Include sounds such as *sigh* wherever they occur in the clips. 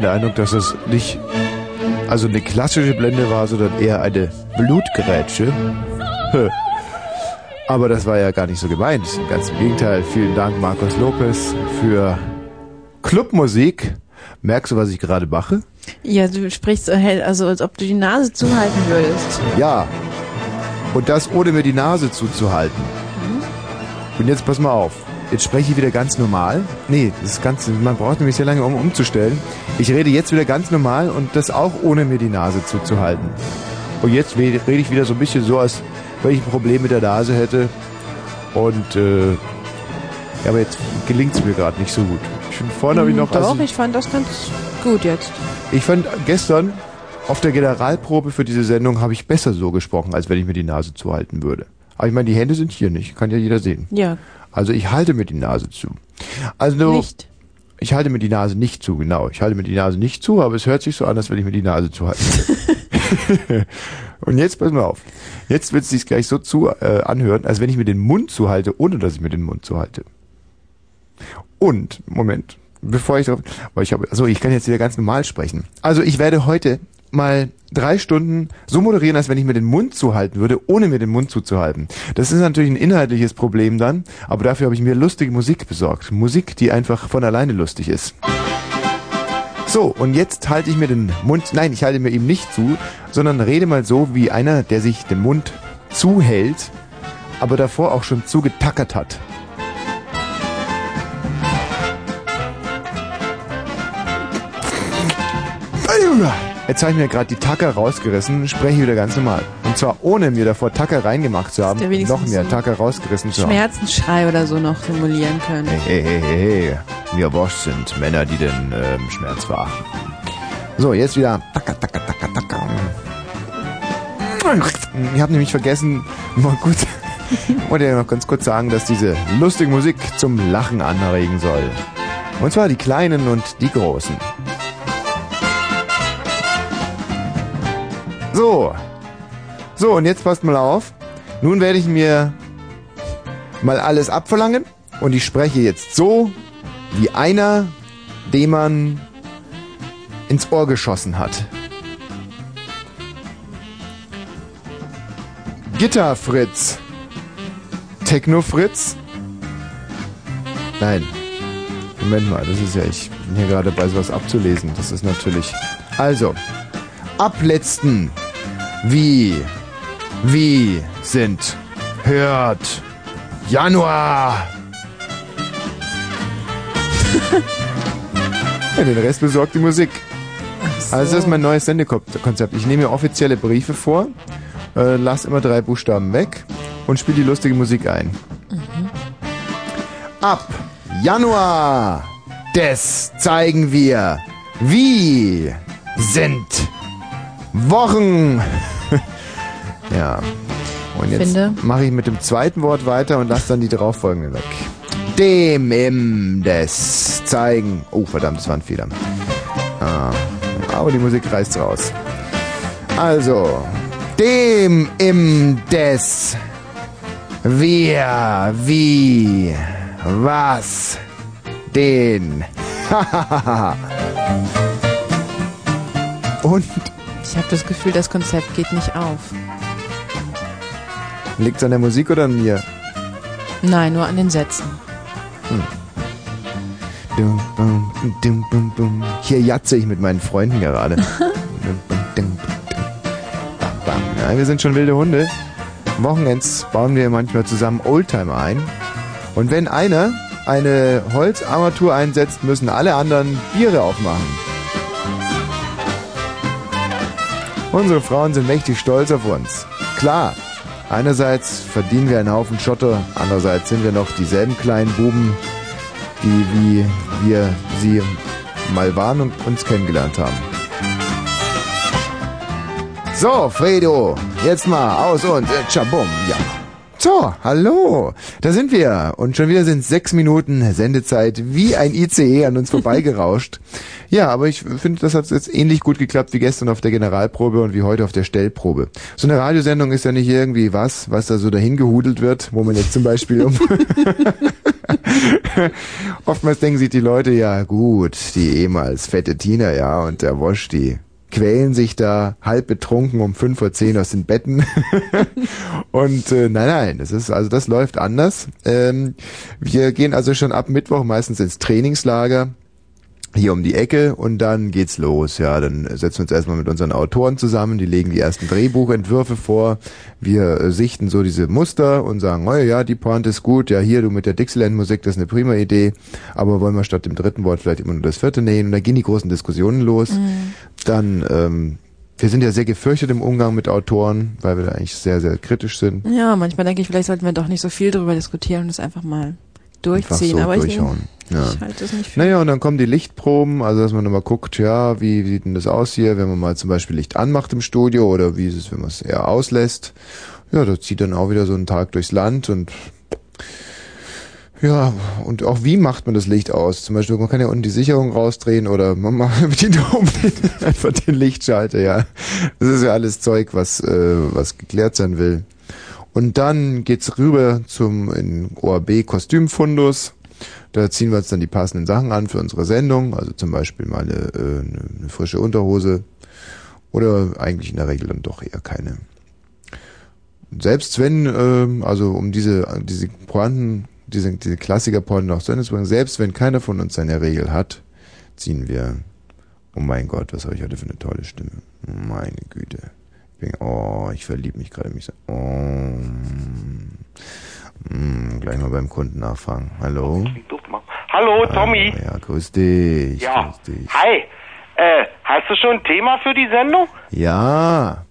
Ich den Eindruck, dass das nicht also eine klassische Blende war, sondern eher eine Blutgrätsche. Aber das war ja gar nicht so gemeint. Ganz im Gegenteil. Vielen Dank, Markus Lopez, für Clubmusik. Merkst du, was ich gerade mache? Ja, du sprichst so hell, also als ob du die Nase zuhalten würdest. Ja. Und das ohne mir die Nase zuzuhalten. Mhm. Und jetzt pass mal auf. Jetzt spreche ich wieder ganz normal. Nee, das ist ganz, man braucht nämlich sehr lange, um umzustellen. Ich rede jetzt wieder ganz normal und das auch ohne mir die Nase zuzuhalten. Und jetzt rede ich wieder so ein bisschen so, als wenn ich ein Problem mit der Nase hätte. Und äh, ja, aber jetzt gelingt es mir gerade nicht so gut. Ich finde, vorne habe ich noch... Doch, also, ich fand das ganz gut jetzt. Ich fand gestern auf der Generalprobe für diese Sendung habe ich besser so gesprochen, als wenn ich mir die Nase zuhalten würde. Aber ich meine, die Hände sind hier nicht. Kann ja jeder sehen. Ja, also ich halte mir die Nase zu. Also nicht. Ich halte mir die Nase nicht zu, genau. Ich halte mir die Nase nicht zu, aber es hört sich so an, als wenn ich mir die Nase zuhalte. *laughs* Und jetzt pass mal auf. Jetzt wird es sich gleich so zu äh, anhören, als wenn ich mir den Mund zuhalte, ohne dass ich mir den Mund zuhalte. Und, Moment, bevor ich drauf, weil ich habe, also ich kann jetzt wieder ganz normal sprechen. Also ich werde heute mal drei Stunden so moderieren, als wenn ich mir den Mund zuhalten würde, ohne mir den Mund zuzuhalten. Das ist natürlich ein inhaltliches Problem dann, aber dafür habe ich mir lustige Musik besorgt. Musik, die einfach von alleine lustig ist. So, und jetzt halte ich mir den Mund, nein, ich halte mir ihm nicht zu, sondern rede mal so wie einer, der sich den Mund zuhält, aber davor auch schon zugetackert hat. Jetzt habe ich mir gerade die Tacker rausgerissen, spreche wieder ganz normal. Und zwar ohne mir davor Tacker reingemacht zu haben, noch mehr Tacker rausgerissen zu haben. Schmerzensschrei oder so noch simulieren können. Hey, hey, hey, hey, hey. Wir Bosch sind Männer, die den ähm, Schmerz verachten. So, jetzt wieder Tacker, Tacker, Tacker, Tacker. Ich habe nämlich vergessen, mal gut, *laughs* wollte ja noch ganz kurz sagen, dass diese lustige Musik zum Lachen anregen soll. Und zwar die Kleinen und die Großen. So. So, und jetzt passt mal auf. Nun werde ich mir mal alles abverlangen und ich spreche jetzt so wie einer, dem man ins Ohr geschossen hat. Gitterfritz. Technofritz. Nein. Moment mal, das ist ja, ich bin hier gerade bei sowas abzulesen. Das ist natürlich. Also, abletzten wie, wie sind, hört, Januar. *laughs* ja, den Rest besorgt die Musik. So. Also das ist mein neues Sendekonzept. Ich nehme mir offizielle Briefe vor, äh, lasse immer drei Buchstaben weg und spiele die lustige Musik ein. Mhm. Ab Januar des zeigen wir, wie sind Wochen. *laughs* ja. Und jetzt mache ich mit dem zweiten Wort weiter und lasse dann die darauffolgenden weg. Dem im des zeigen. Oh, verdammt, das war ein Fehler. Ah, aber die Musik reißt raus. Also, dem im des wir, wie, was, den. *laughs* und ich habe das Gefühl, das Konzept geht nicht auf. Liegt es an der Musik oder an mir? Nein, nur an den Sätzen. Hm. Hier jatze ich mit meinen Freunden gerade. *laughs* ja, wir sind schon wilde Hunde. Wochenends bauen wir manchmal zusammen Oldtimer ein. Und wenn einer eine Holzarmatur einsetzt, müssen alle anderen Biere aufmachen. Unsere Frauen sind mächtig stolz auf uns. Klar, einerseits verdienen wir einen Haufen Schotter, andererseits sind wir noch dieselben kleinen Buben, die wie wir sie mal waren und uns kennengelernt haben. So, Fredo, jetzt mal aus und äh, tschabum, ja. So, hallo, da sind wir. Und schon wieder sind sechs Minuten Sendezeit wie ein ICE an uns *laughs* vorbeigerauscht. ja, aber ich finde, das hat jetzt ähnlich gut geklappt wie gestern auf der Generalprobe und wie heute auf der Stellprobe. So eine Radiosendung ist ja nicht irgendwie was, was da so dahin gehudelt wird, wo man jetzt zum Beispiel um *laughs* Oftmals denken sich die Leute, ja gut, die ehemals fette Tina, ja, und der Wosch, die quälen sich da halb betrunken um fünf vor zehn aus den Betten. *laughs* und äh, nein, nein, das ist also das läuft anders. Ähm, wir gehen also schon ab Mittwoch meistens ins Trainingslager hier um die Ecke und dann geht's los. Ja, dann setzen wir uns erstmal mit unseren Autoren zusammen, die legen die ersten Drehbuchentwürfe vor. Wir äh, sichten so diese Muster und sagen, oh ja, die Pointe ist gut, ja, hier du mit der Dixieland-Musik, das ist eine prima Idee, aber wollen wir statt dem dritten Wort vielleicht immer nur das vierte nehmen und dann gehen die großen Diskussionen los. Mhm. Dann ähm, wir sind ja sehr gefürchtet im Umgang mit Autoren, weil wir da eigentlich sehr, sehr kritisch sind. Ja, manchmal denke ich, vielleicht sollten wir doch nicht so viel darüber diskutieren und es einfach mal durchziehen. So aber durchhauen. Ich, ja. ich halte das nicht für. Naja, und dann kommen die Lichtproben, also dass man nochmal guckt, ja, wie, wie sieht denn das aus hier, wenn man mal zum Beispiel Licht anmacht im Studio oder wie ist es, wenn man es eher auslässt. Ja, da zieht dann auch wieder so einen Tag durchs Land und ja, und auch wie macht man das Licht aus? Zum Beispiel, man kann ja unten die Sicherung rausdrehen oder man macht *laughs* bedient oben einfach den Lichtschalter, ja. Das ist ja alles Zeug, was, äh, was geklärt sein will. Und dann geht's rüber zum in OAB Kostümfundus. Da ziehen wir uns dann die passenden Sachen an für unsere Sendung, also zum Beispiel mal eine, äh, eine frische Unterhose oder eigentlich in der Regel dann doch eher keine. Selbst wenn, äh, also um diese diese Pointen, diese, diese Klassiker-Pointen noch zu Ende zu bringen, selbst wenn keiner von uns seine Regel hat, ziehen wir, oh mein Gott, was habe ich heute für eine tolle Stimme. Meine Güte. Oh, ich verliebe mich gerade mich. Oh. Hm, gleich mal beim Kunden nachfragen. Hallo? Hallo, Tommy. ja, grüß dich. Ja. Grüß dich. Hi. Äh, hast du schon ein Thema für die Sendung? Ja.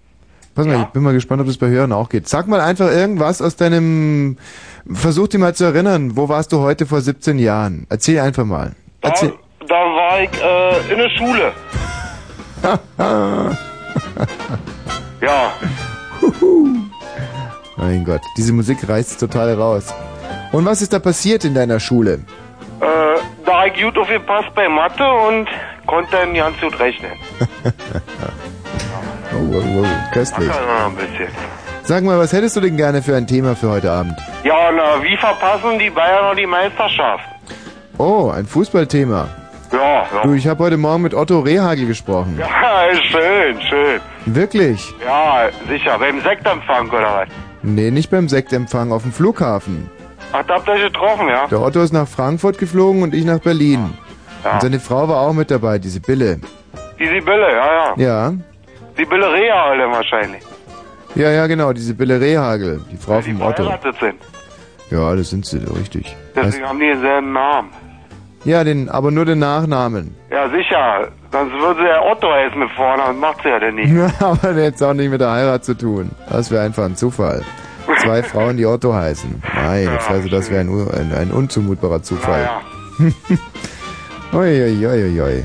Pass mal, Ja? ich bin mal gespannt, ob das bei Hören auch geht. Sag mal einfach irgendwas aus deinem. Versuch dich mal zu erinnern. Wo warst du heute vor 17 Jahren? Erzähl einfach mal. Da, Erzähl. da war ich äh, in der Schule. *laughs* ja. Mein Gott, diese Musik reißt total raus. Und was ist da passiert in deiner Schule? Äh, da ich gut aufgepasst bei Mathe und konnte dann ganz gut rechnen. *laughs* Oh, oh, oh, köstlich. Noch ein bisschen. Sag mal, was hättest du denn gerne für ein Thema für heute Abend? Ja, na, wie verpassen die Bayern noch die Meisterschaft? Oh, ein Fußballthema. Ja, Du, ja. ich habe heute Morgen mit Otto Rehagel gesprochen. Ja, *laughs* schön, schön. Wirklich? Ja, sicher. Beim Sektempfang oder was? Nee, nicht beim Sektempfang auf dem Flughafen. Ach, da habt ihr euch getroffen, ja? Der Otto ist nach Frankfurt geflogen und ich nach Berlin. Ja. Und seine Frau war auch mit dabei, diese Bille. Die Sibylle, ja, ja. Ja, Sibylle Rea, Alter, wahrscheinlich. ja, ja, genau, diese Bille Rehagel, die Frau Die vom Otto. verheiratet sind. Ja, das sind sie, richtig. Deswegen haben die denselben Namen. Ja, den, aber nur den Nachnamen. Ja, sicher. Sonst würde sie ja Otto heißen mit vorne und macht sie ja denn nicht. *laughs* aber der hat auch nicht mit der Heirat zu tun. Das wäre einfach ein Zufall. Zwei *laughs* Frauen, die Otto heißen. Meine Ja, Fresse, das wäre ein, ein, ein unzumutbarer Zufall. Naja. Uiuiuiui.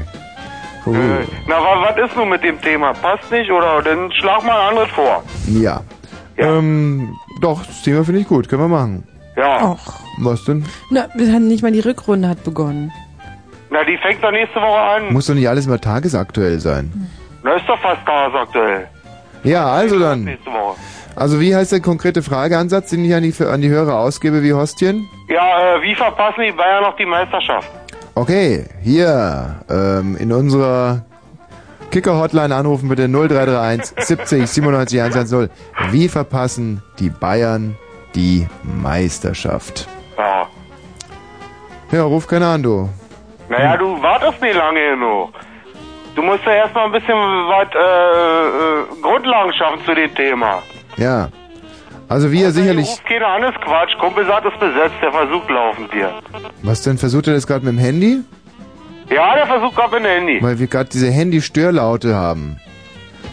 Uh, Äh, Na, wa- was ist nun mit dem Thema? Passt nicht oder? Dann schlag mal ein anderes vor. ja. Ja. Ähm, doch, das Thema finde ich gut. Können wir machen. Ja. Och. Was denn? Na, nicht mal die Rückrunde hat begonnen. Na, die fängt doch nächste Woche an. Muss doch nicht alles immer tagesaktuell sein. Na, ist doch fast tagesaktuell. Ja, also dann. Nächste Woche. Also wie heißt der konkrete Frageansatz, den ich an die, an die Hörer ausgebe wie Hostien? Ja, äh, wie verpassen die Bayern noch die Meisterschaft? Okay, hier ähm, in unserer Kicker-Hotline anrufen bitte 0331 70 97 110. Wie verpassen die Bayern die Meisterschaft? Ja. Ja, ruf keiner an, du. Naja, du wartest nicht lange genug. Du musst ja erstmal ein bisschen was äh, äh, Grundlagen schaffen zu dem Thema. Ja. Also wie ihr sicherlich... Ruft keiner an, ist Quatsch. Kumpel sagt, ist besetzt, der Versuch laufend hier. Was denn, versucht ihr das gerade mit dem Handy? Ja, der Versuch gab in Handy. Weil wir gerade diese Handy-Störlaute haben.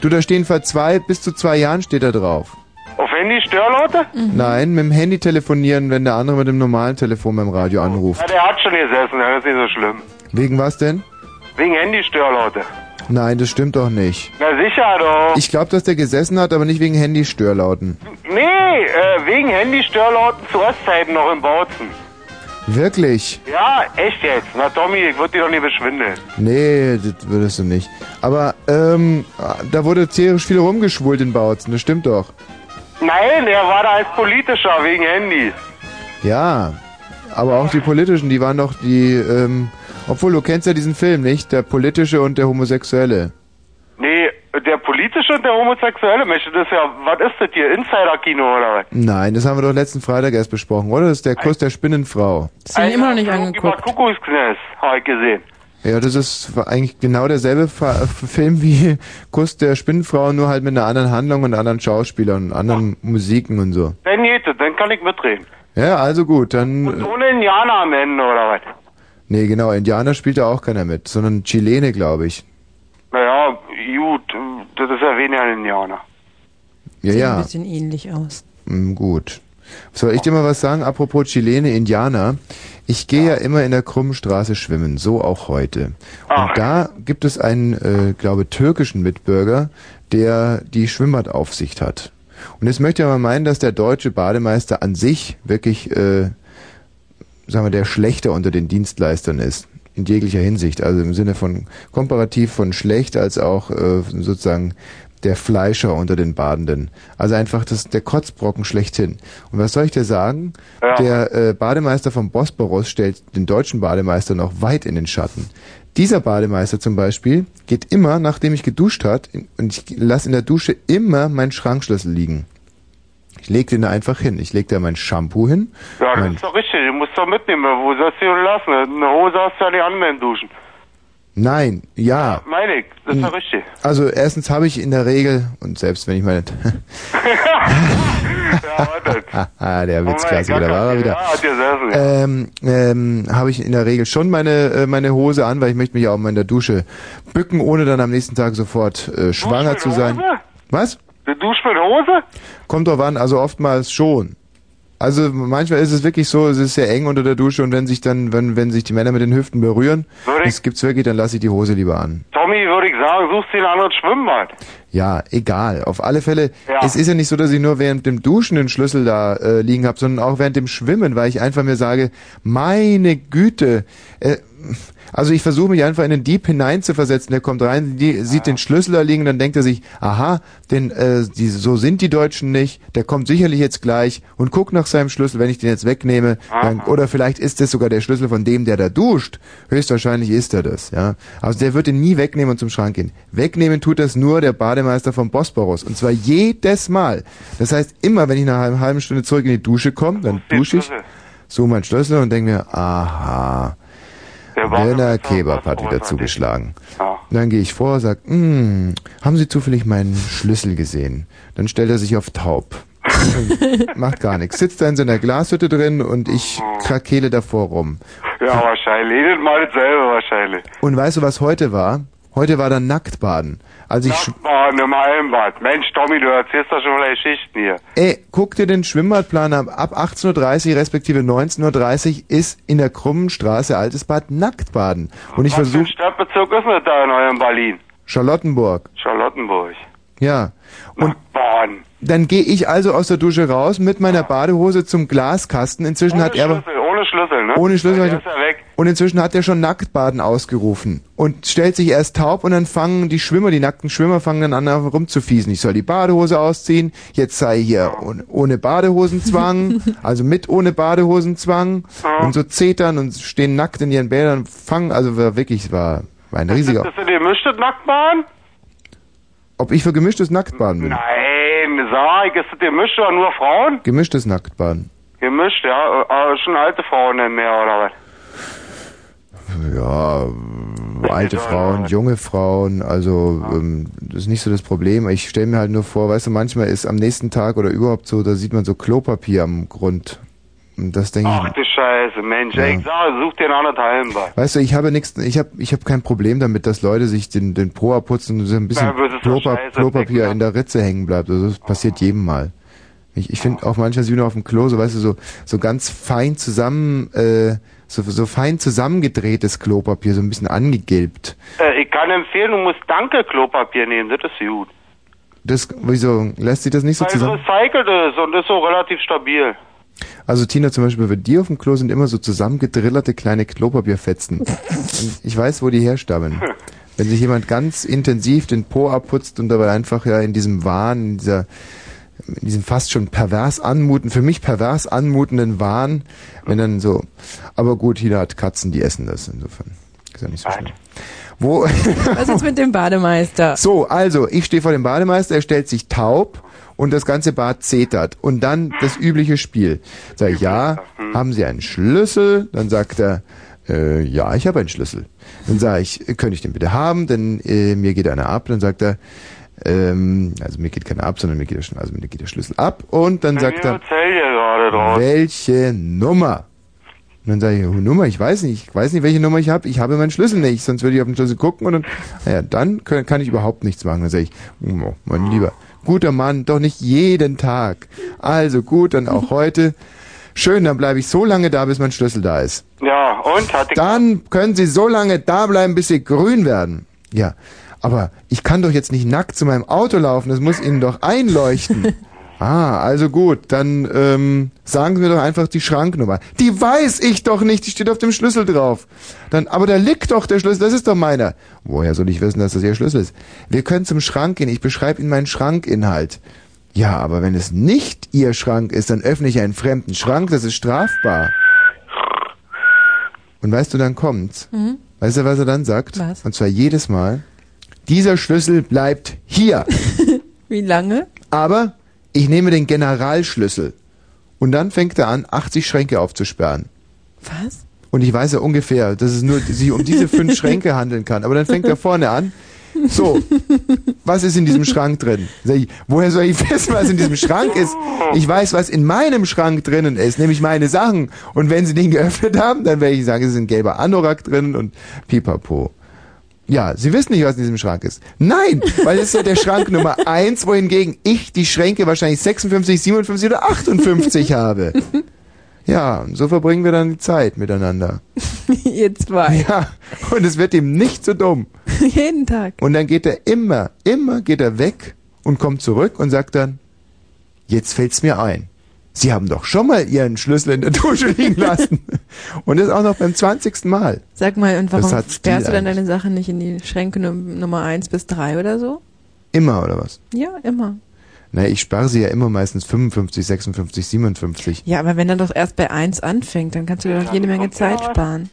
Du, da stehen vor zwei, bis zu zwei Jahren steht da drauf. Auf Handy Störlaute? Nein, mit dem Handy telefonieren, wenn der andere mit dem normalen Telefon beim Radio anruft. Ja, der hat schon gesessen, das ist nicht so schlimm. Wegen was denn? Wegen Handy Störlaute. Nein, das stimmt doch nicht. Na sicher doch. Ich glaube, dass der gesessen hat, aber nicht wegen Handy-Störlauten. nee, äh, wegen Handy Störlauten zu Ostzeiten noch im Bautzen. Wirklich? Ja, echt jetzt. Na Tommy, ich würde dich doch nicht beschwindeln. Nee, das würdest du nicht. Aber, ähm, da wurde tierisch viel rumgeschwult in Bautzen, das stimmt doch. Nein, der war da als politischer wegen Handys. Ja, Aber auch die politischen, die waren doch die, ähm, obwohl du kennst ja diesen Film, nicht? Der politische und der Homosexuelle. Nee, der politische und der homosexuelle Mensch, das ist ja, was ist das hier? Insider-Kino oder was? Nein, das haben wir doch letzten Freitag erst besprochen, oder? Das ist der Kuss der Spinnenfrau. Das haben wir immer noch nicht Über angeguckt. Kuckucksknest, hab ich gesehen. Ja, das ist eigentlich genau derselbe Fa Film wie Kuss der Spinnenfrau, nur halt mit einer anderen Handlung und anderen Schauspielern und anderen Musiken und so. Dann geht es, dann kann ich mitreden. Ja, also gut, dann... Und ohne Indianer am Ende oder was? Nee, genau, Indianer spielt da auch keiner mit, sondern Chilene, glaube ich. Naja, gut, das ist ja weniger ein Indianer. Ja, Sieht ein ja, bisschen ähnlich aus. mm, gut. Soll ich dir mal was sagen, apropos Chilene, Indianer? Ich gehe ja immer in der Krummstraße schwimmen, so auch heute. Ach. Und da gibt es einen, äh, glaube türkischen Mitbürger, der die Schwimmbadaufsicht hat. Und jetzt möchte ich mal meinen, dass der deutsche Bademeister an sich wirklich, äh, sagen wir, der schlechter unter den Dienstleistern ist. In jeglicher Hinsicht. Also im Sinne von komparativ von schlecht als auch äh, sozusagen der Fleischer unter den Badenden. Also einfach das, der Kotzbrocken schlechthin. Und was soll ich dir sagen? Ja. Der äh, Bademeister vom Bosporus stellt den deutschen Bademeister noch weit in den Schatten. Dieser Bademeister zum Beispiel geht immer, nachdem ich geduscht hat, und ich lasse in der Dusche immer meinen Schrankschlüssel liegen. Ich leg den da einfach hin. Ich leg da mein Shampoo hin. Ja, das ist doch richtig, du musst doch mitnehmen. Wo sollst du denn lassen? Eine Hose hast du ja nicht an beim Duschen. Nein, ja. Meine ich, das ist Hm. doch richtig. Also erstens habe ich in der Regel, und selbst wenn ich meine... *laughs* *laughs* ja, ah, *laughs* der Oh Witzklassiker, Gott, da war er wieder. Ja. Ja. ähm, ähm, habe ich in der Regel schon meine äh, meine Hose an, weil ich möchte mich ja auch mal in der Dusche bücken, ohne dann am nächsten Tag sofort äh, schwanger zu sein. Hose? Was? Du duschst mit Hose? Kommt drauf an, also oftmals schon. Also manchmal ist es wirklich so, es ist sehr eng unter der Dusche und wenn sich dann, wenn, wenn sich die Männer mit den Hüften berühren, Würde ich- das gibt's wirklich, dann lasse ich die Hose lieber an. Tommy, würde ich sagen, suchst dir ein anderes Schwimmbad. Ja, egal. Auf alle Fälle, Ja. es ist ja nicht so, dass ich nur während dem Duschen den Schlüssel da äh, liegen habe, sondern auch während dem Schwimmen, weil ich einfach mir sage, meine Güte, äh, also ich versuche mich einfach in den Dieb hineinzuversetzen. Der kommt rein, die, sieht den Schlüssel da liegen, dann denkt er sich, aha, denn äh, die, so sind die Deutschen nicht. Der kommt sicherlich jetzt gleich und guckt nach seinem Schlüssel, wenn ich den jetzt wegnehme. Dann, oder vielleicht ist es sogar der Schlüssel von dem, der da duscht. Höchstwahrscheinlich ist er das. Ja, also der wird den nie wegnehmen und zum Schrank gehen. Wegnehmen tut das nur der Bademeister vom Bosporus und zwar jedes Mal. Das heißt immer, wenn ich nach einer halben Stunde zurück in die Dusche komme, dann dusche ich, Schlüssel. so mein Schlüssel und denke mir, aha. Der Werner Bademeister Kebab vom hat wieder Bosporus zugeschlagen. Ja. Dann gehe ich vor, sag, "Hm, haben Sie zufällig meinen Schlüssel gesehen? Dann stellt er sich auf taub. *laughs* Macht gar nichts. Sitzt da in seiner Glashütte drin und ich krakele davor rum. Ja, wahrscheinlich. Jedes Mal dasselbe wahrscheinlich. Und weißt du, was heute war? Heute war dann Nacktbaden. Also ich, Nachbarn im Hallenbad. Mensch, Tommy, du erzählst doch schon mal Geschichten hier. ey, guck dir den Schwimmbadplan an. Ab 18.30 respektive 19.30 ist in der krummen Straße Altes Bad Nacktbaden. Und ich Was für ein versuche, Stadtbezirk ist denn da in eurem Berlin? Charlottenburg. Charlottenburg. Ja. Und Baden. Dann gehe ich also aus der Dusche raus mit meiner Badehose zum Glaskasten. Inzwischen Ohne hat er Schlüssel, ohne Schlüssel, ne? ohne Schlüssel Der ist ja weg. Und inzwischen hat er schon Nacktbaden ausgerufen und stellt sich erst taub und dann fangen die Schwimmer, die nackten Schwimmer fangen dann an rumzufiesen. Ich soll die Badehose ausziehen. Jetzt sei hier ohne, ohne Badehosenzwang, *laughs* also mit ohne Badehosenzwang und so zetern und stehen nackt in ihren Bädern und fangen, also war wirklich es war, war ein riesiger. Ist das gemischtes Nacktbaden? Ob ich für gemischtes Nacktbaden bin? Nein, sag ich, ist das gemischt oder nur Frauen? Gemischtes Nacktbaden. Gemischt, ja. Aber schon alte Frauen mehr, oder was? Ja, alte Frauen, junge Frauen, also ähm, das ist nicht so das Problem. Ich stelle mir halt nur vor, weißt du, manchmal ist am nächsten Tag oder überhaupt so, da sieht man so Klopapier am Grund. Und das denke Ach ich, du Scheiße, Mensch. Ja. Ey, ich sag, such dir ein anderes Hallenbad. weißt du, ich habe nichts, ich habe ich habe kein Problem damit, dass Leute sich den den Po abputzen und so ein bisschen Ja, aber das ist doch Klopa scheiße, Klopapier in der Ritze hängen bleibt. Also das passiert jedem Mal. Ich, ich finde auch manchmal sieht man auf dem Klo, so weißt du, so so ganz fein zusammen, äh, so so fein zusammengedrehtes Klopapier, so ein bisschen angegilbt. Äh, ich kann empfehlen, du musst Danke-Klopapier nehmen, das ist gut. Das, wieso, lässt sich das nicht so Weil es zusammen? recycelt ist und ist so relativ stabil. Also Tina, zum Beispiel bei dir auf dem Klo sind immer so zusammengedrillerte kleine Klopapierfetzen. Ich weiß, wo die herstammen. *laughs* Wenn sich jemand ganz intensiv den Po abputzt und dabei einfach ja in diesem Wahn, in dieser in diesem fast schon pervers anmuten, für mich pervers anmutenden Wahn, wenn dann so, aber gut, jeder hat Katzen, die essen das, insofern. Ist ja nicht so schlimm. Wo, *laughs* Was ist mit dem Bademeister? so, also, ich stehe vor dem Bademeister, er stellt sich taub und das ganze Bad zetert. Und dann das übliche Spiel. Sag ich, ja, haben Sie einen Schlüssel? Dann sagt er, äh, ja, ich habe einen Schlüssel. Dann sage ich, äh, könnte ich den bitte haben? Denn äh, mir geht einer ab. Dann sagt er, ähm, also mir geht keiner ab, sondern mir geht der, also mir geht der Schlüssel ab. Und dann sagt er, welche Nummer? Und dann sage ich, oh, Nummer, ich weiß nicht, ich weiß nicht, welche Nummer ich habe, ich habe meinen Schlüssel nicht, sonst würde ich auf den Schlüssel gucken und dann, naja, dann kann, kann ich überhaupt nichts machen. Dann sage ich, oh, mein Lieber, guter Mann, doch nicht jeden Tag. Also gut, dann auch heute. Schön, dann bleibe ich so lange da, bis mein Schlüssel da ist. Ja, und? Hat die Dann können Sie so lange da bleiben, bis Sie grün werden. Ja, aber ich kann doch jetzt nicht nackt zu meinem Auto laufen, das muss Ihnen doch einleuchten. *laughs* Ah, also gut, dann ähm, sagen Sie mir doch einfach die Schranknummer. Die weiß ich doch nicht, die steht auf dem Schlüssel drauf. Dann, aber da liegt doch der Schlüssel, das ist doch meiner. Woher soll ich wissen, dass das Ihr Schlüssel ist? Wir können zum Schrank gehen, ich beschreibe Ihnen meinen Schrankinhalt. Ja, aber wenn es nicht Ihr Schrank ist, dann öffne ich einen fremden Schrank, das ist strafbar. Und weißt du, dann kommt's. Weißt du, was er dann sagt? Was? Und zwar jedes Mal, dieser Schlüssel bleibt hier. *laughs* Wie lange? Aber ich nehme den Generalschlüssel. Und dann fängt er an, 80 Schränke aufzusperren. Was? Und ich weiß ja ungefähr, dass es nur sich um diese fünf *laughs* Schränke handeln kann. Aber dann fängt er vorne an. So, was ist in diesem Schrank drin? Ich, woher soll ich *laughs* wissen, was in diesem Schrank ist? Ich weiß, was in meinem Schrank drinnen ist, nämlich meine Sachen. Und wenn sie den geöffnet haben, dann werde ich sagen, es ist ein gelber Anorak drin und pipapo. Ja, Sie wissen nicht, was in diesem Schrank ist. Nein, weil es ist ja der Schrank *laughs* Nummer eins, wohingegen ich die Schränke wahrscheinlich 56, 57 oder 58 *laughs* habe. Ja, und so verbringen wir dann die Zeit miteinander. *laughs* Ihr zwei. Ja, und es wird ihm nicht so dumm. Jeden Tag. Und dann geht er immer, immer geht er weg und kommt zurück und sagt dann, jetzt fällt's mir ein. Sie haben doch schon mal Ihren Schlüssel in der Dusche liegen *laughs* lassen. Und das auch noch beim 20. Mal. Sag mal, und warum sperrst du dann eigentlich. deine Sachen nicht in die Schränke Num Nummer 1 bis 3 oder so? Immer, oder was? Ja, immer. Na, ich spare sie ja immer meistens 55, 56, 57. Ja, aber wenn er doch erst bei 1 anfängt, dann kannst du dir doch jede Menge Zeit sparen.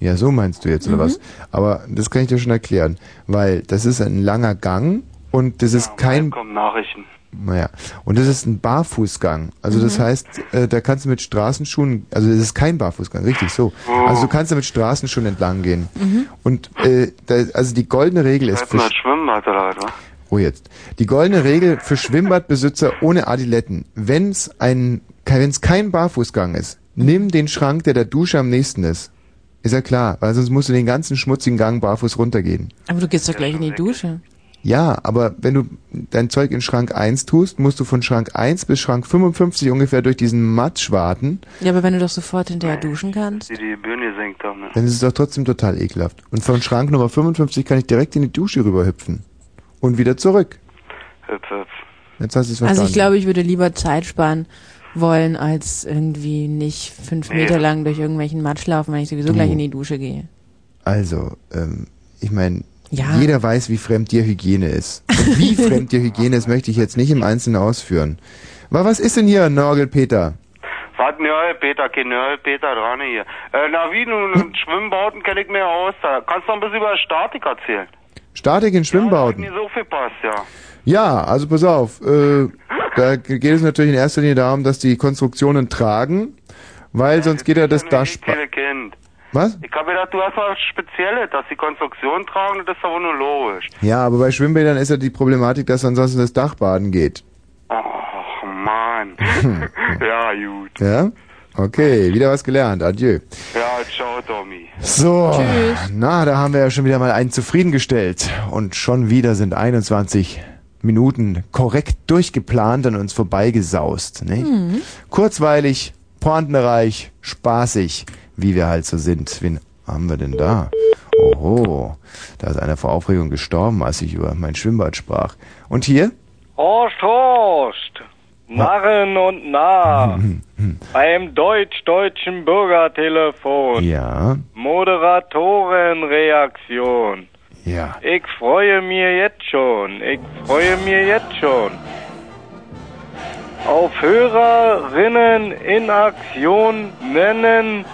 Ja, so meinst du jetzt, oder Mhm. was? Aber das kann ich dir schon erklären. Weil das ist ein langer Gang und das ist kein, Kommen Nachrichten. Naja, und das ist ein Barfußgang. Also das heißt, äh, da kannst du mit Straßenschuhen, also das ist kein Barfußgang, richtig so. Also du kannst da mit Straßenschuhen entlang gehen. Und äh, da, also die goldene Regel ist für, mal Schwimmbad oder was? wa? oh jetzt, die goldene Regel für Schwimmbadbesitzer ohne Adiletten. Wenn es ein, wenn es kein Barfußgang ist, nimm den Schrank, der der Dusche am nächsten ist. Ist ja klar, weil sonst musst du den ganzen schmutzigen Gang barfuß runtergehen. Aber du gehst doch gleich in die Dusche. Ja, aber wenn du dein Zeug in Schrank 1 tust, musst du von Schrank 1 bis Schrank 55 ungefähr durch diesen Matsch warten. Ja, aber wenn du doch sofort hinterher duschen kannst. Die die Bühne gesenkt haben. Ne? Dann ist es doch trotzdem total ekelhaft. Und von Schrank Nummer 55 kann ich direkt in die Dusche rüberhüpfen. Und wieder zurück. Hüpf, hüpf. Jetzt hast du es verstanden. Also ich glaube, ich würde lieber Zeit sparen wollen, als irgendwie nicht fünf Meter lang durch irgendwelchen Matsch laufen, wenn ich sowieso Du. gleich in die Dusche gehe. Also, ähm, ich meine, Ja. jeder weiß, wie fremd dir Hygiene ist. Und wie *laughs* fremd dir Hygiene ist, möchte ich jetzt nicht im Einzelnen ausführen. Aber was ist denn hier, Norgel Peter? Was Nörl, Peter, kein Nörl, Peter dran hier. Äh, na wie, nun, in Schwimmbauten kenne ich mir aus. Da kannst du noch ein bisschen über Statik erzählen. Statik in Schwimmbauten. nie so viel passt, ja. Ja, also pass auf. Äh, da geht es natürlich in erster Linie darum, dass die Konstruktionen tragen, weil sonst geht ja das Dashboard. Was? Ich habe gedacht, du hast was Spezielles, dass die Konstruktion tragen, das ist aber nur logisch. Ja, aber bei Schwimmbädern ist ja die Problematik, dass ansonsten das Dach baden geht. Ach, Mann. *laughs* *laughs* ja, gut. Ja? Okay, wieder was gelernt. Adieu. Ja, ciao, Tommy. So, Tschüss. na, da haben wir ja schon wieder mal einen zufriedengestellt. Und schon wieder sind 21 Minuten korrekt durchgeplant an uns vorbeigesaust. Ne? Mhm. Kurzweilig, pointenreich, spaßig, wie wir halt so sind. Wen haben wir denn da? Oho, da ist einer vor Aufregung gestorben, als ich über mein Schwimmbad sprach. Und hier? Horst, Horst, Narren und Nah, *laughs* beim deutsch-deutschen Bürgertelefon, Ja, Moderatorenreaktion. ja. Ich freue mir jetzt schon, ich freue mir jetzt schon. auf Hörerinnen in Aktion nennen.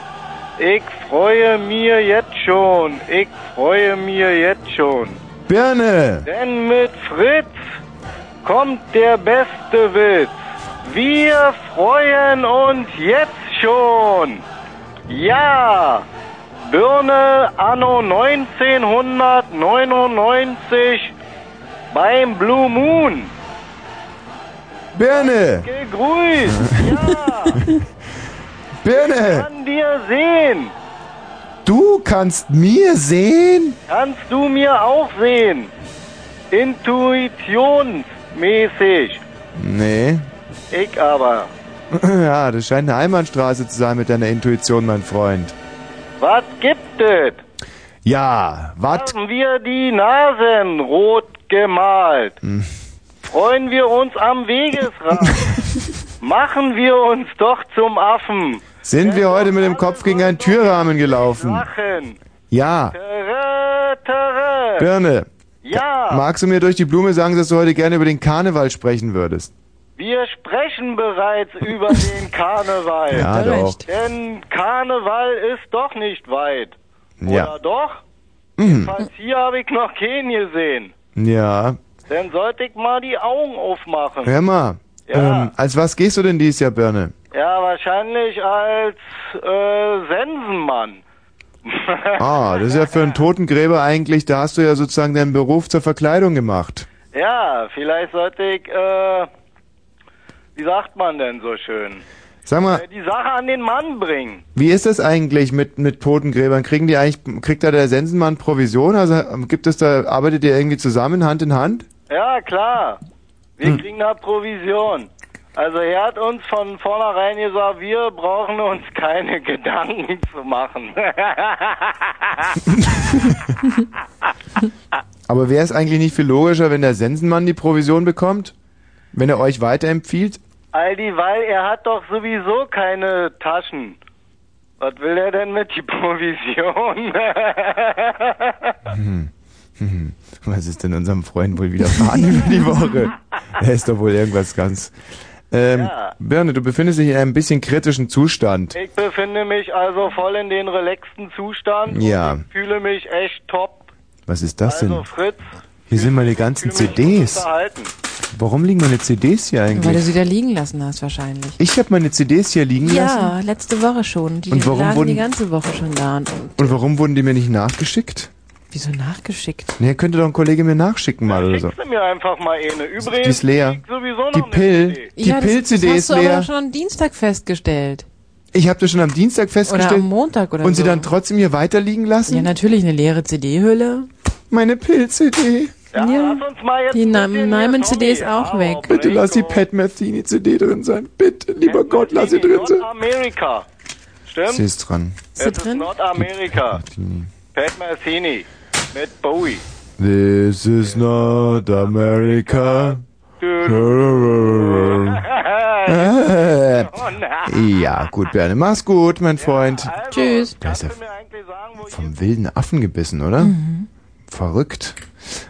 Ich freue mir jetzt schon, ich freue mir jetzt schon. Birne! Denn mit Fritz kommt der beste Witz. Wir freuen uns jetzt schon. Ja, Birne anno 1999 beim Blue Moon. Birne! Gegrüßt, ja, *laughs* Birne! kann dir sehen. Du kannst mir sehen? Kannst du mir auch sehen. Intuitionsmäßig. Nee. Ich aber. *laughs* Ja, das scheint eine Einbahnstraße zu sein mit deiner Intuition, mein Freund. Was gibt es? Ja, wat? Haben wir die Nasen rot gemalt? Hm. Freuen wir uns am *laughs* Wegesrand? Machen wir uns doch zum Affen. Sind wir heute mit dem Kopf gegen einen Türrahmen gelaufen? Ja. Birne, Ja, magst du mir durch die Blume sagen, dass du heute gerne über den Karneval sprechen würdest? wir sprechen bereits über *laughs* den Karneval. Ja, doch. Denn Karneval ist doch nicht weit. Ja. Oder doch? Mhm. Falls hier habe ich noch keinen gesehen. Ja. Dann sollte ich mal die Augen aufmachen. Hör mal. Ja. Ähm, als was gehst du denn dieses Jahr, Birne? Ja, wahrscheinlich als äh, Sensenmann. Ah, das ist ja für einen Totengräber eigentlich, da hast du ja sozusagen deinen Beruf zur Verkleidung gemacht. Ja, vielleicht sollte ich, äh, wie sagt man denn so schön, Sag mal, äh, die Sache an den Mann bringen. wie ist das eigentlich mit, mit Totengräbern? Kriegen die eigentlich, kriegt da der Sensenmann Provision? Also ähm, gibt es da, arbeitet ihr irgendwie zusammen, Hand in Hand? Ja, klar. Wir Hm. kriegen da Provision. Also er hat uns von vornherein gesagt, wir brauchen uns keine *laughs* Gedanken zu machen. *laughs* Aber wäre es eigentlich nicht viel logischer, wenn der Sensenmann die Provision bekommt? Wenn er euch weiterempfiehlt? Aldi, weil er hat doch sowieso keine Taschen. Was will er denn mit die Provision? Was ist denn unserem Freund wohl widerfahren über die Woche? *laughs* Er ist doch wohl irgendwas ganz... Ähm, Ja. Birne, du befindest dich in einem bisschen kritischen Zustand. ich befinde mich also voll in den relaxten Zustand. Ja. Und ich fühle mich echt top. Was ist das also denn? Fritz, Hier sind meine ganzen CDs. Warum liegen meine CDs hier Weil du eigentlich? sie da liegen lassen hast wahrscheinlich. Ich habe meine CDs hier liegen lassen. Ja, letzte Woche schon. Die Und warum lagen wurden- die ganze Woche schon da. Und, und Und warum wurden die mir nicht nachgeschickt? Wieso nachgeschickt? Ne, könnte doch ein Kollege mir nachschicken mal oder so. Schickst du mir einfach mal eine. Übrigens, Die ist leer. Die Pill, die ja, das, Pill-CD das ist hast du aber leer. doch schon am Dienstag festgestellt. Ich habe das schon am Dienstag Oder festgestellt. am Montag oder und so. sie dann trotzdem hier weiterliegen lassen? ja, natürlich eine leere CD-Hülle. Meine Pill-CD. Ja, Ja. lass uns mal jetzt Die ein Na- bisschen Nyman hier, CD ist auch weg. Bitte lass die. Pat Metheny CD drin sein. Bitte, lieber Pat Gott, lass sie drin sein. Nordamerika. Stimmt? Sie ist dran. Ist sie ist drin? Nordamerika. Pat Metheny mit Bowie. This is not America. *laughs* Ja, gut, Berne. Mach's gut, mein Freund. Also, Tschüss. Da ist er du mir eigentlich sagen, wo ich vom wilden Affen gebissen, oder? Verrückt.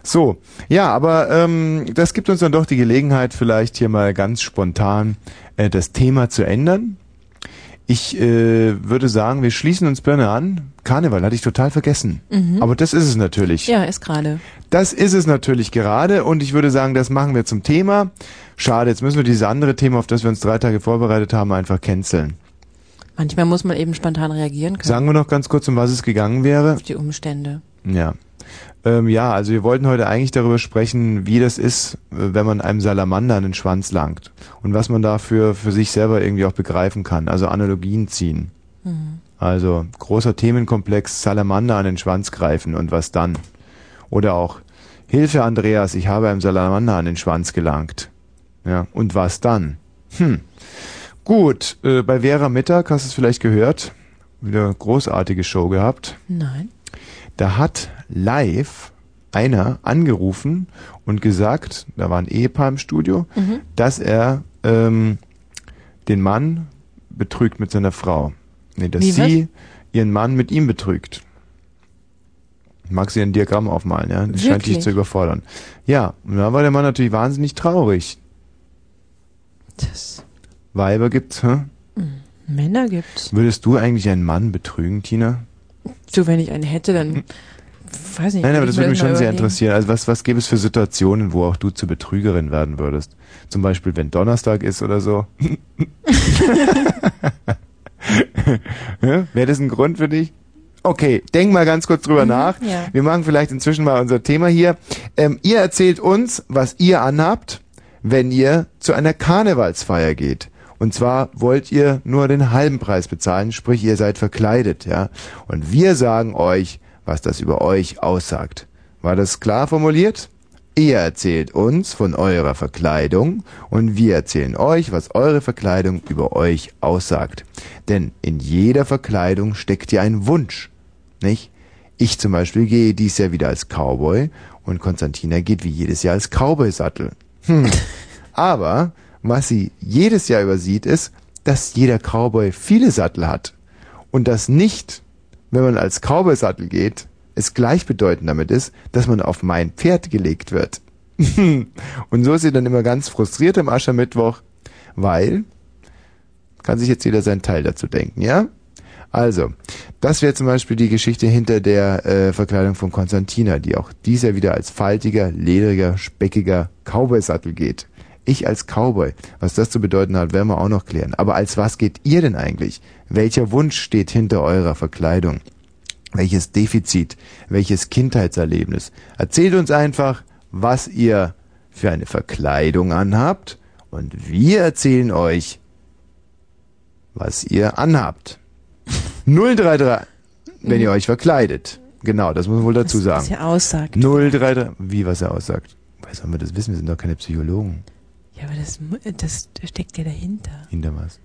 So, ja, aber ähm, das gibt uns dann doch die Gelegenheit, vielleicht hier mal ganz spontan äh, das Thema zu ändern. Ich äh, würde sagen, wir schließen uns Birne an. Karneval hatte ich total vergessen. Aber das ist es natürlich. Ja, ist gerade. Das ist es natürlich gerade und ich würde sagen, das machen wir zum Thema. Schade, jetzt müssen wir dieses andere Thema, auf das wir uns drei Tage vorbereitet haben, einfach canceln. Manchmal muss man eben spontan reagieren können Sagen wir noch ganz kurz, um was es gegangen wäre. auf die Umstände. Ja. Ähm, ja, also wir wollten heute eigentlich darüber sprechen, wie das ist, äh, wenn man einem Salamander an den Schwanz langt. Und was man dafür für sich selber irgendwie auch begreifen kann. Also Analogien ziehen. Also großer Themenkomplex Salamander an den Schwanz greifen und was dann. Oder auch Hilfe Andreas, ich habe einem Salamander an den Schwanz gelangt. Ja, und was dann? Hm. Gut, äh, bei Vera Mittag hast du es vielleicht gehört. Wieder großartige Show gehabt. Nein. Da hat live einer angerufen und gesagt, da war ein Ehepaar im Studio, Mhm. dass er ähm, den Mann betrügt mit seiner Frau. Nee, dass Wie, sie ihren Mann mit ihm betrügt. Mag sie ein Diagramm aufmalen, ja? Das scheint dich Wirklich? zu überfordern. Ja, und da war der Mann natürlich wahnsinnig traurig. Das Weiber gibt's, hä? Männer gibt's. Würdest du eigentlich einen Mann betrügen, Tina? So, wenn ich einen hätte, dann weiß nicht. Nein, aber das würde mich schon sehr interessieren. Also was, was gäbe es für Situationen, wo auch du zur Betrügerin werden würdest? Zum Beispiel, wenn Donnerstag ist oder so. *laughs* ja? Wäre das ein Grund für dich? Okay, denk mal ganz kurz drüber nach. ja. Wir machen vielleicht inzwischen mal unser Thema hier. Ähm, ihr erzählt uns, was ihr anhabt, wenn ihr zu einer Karnevalsfeier geht. Und zwar wollt ihr nur den halben Preis bezahlen, sprich ihr seid verkleidet, ja. Und wir sagen euch, was das über euch aussagt. War das klar formuliert? Ihr erzählt uns von eurer Verkleidung und wir erzählen euch, was eure Verkleidung über euch aussagt. Denn in jeder Verkleidung steckt ja ein Wunsch, nicht? Ich zum Beispiel gehe dies Jahr wieder als Cowboy und Konstantina geht wie jedes Jahr als Cowboy-Sattel. Hm. *laughs* Aber was sie jedes Jahr übersieht, ist, dass jeder Cowboy viele Sattel hat. Und dass nicht, wenn man als Cowboy-Sattel geht, es gleichbedeutend damit ist, dass man auf mein Pferd gelegt wird. *laughs* und so ist sie dann immer ganz frustriert am Aschermittwoch, weil, kann sich jetzt jeder seinen Teil dazu denken, ja? Also, das wäre zum Beispiel die Geschichte hinter der äh, Verkleidung von Konstantina, die auch dies Jahr wieder als faltiger, ledriger, speckiger Cowboy-Sattel geht. Ich als Cowboy, was das zu bedeuten hat, werden wir auch noch klären. Aber als was geht ihr denn eigentlich? Welcher Wunsch steht hinter eurer Verkleidung? Welches Defizit? Welches Kindheitserlebnis? Erzählt uns einfach, was ihr für eine Verkleidung anhabt und wir erzählen euch, was ihr anhabt. *laughs* 033, wenn ihr euch verkleidet. Genau, das muss man wohl dazu Was sagen. er aussagt. 033, wie was er aussagt. Woher sollen wir das wissen? Wir sind doch keine Psychologen. Ja, aber das, das steckt ja dahinter. Hinter was?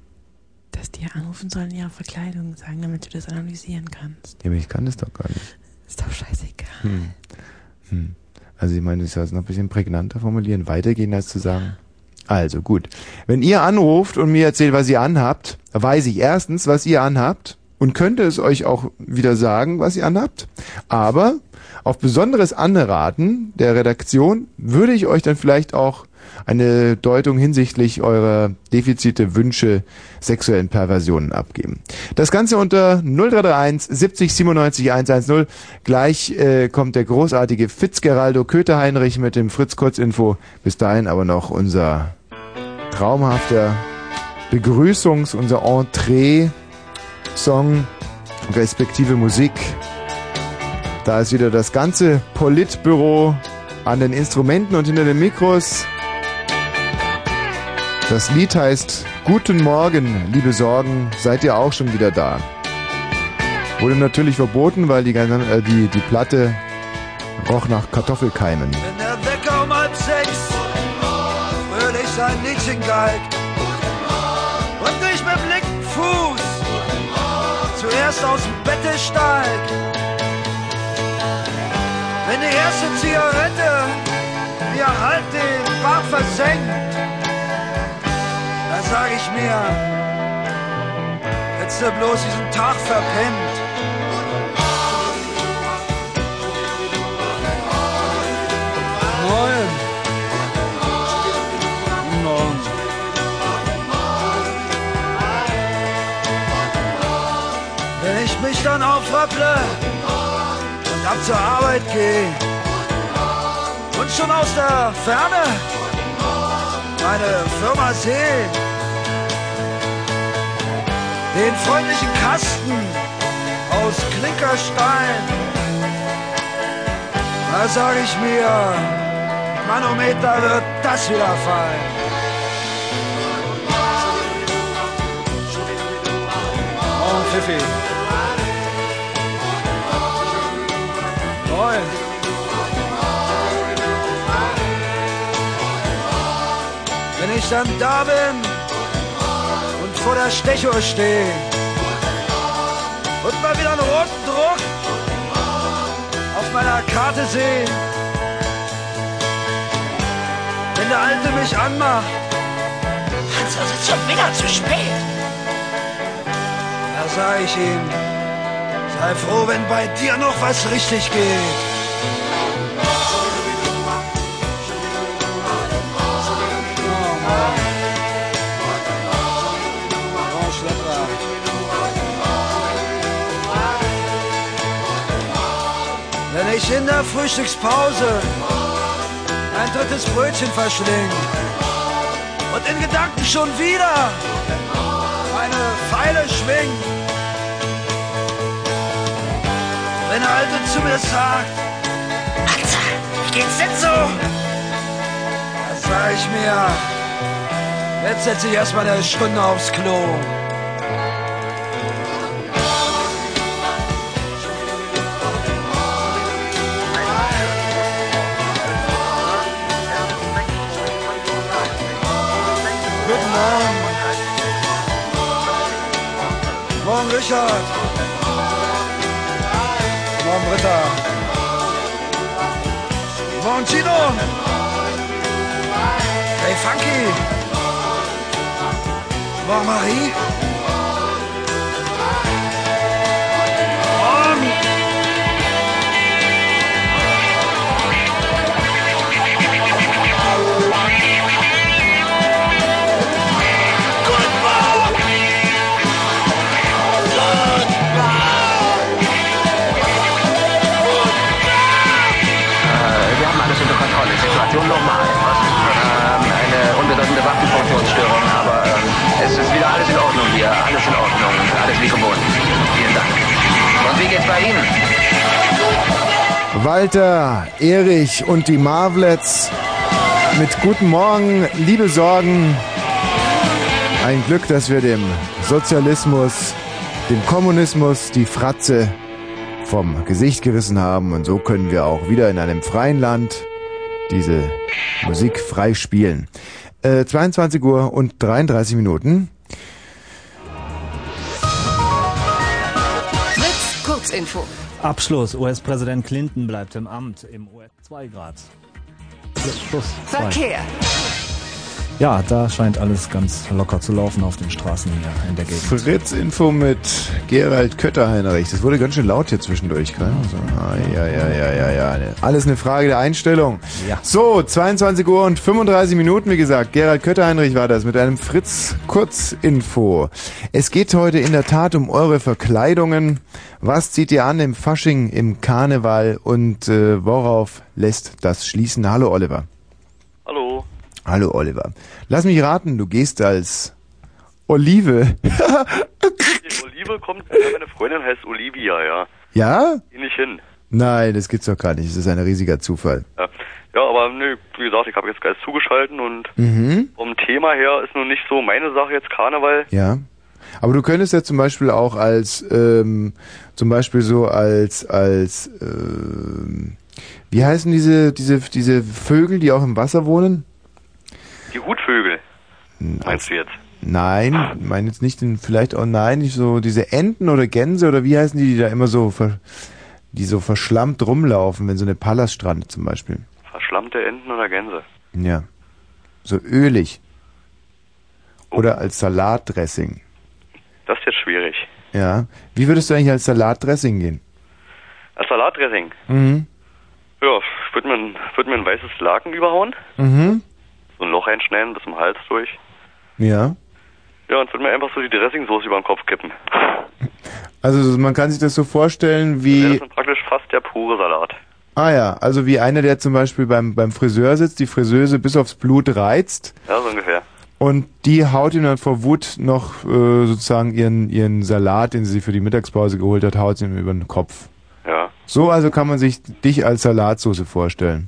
Dass die anrufen sollen, ihre Verkleidung sagen, damit du das analysieren kannst. Ja, aber ich kann das doch gar nicht. Ist doch scheißegal. Hm. Hm. Also ich meine, ich soll es noch ein bisschen prägnanter formulieren, weitergehen als zu sagen. Also gut. Wenn ihr anruft und mir erzählt, was ihr anhabt, weiß ich erstens, was ihr anhabt und könnte es euch auch wieder sagen, was ihr anhabt. Aber auf besonderes Anraten der Redaktion würde ich euch dann vielleicht auch eine Deutung hinsichtlich eurer Defizite, Wünsche, sexuellen Perversionen abgeben. Das Ganze unter 0331 70 97 110. Gleich äh, kommt der großartige Fitzgeraldo Köter-Heinrich mit dem Fritz-Kurz-Info. Bis dahin aber noch unser traumhafter Begrüßungs-, unser Entree-Song, respektive Musik. Da ist wieder das ganze Politbüro an den Instrumenten und hinter den Mikros. Das Lied heißt Guten Morgen, liebe Sorgen, seid ihr auch schon wieder da? Wurde natürlich verboten, weil die, äh, die, die Platte roch nach Kartoffelkeimen. Wenn der Wecker um halb sechs fröhlich sein Liedchen geigt und ich mit linken Fuß zuerst aus dem Bette steig. Wenn die erste Zigarette mir halt den Bart versenkt, sag ich mir, hättest du bloß diesen Tag verpennt. Moin. Wenn ich mich dann aufrapple und ab zur Arbeit gehe und schon aus der Ferne meine Firma sehe, den freundlichen Kasten aus Klinkerstein, da sag ich mir, Manometer wird das wieder fallen. Morgen, Pfiffi. Moin. Wenn ich dann da bin vor der Stechuhr stehe und mal wieder einen roten Druck auf meiner Karte sehe, wenn der Alte mich anmacht, Hans, es ist schon wieder zu spät. da sag ich ihm, sei froh, wenn bei dir noch was richtig geht. Frühstückspause ein drittes Brötchen verschlingen und in Gedanken schon wieder eine Pfeile schwingen. Wenn der Alte zu mir sagt, Alter, wie geht's denn so? dann sag ich mir, jetzt setze ich erstmal eine Stunde aufs Klo. Richard. Morgen, Britta. Morgen, Tino. Hey, Funky. Morgen, Marie. Situation normal. Ähm, eine unbedeutende Waffenfunktionsstörung, aber ähm, es ist wieder alles in Ordnung hier. Alles in Ordnung. Alles wie gewohnt. Vielen Dank. Und wie geht's bei Ihnen? Walter, Erich und die Marvlets mit Guten Morgen, liebe Sorgen. Ein Glück, dass wir dem Sozialismus, dem Kommunismus die Fratze vom Gesicht gerissen haben und so können wir auch wieder in einem freien Land diese Musik frei spielen. Äh, 22 Uhr und 33 Minuten. Fritz, Kurzinfo. Abschluss. US-Präsident Clinton bleibt im Amt im US 2 Grad. Plus zwei. Ja, da scheint alles ganz locker zu laufen auf den Straßen hier in der Gegend. Fritz Info mit Gerald Kötterheinrich. Das wurde ganz schön laut hier zwischendurch, gell? So, ah, ja, ja, ja, ja, ja. Alles eine Frage der Einstellung. Ja. So, 22 Uhr und 35 Minuten, wie gesagt. Gerald Kötterheinrich war das mit einem Fritz Kurzinfo. Es geht heute in der Tat um eure Verkleidungen. Was zieht ihr an im Fasching, im Karneval und äh, worauf lässt das schließen? Hallo Oliver. Hallo. Hallo Oliver. Lass mich raten, du gehst als Olive. Die Olive kommt, ja, meine Freundin heißt Olivia, ja. ja? Geh nicht hin. Nein, das gibt's doch gar nicht. Das ist ein riesiger Zufall. Ja, ja aber nö, wie gesagt, ich habe jetzt Geist zugeschalten und Mhm. vom Thema her ist nun nicht so meine Sache jetzt Karneval. Ja. Aber du könntest ja zum Beispiel auch als, ähm, zum Beispiel so als, als, ähm, wie heißen diese, diese, diese Vögel, die auch im Wasser wohnen? Die Hutvögel, meinst du jetzt? Nein, ich meine jetzt nicht den, vielleicht auch, nein, nicht so diese Enten oder Gänse oder wie heißen die, die da immer so, ver, die so verschlammt rumlaufen, wenn so eine Pallas strandet zum Beispiel. Verschlammte Enten oder Gänse? Ja. So ölig. Oder als Salatdressing. Das ist jetzt schwierig. Ja. Wie würdest du eigentlich als Salatdressing gehen? Als Salatdressing? Mhm. Ja, ich würde mir, ein- würd mir ein weißes Laken überhauen, Mhm. So ein Loch einschneiden bis zum Hals durch. Ja. Ja, und würde mir einfach so die Dressingsoße über den Kopf kippen. Also man kann sich das so vorstellen Ja, das wie, ist praktisch fast der pure Salat. ah ja, also wie einer, der zum Beispiel beim, beim Friseur sitzt, die Friseuse bis aufs Blut reizt Ja, so ungefähr. und die haut ihm dann vor Wut noch äh, sozusagen ihren, ihren Salat, den sie für die Mittagspause geholt hat, haut sie ihm über den Kopf. Ja, So also kann man sich dich als Salatsoße vorstellen.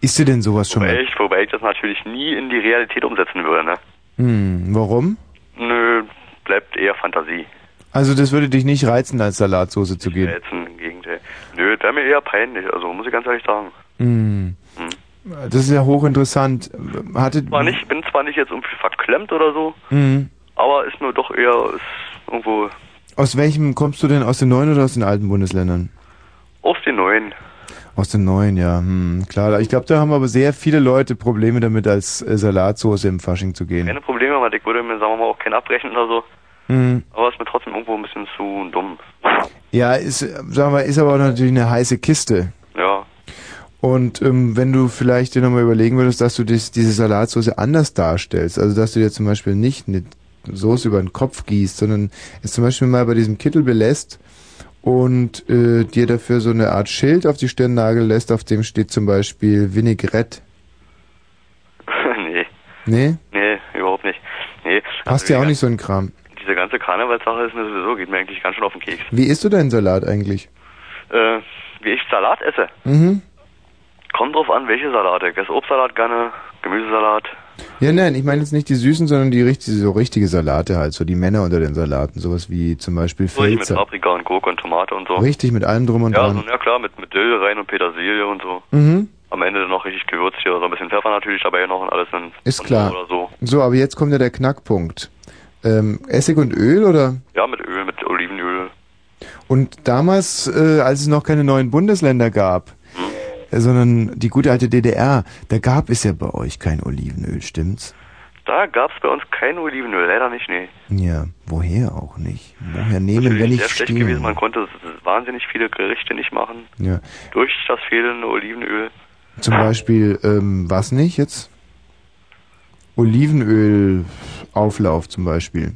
Isst du denn sowas schon Wobei mal? ich, wobei ich das natürlich nie in die Realität umsetzen würde, ne? Hm, warum? Nö, bleibt eher Fantasie. Also das würde dich nicht reizen, als Salatsoße zu gehen. Jetzt im Gegenteil. Nö, wäre mir eher peinlich, also muss ich ganz ehrlich sagen. Hm. Hm. Das ist ja hochinteressant. Hatte, Zwar nicht, bin zwar nicht jetzt irgendwie verklemmt oder so, Hm. aber ist nur doch eher ist irgendwo Aus welchem kommst du denn? Aus den neuen oder aus den alten Bundesländern? aus den neuen. Aus den neuen, ja. Hm, klar. Ich glaube, da haben aber sehr viele Leute Probleme damit, als äh, Salatsoße im Fasching zu gehen. Keine Probleme, weil ich würde mir, sagen wir mal, auch keinen abbrechen oder so. Hm. Aber ist mir trotzdem irgendwo ein bisschen zu dumm. *laughs* Ja, ist, äh, sagen wir, ist aber auch natürlich eine heiße Kiste. Ja. Und ähm, wenn du vielleicht dir nochmal überlegen würdest, dass du dies, diese Salatsoße anders darstellst, also dass du dir zum Beispiel nicht eine Soße über den Kopf gießt, sondern es zum Beispiel mal bei diesem Kittel belässt und äh, dir dafür so eine Art Schild auf die Stirn nageln lässt, auf dem steht zum Beispiel Vinaigrette. *laughs* nee, Nee? nee, überhaupt nicht. Nee, Hast ja auch nicht so einen Kram. diese ganze Karnevalssache ist mir sowieso, geht mir eigentlich ganz schön auf den Keks. Wie isst du deinen Salat eigentlich? Äh, wie ich Salat esse. Mhm. Kommt drauf an, welche Salate. Ich esse Obstsalat gerne, Gemüsesalat. Ja, nein, ich meine jetzt nicht die süßen, sondern die richtig, so richtige Salate halt, so die Männer unter den Salaten, sowas wie zum Beispiel So ich mit. Paprika und Gurke und Tomate und so. Richtig, mit allem drum und ja, dran. so, ja klar, mit, mit Dill rein und Petersilie und so. Mhm. Am Ende dann noch richtig gewürzt hier, so ein bisschen Pfeffer natürlich dabei noch und alles dann. Ist und klar. So oder so. So, aber jetzt kommt ja der Knackpunkt. Ähm, Essig und Öl oder? Ja, mit Öl, mit Olivenöl. Und damals, äh, als es noch keine neuen Bundesländer gab, sondern die gute alte DDR, da gab es ja bei euch kein Olivenöl, stimmt's? Da gab's bei uns kein Olivenöl, leider nicht, nee. Ja, woher auch nicht? Woher nehmen, wenn ich sehr schlecht gewesen, man konnte wahnsinnig viele Gerichte nicht machen. Ja, Durch das fehlende Olivenöl. zum Beispiel, ähm, was nicht jetzt? Olivenölauflauf zum Beispiel.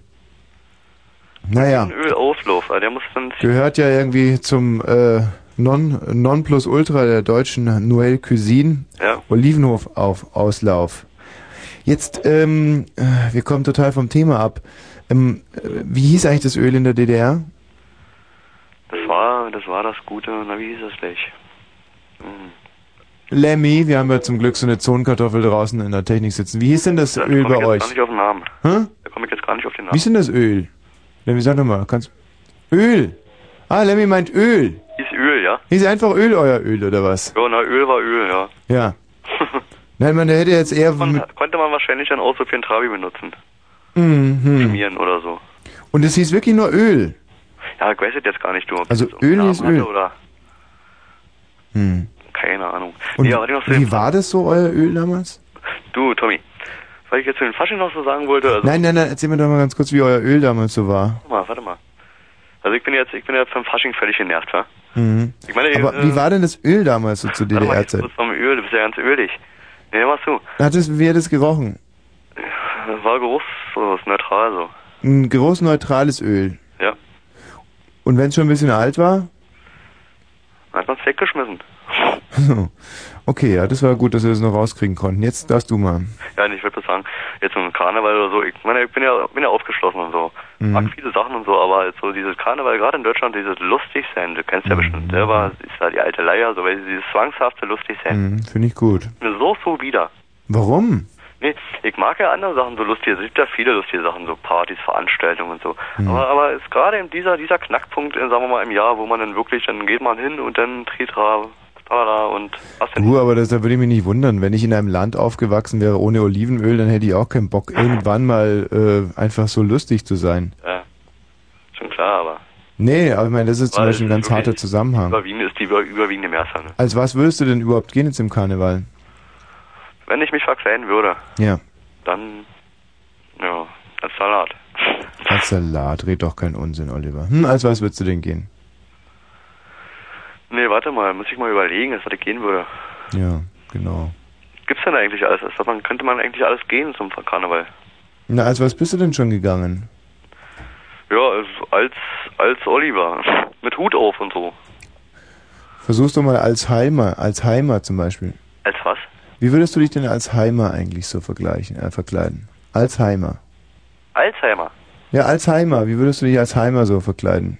Naja, Olivenölauflauf, also der muss dann gehört ja irgendwie zum äh, Non, non plus ultra der deutschen Nouvelle Cuisine. Ja. Olivenhof auf Auslauf. Jetzt, ähm, äh, wir kommen total vom Thema ab. Ähm, äh, wie hieß eigentlich das Öl in der DDR? Das war, das war das Gute, na wie hieß das gleich? Hm. Lemmy, wir haben ja zum Glück so eine Zonenkartoffel draußen in der Technik sitzen. Wie hieß denn das Da Öl komme bei ich jetzt euch? gar nicht auf den Namen. Hä? Da komme ich jetzt gar nicht auf den Wie Namen. ist denn das Öl? Lemmy, sag doch mal, kannst Öl! Ah, Lemmy meint Öl. Hieß Öl, ja? Hieß einfach Öl euer Öl, oder was? Ja, na Öl war Öl, ja. Ja. *laughs* Nein, man, hätte jetzt eher... Man, konnte man wahrscheinlich dann auch so für einen Trabi benutzen. Mhm. Schmieren oder so. Und es hieß wirklich nur Öl. Ja, ich weiß es jetzt gar nicht, du. Also Öl ist Öl. Oder, Hm. keine Ahnung. Und nee, wie war das so, euer Öl damals? Du, Tommy, was ich jetzt zu den Fasching noch so sagen wollte, also, Nein, nein, nein, erzähl mir doch mal ganz kurz, wie euer Öl damals so war. warte mal, warte mal. Also ich bin jetzt, ich bin jetzt vom Fasching völlig genervt, wa? Mhm. Ich meine, Aber äh, wie war denn das Öl damals so jetzt DDR-Zeit? kurz vom Öl, du bist ja ganz ölig. Nee, mal zu. Hat es, wie hat es gerochen? War geruchslos, neutral so. Ein geruchsneutrales Öl. Ja. Und wenn es schon ein bisschen alt war? Dann hat man's weggeschmissen. *laughs* okay, ja, das war gut, dass wir das noch rauskriegen konnten. Jetzt darfst du mal. Ja, und ich würde sagen, jetzt so ein Karneval oder so, ich meine, ich bin ja, bin ja aufgeschlossen und so. Mhm. Mag viele Sachen und so, aber so dieses Karneval, gerade in Deutschland, dieses lustig sein, du kennst ja Mhm. bestimmt selber, ist ja die alte Leier, so, weil dieses zwangshafte lustig sein. Mhm, Finde ich gut. So, so wieder. Warum? Nee, ich mag ja andere Sachen so lustige, es gibt ja viele lustige Sachen, so Partys, Veranstaltungen und so. Mhm. Aber, aber es ist gerade eben dieser, dieser Knackpunkt, sagen wir mal, im Jahr, wo man dann wirklich, dann geht man hin und dann Tritra, tralala und was denn? Du, aber das, da würde ich mich nicht wundern. Wenn ich in einem Land aufgewachsen wäre ohne Olivenöl, dann hätte ich auch keinen Bock, irgendwann mal äh, einfach so lustig zu sein. Ja, schon klar, aber Nee, aber ich meine, das ist zum Beispiel ein ganz harter Zusammenhang. überwiegend ist die über, überwiegende Mehrzahl. ne? Als was würdest du denn überhaupt gehen jetzt im Karneval? Wenn ich mich verkleiden würde, Ja, dann, ja, als Salat. als Salat. Red doch keinen Unsinn, Oliver. Hm, als was würdest du denn gehen? Nee, warte mal, muss ich mal überlegen, was ich gehen würde. Ja, genau. Gibt's denn eigentlich alles? Als was man, könnte man eigentlich alles gehen zum Karneval? Na, als was bist du denn schon gegangen? Ja, als, als, Oliver. Mit Hut auf und so. Versuchst du mal als Heimer, als Heimer zum Beispiel. Als was? Wie würdest du dich denn als Heimer eigentlich so vergleichen, äh, verkleiden? Als Heimer. Alzheimer. Ja, als Heimer. Wie würdest du dich als Heimer so verkleiden?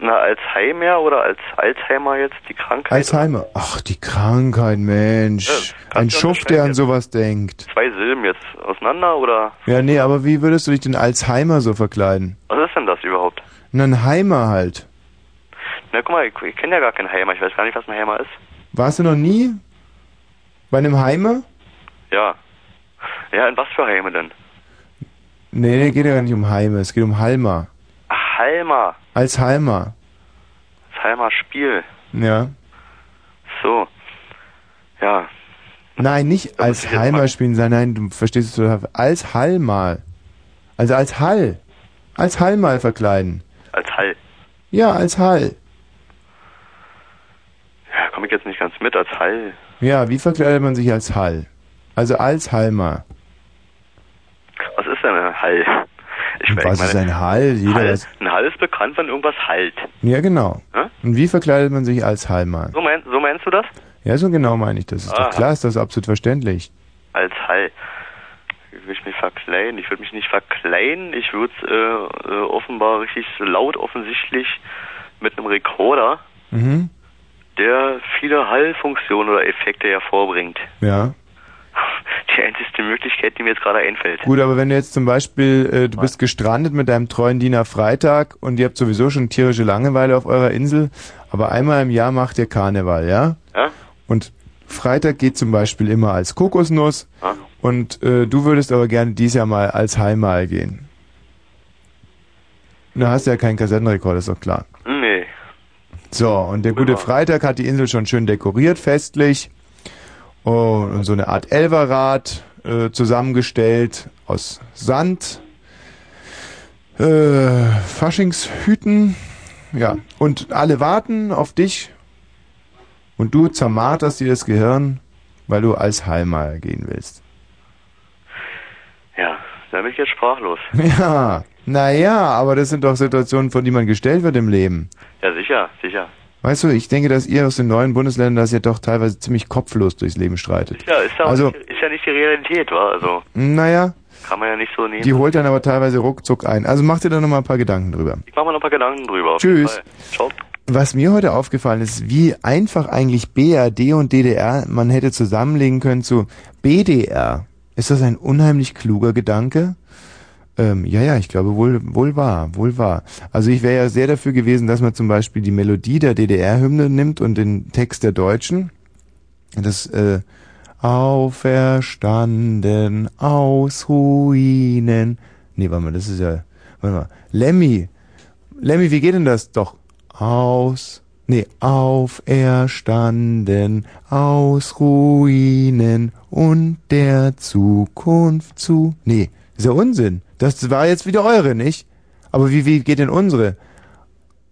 Na, als Heimer oder als Alzheimer jetzt die Krankheit? Alzheimer. Ach, die Krankheit, Mensch. Ein Schuft, der an sowas denkt. Zwei Silben jetzt auseinander oder? Ja, nee, aber wie würdest du dich denn als Heimer so verkleiden? Was ist denn das überhaupt? Na, ein Heimer halt. Na, guck mal, ich, ich kenne ja gar keinen Heimer. Ich weiß gar nicht, was ein Heimer ist. Warst du noch nie bei einem Heimer? Ja. Ja, in was für Heime denn? Nee, nee, geht ja gar nicht um Heime, es geht um Halmer. Ach, Halmer. Als Heimer. Das Halmer Spiel. Ja. So. Ja. Nein, nicht als Heimer spielen sein, nein, du verstehst es total. Als Hallmal. Also als Hall. Als Hallmal verkleiden. Als Hall. Ja, als Hall. Ja, komme ich jetzt nicht ganz mit. Als Hall. Ja, wie verkleidet man sich als Hall? Also als Hallmer. Was ist denn ein Hall? Weil Was ich ist meine, ein Hall? Jeder Hall, weiß. ein Hall ist bekannt, wenn irgendwas halt. Ja, genau. Hä? Und wie verkleidet man sich als Hallmann? So, mein, so meinst du das? Ja, so genau meine ich das. Ist Aha. doch klar, ist das absolut verständlich. Als Hall. Ich will mich verkleiden. Ich würde mich nicht verkleiden. Ich würde äh, äh, offenbar richtig laut offensichtlich mit einem Rekorder, Mhm. der viele Hallfunktionen oder Effekte hervorbringt. Ja. *laughs* Die einzige Möglichkeit, die mir jetzt gerade einfällt. Gut, aber wenn du jetzt zum Beispiel, äh, du bist gestrandet mit deinem treuen Diener Freitag und ihr habt sowieso schon tierische Langeweile auf eurer Insel, aber einmal im Jahr macht ihr Karneval, ja? Ja? Und Freitag geht zum Beispiel immer als Kokosnuss Ja. und äh, du würdest aber gerne dies Jahr mal als Heimmal gehen. Da hast du ja keinen Kassettenrekord, ist doch klar. Nee. So, und der gute Freitag hat die Insel schon schön dekoriert, festlich. Oh, und so eine Art Elverrad äh, zusammengestellt aus Sand, äh, Faschingshüten, ja. Und alle warten auf dich und du zermarterst dir das Gehirn, weil du als Heilmal gehen willst. Ja, da bin ich jetzt sprachlos. *laughs* Ja, naja, aber das sind doch Situationen, von die man gestellt wird im Leben. Ja, sicher, sicher. Weißt du, ich denke, dass ihr aus den neuen Bundesländern das ja doch teilweise ziemlich kopflos durchs Leben streitet. Ja, ist ja, auch Also- nicht, ist ja nicht die Realität, wa? Also, Naja, kann man ja nicht so nehmen. die holt dann aber teilweise ruckzuck ein. Also mach dir da noch mal ein paar Gedanken drüber. ich mache mir noch ein paar Gedanken drüber. Tschüss. Ciao. Was mir heute aufgefallen ist, wie einfach eigentlich BRD und DDR man hätte zusammenlegen können zu BDR. Ist das ein unheimlich kluger Gedanke? Ähm, ja, ja, ich glaube wohl, wohl wahr, wohl wahr. Also ich wäre ja sehr dafür gewesen, dass man zum Beispiel die Melodie der DDR-Hymne nimmt und den Text der Deutschen. Das äh, Auferstanden aus Ruinen. Nee, warte mal, das ist ja. Warte mal. Lemmy. Lemmy, wie geht denn das? Doch. Aus. Nee, auferstanden aus Ruinen und der Zukunft zu. Nee, ist ja Unsinn. Das war jetzt wieder eure, nicht? Aber wie, wie geht denn unsere?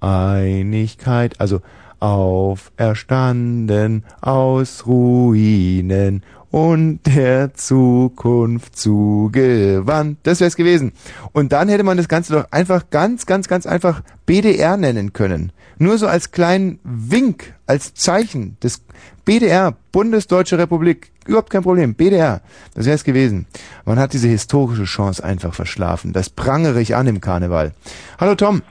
Einigkeit, also auferstanden aus Ruinen und der Zukunft zugewandt. Das wär's gewesen. Und dann hätte man das Ganze doch einfach ganz, ganz, ganz einfach BDR nennen können. Nur so als kleinen Wink, als Zeichen des BDR, Bundesdeutsche Republik. Überhaupt kein Problem. BDR. Das wär's gewesen. Man hat diese historische Chance einfach verschlafen. Das prangere ich an im Karneval. Hallo Tom.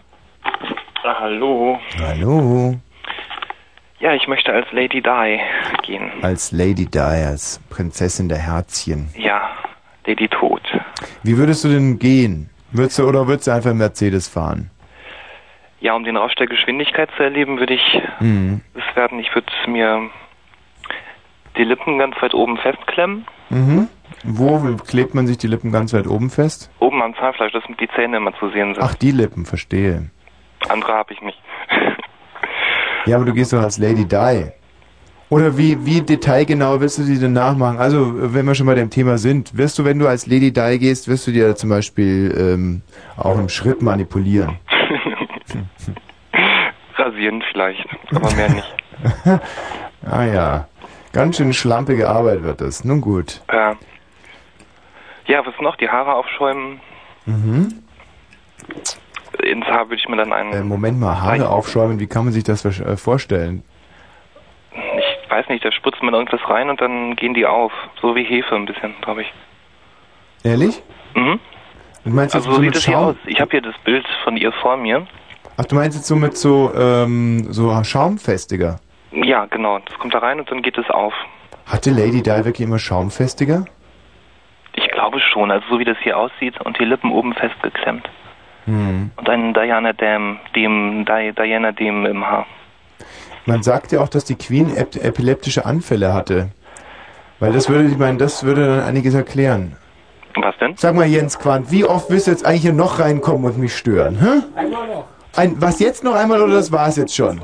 Ah, hallo. Hallo. Ja, ich möchte als Lady Di gehen. Als Lady Di, als Prinzessin der Herzchen. Ja, Lady Tod. Wie würdest du denn gehen? Würdest du oder würdest du einfach im Mercedes fahren? Ja, um den Rausch der Geschwindigkeit zu erleben, würde ich Mhm. es werden. Ich würde mir die Lippen ganz weit oben festklemmen. Mhm. Wo klebt man sich die Lippen ganz weit oben fest? Oben am Zahnfleisch, dass die Zähne immer zu sehen sind. Ach, die Lippen, verstehe. Andere habe ich nicht. Ja, aber du gehst doch als Lady Di. Oder wie, wie detailgenau willst du die denn nachmachen? Also, wenn wir schon bei dem Thema sind, wirst du, wenn du als Lady Di gehst, wirst du dir zum Beispiel ähm, auch im Schritt manipulieren? *laughs* Rasieren vielleicht, aber mehr nicht. *laughs* ah ja, ganz schön schlampige Arbeit wird das. Nun gut. Ja. Ja, was noch? Die Haare aufschäumen. Mhm. Ins Haar würde ich mir dann einen. Äh, Moment mal, Haare aufschäumen, wie kann man sich das äh, vorstellen? Ich weiß nicht, da spritzt man irgendwas rein und dann gehen die auf. So wie Hefe ein bisschen, glaube ich. Ehrlich? Mhm. Du meinst Also so sieht mit es hier Schaum? aus. Ich habe hier das Bild von ihr vor mir. Ach, du meinst jetzt so mit so, ähm, so Schaumfestiger? Ja, genau. Das kommt da rein und dann geht es auf. Hatte Lady Di wirklich immer Schaumfestiger? Ich glaube schon. Also so wie das hier aussieht und die Lippen oben festgeklemmt. Hm. Und ein Diana Dam, dem, Di Diana Dem im Haar. Man sagt ja auch, dass die Queen ep epileptische Anfälle hatte. Weil das würde, ich meine, das würde dann einiges erklären. Was denn? Sag mal, Jens Quandt, wie oft willst du jetzt eigentlich hier noch reinkommen und mich stören? Hä? Einmal noch. Ein, was jetzt noch einmal oder das war's jetzt schon?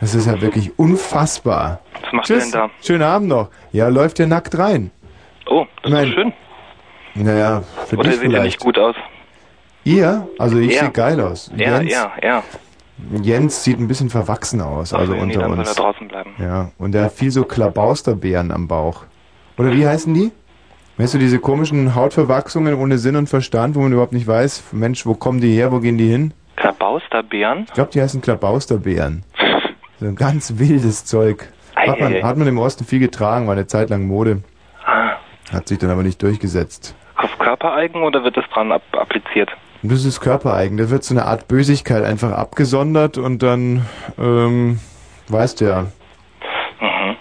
Das ist ja wirklich unfassbar. Was macht Tschüss. ihr denn Schönen Abend noch. Ja, läuft ja nackt rein. da? Oh, das Nein. ist schön. Naja, für Oder dich sieht er nicht vielleicht. gut aus? Ihr? Also ich Er. sehe geil aus. Ja, Jens, ja, ja. Jens sieht ein bisschen verwachsen aus, also nee, unter dann soll uns. er draußen bleiben. Ja, und er hat viel so Klabausterbeeren am Bauch. Oder wie heißen die? Weißt du, diese komischen Hautverwachsungen ohne Sinn und Verstand, wo man überhaupt nicht weiß, Mensch, wo kommen die her, wo gehen die hin? Klabausterbären? Ich glaube, die heißen Klabausterbeeren. So ein ganz wildes Zeug. Hat man, hat man im Osten viel getragen, war eine Zeit lang Mode. Ah, Hat sich dann aber nicht durchgesetzt. auf Körpereigen oder wird das dran appliziert? Und das ist körpereigen. Da wird so eine Art Bösigkeit einfach abgesondert und dann, ähm, weißt du ja. Mhm.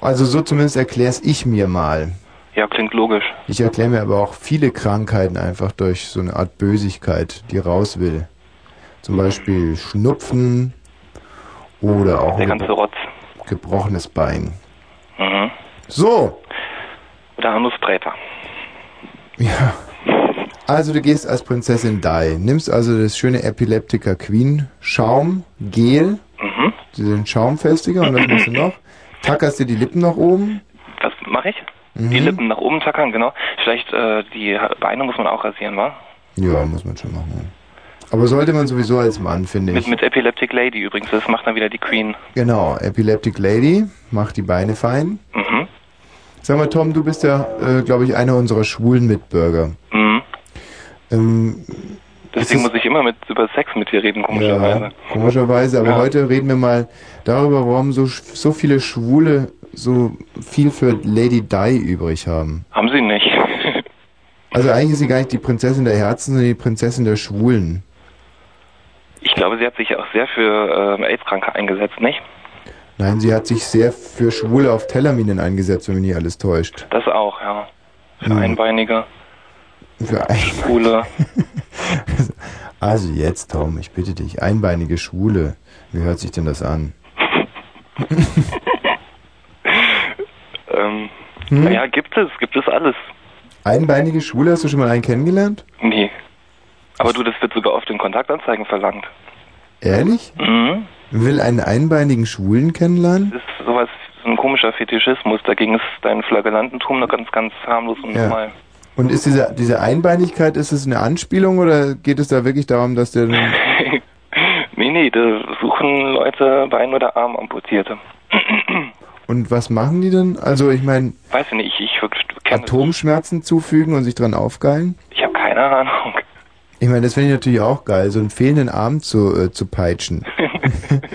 Also so zumindest erklär's ich mir mal. Ja, klingt logisch. Ich erkläre mir aber auch viele Krankheiten einfach durch so eine Art Bösigkeit, die raus will. Zum Beispiel Schnupfen oder auch Der ganze Rotz. gebrochenes Bein. Mhm. So, Oder Anusträter. ja. Also du gehst als Prinzessin Dai, nimmst also das schöne Epileptica Queen Schaum, Gel, Mhm. diesen Schaumfestiger und was machst du noch? Tackerst dir die Lippen nach oben. Was mache ich? Mhm. Die Lippen nach oben tackern, genau. Vielleicht äh, die Beine muss man auch rasieren, wa? Ja, muss man schon machen. Aber sollte man sowieso als Mann, finde Mit, ich. mit Epileptic Lady übrigens. Das macht dann wieder die Queen. Genau, Epileptic Lady, macht die Beine fein. Mhm. Sag mal, Tom, du bist ja, äh, glaube ich, einer unserer schwulen Mitbürger. Mhm. Ähm, Deswegen muss ich immer mit über Sex mit dir reden, komischerweise. ja, komischerweise, aber Ja. heute reden wir mal darüber, warum so, so viele Schwule so viel für Lady Di übrig haben. Haben sie nicht. *laughs* Also eigentlich ist sie gar nicht die Prinzessin der Herzen, sondern die Prinzessin der Schwulen. Ich glaube, sie hat sich auch sehr für ähm, AIDS-Kranke eingesetzt, nicht? Nein, sie hat sich sehr für Schwule auf Tellerminen eingesetzt, wenn mich nicht alles täuscht. Das auch, ja. Für Hm. Einbeinige, Für ein *laughs* Schwule. *laughs* Also jetzt, Tom, ich bitte dich, einbeinige Schwule. Wie hört sich denn das an? *laughs* ähm, Hm? Naja, gibt es, gibt es alles. Einbeinige Schwule, hast du schon mal einen kennengelernt? Nee. Aber du, das wird sogar oft in Kontaktanzeigen verlangt. Ehrlich? Mhm. Will einen einbeinigen Schwulen kennenlernen? Das ist sowas, so ein komischer Fetischismus. Dagegen ist dein Flagellantentum noch ganz, ganz harmlos und Ja. normal. Und ist diese, diese Einbeinigkeit, ist es eine Anspielung oder geht es da wirklich darum, dass der... *laughs* Nee, nee, da suchen Leute Bein oder Arm amputierte. *clears throat* Und was machen die denn? Also ich meine, Weiß ich nicht, ich wirklich Atomschmerzen zufügen und sich dran aufgeilen? Ich habe keine Ahnung. Ich meine, das finde ich natürlich auch geil, so einen fehlenden Arm zu, äh, zu peitschen. *laughs*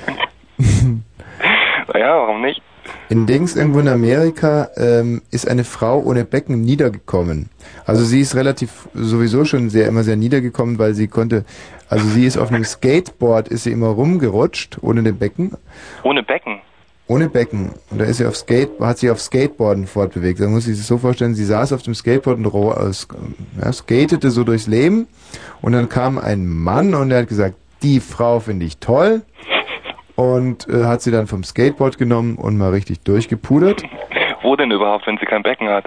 Naja, warum nicht? In Dings irgendwo in Amerika ähm, ist eine Frau ohne Becken niedergekommen. Also sie ist relativ sowieso schon sehr immer sehr niedergekommen, weil sie konnte, also sie ist auf einem Skateboard ist sie immer rumgerutscht ohne den Becken, Ohne Becken. ohne Becken. Und da ist sie auf Skate, hat sie auf Skateboarden fortbewegt. Da muss sie sich so vorstellen, sie saß auf dem Skateboard und äh, ja, skatete so durchs Leben und dann kam ein Mann und der hat gesagt, die Frau finde ich toll. Und äh, hat sie dann vom Skateboard genommen und mal richtig durchgepudert. Wo denn überhaupt, wenn sie kein Becken hat?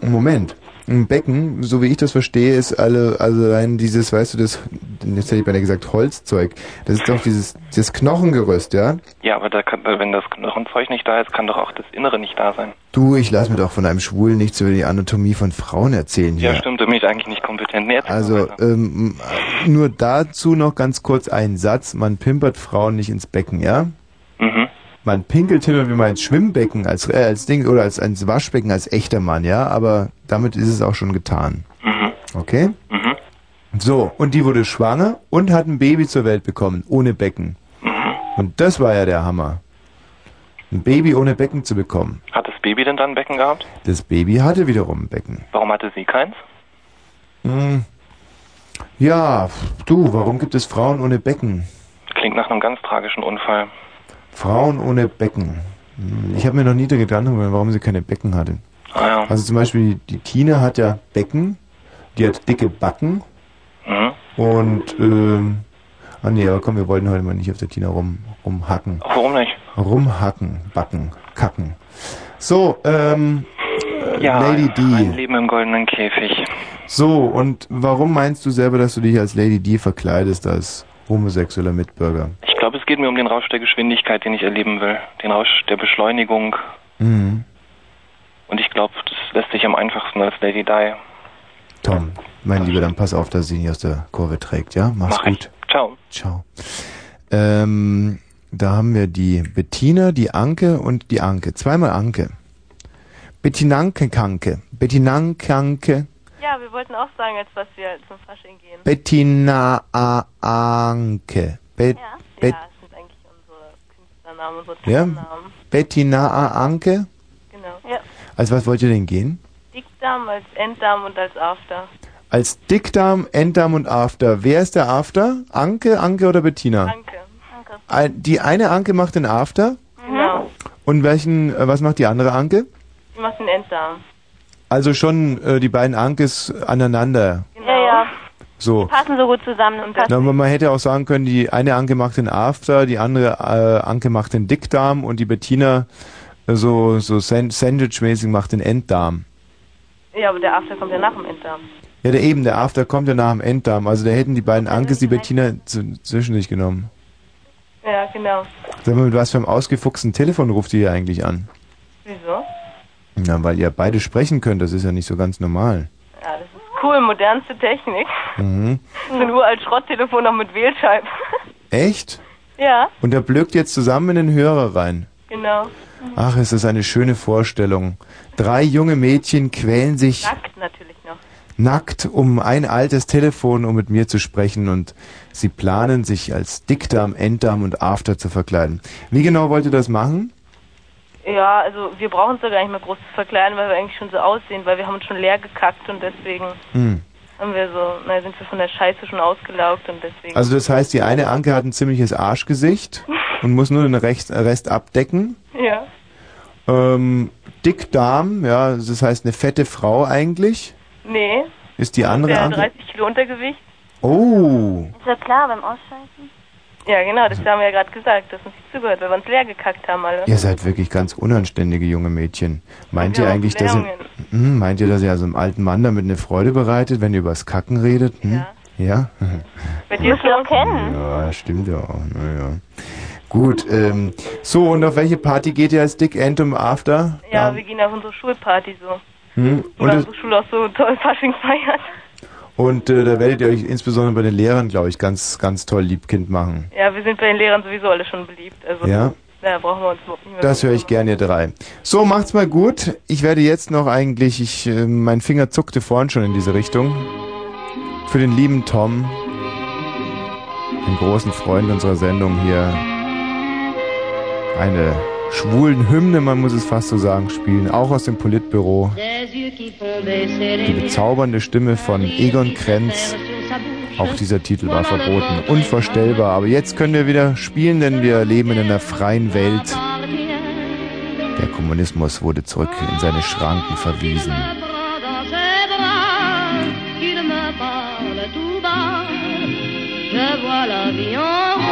Moment. Ein Becken, so wie ich das verstehe, ist alle, also allein dieses, weißt du, das, jetzt hätte ich beinahe gesagt, Holzzeug. Das ist doch dieses, dieses Knochengerüst, ja? Ja, aber da kann, wenn das Knochenzeug nicht da ist, kann doch auch das Innere nicht da sein. Du, ich lass mir doch von einem Schwulen nichts über die Anatomie von Frauen erzählen hier. Ja, stimmt, da bin ich eigentlich nicht kompetent. Nee, Also, ähm, nur dazu noch ganz kurz einen Satz. Man pimpert Frauen nicht ins Becken, ja? Man pinkelt hin und wieder mal ins Schwimmbecken als, äh, als Ding oder als ins Waschbecken als echter Mann, ja? Aber damit ist es auch schon getan. Mhm. Okay? Mhm. So, und die wurde schwanger und hat ein Baby zur Welt bekommen, ohne Becken. Mhm. Und das war ja der Hammer. Ein Baby ohne Becken zu bekommen. Hat das Baby denn dann ein Becken gehabt? Das Baby hatte wiederum ein Becken. Warum hatte sie keins? Hm. Ja, du, warum gibt es Frauen ohne Becken? Klingt nach einem ganz tragischen Unfall. Frauen ohne Becken. Hm, Ich habe mir noch nie Gedanken gemacht, warum sie keine Becken hatte. Ah ja. Also zum Beispiel die Tina hat ja Becken, die hat dicke Backen Mhm. und ähm, ah nee, aber komm, wir wollten heute mal nicht auf der Tina rum rumhacken. Warum nicht? Rumhacken, backen, kacken. So, ähm, äh, Ja, Lady ein D. Leben im goldenen Käfig. So, und warum meinst du selber, dass du dich als Lady D verkleidest als homosexueller Mitbürger? Ich glaube, es geht mir um den Rausch der Geschwindigkeit, den ich erleben will. Den Rausch der Beschleunigung. Mhm. Und ich glaube, das lässt sich am einfachsten als Lady Di. Tom, mein Lieber, dann pass auf, dass sie nicht aus der Kurve trägt, ja? Mach's Mach gut. ich. Ciao. Ciao. Ähm, da haben wir die Bettina, die Anke und die Anke. Zweimal Anke. Bettinanke-Kanke. Bettinankanke. Ja, wir wollten auch sagen, als was wir zum Fasching gehen. Bettina-Anke. Bet ja, Bet ja, das sind eigentlich unsere Künstlernamen, unsere ja? Turnnamen. Bettina-Anke. Genau. Ja. Als was wollt ihr denn gehen? Dickdarm als Enddarm und als After. Als Dickdarm, Enddarm und After. Wer ist der After? Anke, Anke oder Bettina? Anke. Anke. Die eine Anke macht den After. Genau. Und welchen, äh, was macht die andere Anke? Die macht den Enddarm. Also schon äh, die beiden Ankes aneinander. Genau. Ja, ja. So. Passen so gut zusammen. Und Na, aber man hätte auch sagen können, die eine Anke macht den After, die andere äh, Anke macht den Dickdarm und die Bettina äh, so, so Sand- Sandwich-mäßig macht den Enddarm. Ja, aber der After kommt ja nach dem Enddarm. Ja, der eben, der After kommt ja nach dem Enddarm. Also da hätten die beiden Ankes die Bettina zu, zwischen sich genommen. Ja, genau. Sag mal, mit was für einem ausgefuchsten Telefon ruft ihr hier eigentlich an? Wieso? Na, weil ihr beide sprechen könnt, das ist ja nicht so ganz normal. Ja, das ist cool, modernste Technik. Mhm. So ein uralt Schrotttelefon noch mit Wählscheibe. *laughs* Echt? ja, Und er blökt jetzt zusammen in den Hörer rein. genau. Ach, es ist eine schöne Vorstellung. Drei junge Mädchen quälen sich Nackt natürlich noch. nackt um ein altes Telefon, um mit mir zu sprechen und sie planen, sich als Dickdarm, Enddarm und After zu verkleiden. Wie genau wollt ihr das machen? Ja, also wir brauchen uns da gar nicht mehr groß zu verkleiden, weil wir eigentlich schon so aussehen, weil wir haben uns schon leer gekackt und deswegen Hm. haben wir so, na, sind wir von der Scheiße schon ausgelaugt und deswegen. Also das heißt, die eine Anke hat ein ziemliches Arschgesicht *laughs* und muss nur den Rest, Rest abdecken. ja. Ähm, Dickdarm, ja, das heißt eine fette Frau eigentlich. Nee. Ist die andere Der Anke? 30 Kilo Untergewicht. Oh. Ist ja klar beim Ausschalten. Ja, genau, das haben wir ja gerade gesagt, dass uns nicht zugehört, weil wir uns leer gekackt haben alle. Ihr seid wirklich ganz unanständige junge Mädchen. Meint ihr eigentlich, dass ihr, hm, meint ihr, dass ihr also einem alten Mann damit eine Freude bereitet, wenn ihr übers Kacken redet? Hm? Ja. Ja? Bei dir schon kennen. Ja, stimmt ja auch. Naja. Gut, ähm, so, und auf welche Party geht ihr als Dick um After? Ja, wir gehen auf unsere Schulparty so. Hm? Und, unsere Schule auch so toll Fasching feiert. Und äh, da werdet ihr euch insbesondere bei den Lehrern, glaube ich, ganz, ganz toll Liebkind machen. Ja, wir sind bei den Lehrern sowieso alle schon beliebt. Also, Ja? Da brauchen wir uns nicht mehr. Das höre ich gern, ihr drei. So, macht's mal gut. Ich werde jetzt noch eigentlich, ich, äh, mein Finger zuckte vorhin schon in diese Richtung. Für den lieben Tom, den großen Freund unserer Sendung hier, eine schwulen Hymne, man muss es fast so sagen, spielen, auch aus dem Politbüro. Die bezaubernde Stimme von Egon Krenz. Auch dieser Titel war verboten. Unvorstellbar. Aber jetzt können wir wieder spielen, denn wir leben in einer freien Welt. Der Kommunismus wurde zurück in seine Schranken verwiesen. Je vois la vie en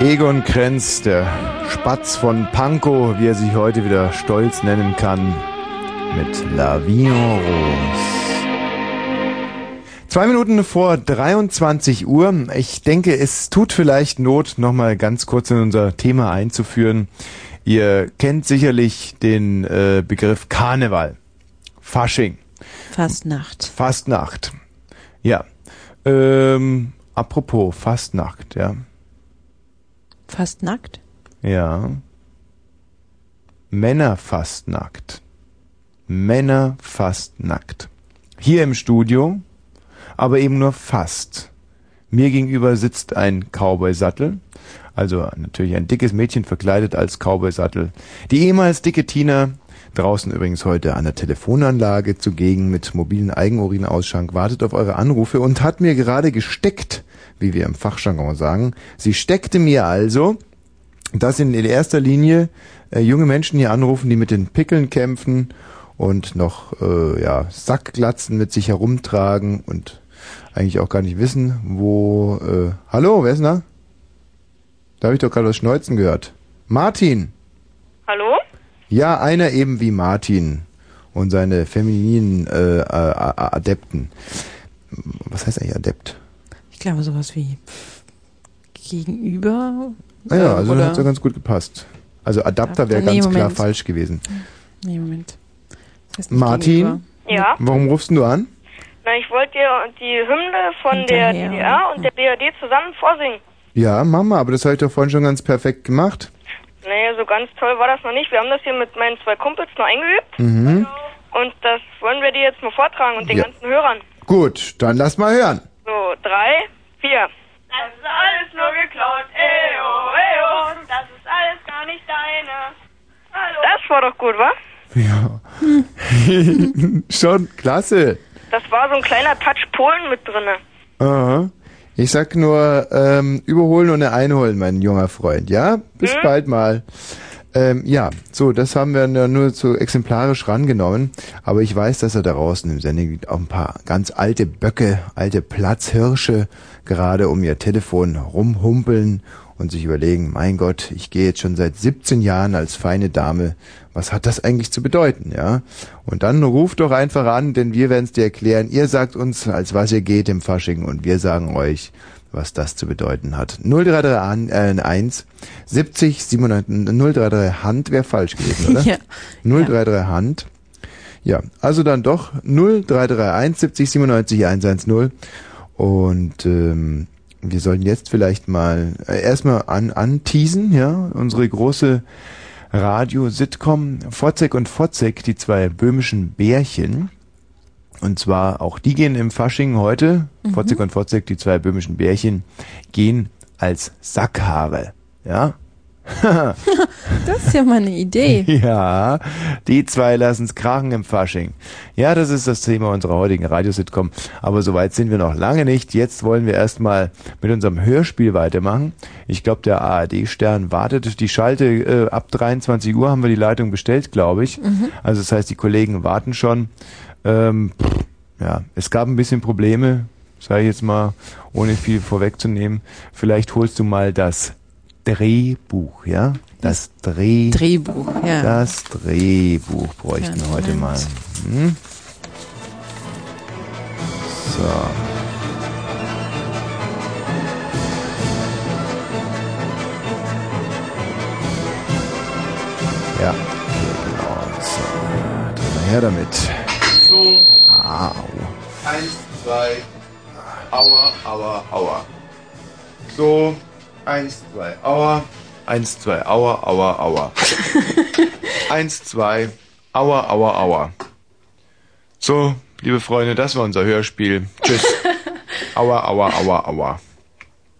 Egon Krenz, der Spatz von Pankow, wie er sich heute wieder stolz nennen kann, mit La Vie en Rose. Zwei Minuten vor 23 Uhr. Ich denke, es tut vielleicht Not, nochmal ganz kurz in unser Thema einzuführen. Ihr kennt sicherlich den äh, Begriff Karneval. Fasching. Fastnacht. Fastnacht. Ja. Ähm, apropos Fastnacht, ja. Fast nackt? Ja. Männer fast nackt. Männer fast nackt. Hier im Studio, aber eben nur fast. Mir gegenüber sitzt ein Cowboy-Sattel, also natürlich ein dickes Mädchen verkleidet als Cowboy-Sattel. Die ehemals dicke Tina, draußen übrigens heute an der Telefonanlage zugegen mit mobilen Eigenurinausschank, wartet auf eure Anrufe und hat mir gerade gesteckt, wie wir im Fachjargon sagen. Sie steckte mir also, dass in erster Linie äh, junge Menschen hier anrufen, die mit den Pickeln kämpfen und noch äh, ja, Sackglatzen mit sich herumtragen und eigentlich auch gar nicht wissen, wo... Äh, hallo, wer ist denn da? Da habe ich doch gerade was Schneuzen gehört. Martin! Hallo? Ja, einer eben wie Martin und seine femininen äh, äh, Adepten. Was heißt eigentlich Adept? Ich glaube sowas wie gegenüber. Naja, äh, also oder- hat ja ganz gut gepasst. Also Adapter wäre Nee, ganz klar Moment. falsch gewesen. Nee, Moment. Das heißt Martin, gegenüber. Ja. warum rufst du an? Na, ich wollte dir die Hymne von der Hinterher. DDR und der BRD zusammen vorsingen. Ja, Mama, aber das habe ich doch vorhin schon ganz perfekt gemacht. Naja, so ganz toll war das noch nicht. Wir haben das hier mit meinen zwei Kumpels noch eingeübt Mhm. und das wollen wir dir jetzt mal vortragen und den Ja. ganzen Hörern. Gut, dann lass mal hören. So, drei, vier. Das ist alles nur geklaut, eo, eo. Das ist alles gar nicht deine. Hallo. Das war doch gut, wa? Ja. *laughs* schon, klasse. Das war so ein kleiner Touch Polen mit drinne. Aha. Ich sag nur, ähm, überholen und einholen, mein junger Freund, ja? Bis Mhm. bald mal. Ähm, ja, so, das haben wir nur so exemplarisch rangenommen, aber ich weiß, dass er da draußen im Sendung auch ein paar ganz alte Böcke, alte Platzhirsche gerade um ihr Telefon rumhumpeln und sich überlegen, mein Gott, ich gehe jetzt schon seit 17 Jahren als feine Dame, was hat das eigentlich zu bedeuten, ja? Und dann ruft doch einfach an, denn wir werden es dir erklären. Ihr sagt uns, als was ihr geht im Fasching und wir sagen euch, was das zu bedeuten hat. 033 äh, 1 70 97 033 Hand wäre falsch gewesen, oder? *laughs* Ja. 033 Hand. Ja, also dann doch 0331 70 97 110 und ähm, wir sollten jetzt vielleicht mal äh, erstmal an anteasen, ja, unsere große Radio-Sitcom Fotzek und Fotzek, die zwei böhmischen Bärchen. Und zwar auch die gehen im Fasching heute. Mhm. Fotzek und Fotzek, die zwei böhmischen Bärchen, gehen als Sackhaare. Ja? *laughs* Das ist ja mal eine Idee. *laughs* Ja, die zwei lassen's krachen im Fasching. Ja, das ist das Thema unserer heutigen Radiositcom. Aber soweit sind wir noch lange nicht. Jetzt wollen wir erstmal mit unserem Hörspiel weitermachen. Ich glaube, der ARD-Stern wartet. Die Schalte äh, ab 23 Uhr haben wir die Leitung bestellt, glaube ich. Mhm. Also das heißt, die Kollegen warten schon. Ähm, ja, es gab ein bisschen Probleme, sage ich jetzt mal, ohne viel vorwegzunehmen. Vielleicht holst du mal das Drehbuch, ja? Das Dreh Drehbuch, ja. Das Drehbuch bräuchten wir heute mal. Hm? So. Ja, genau. So. Her damit. So, Au. eins, zwei, aua, aua, aua. So, eins, zwei, aua. Eins, zwei, aua, aua, aua. Eins, zwei, aua, aua, aua. So, liebe Freunde, das war unser Hörspiel. Tschüss. *laughs* Aua, aua, aua, aua.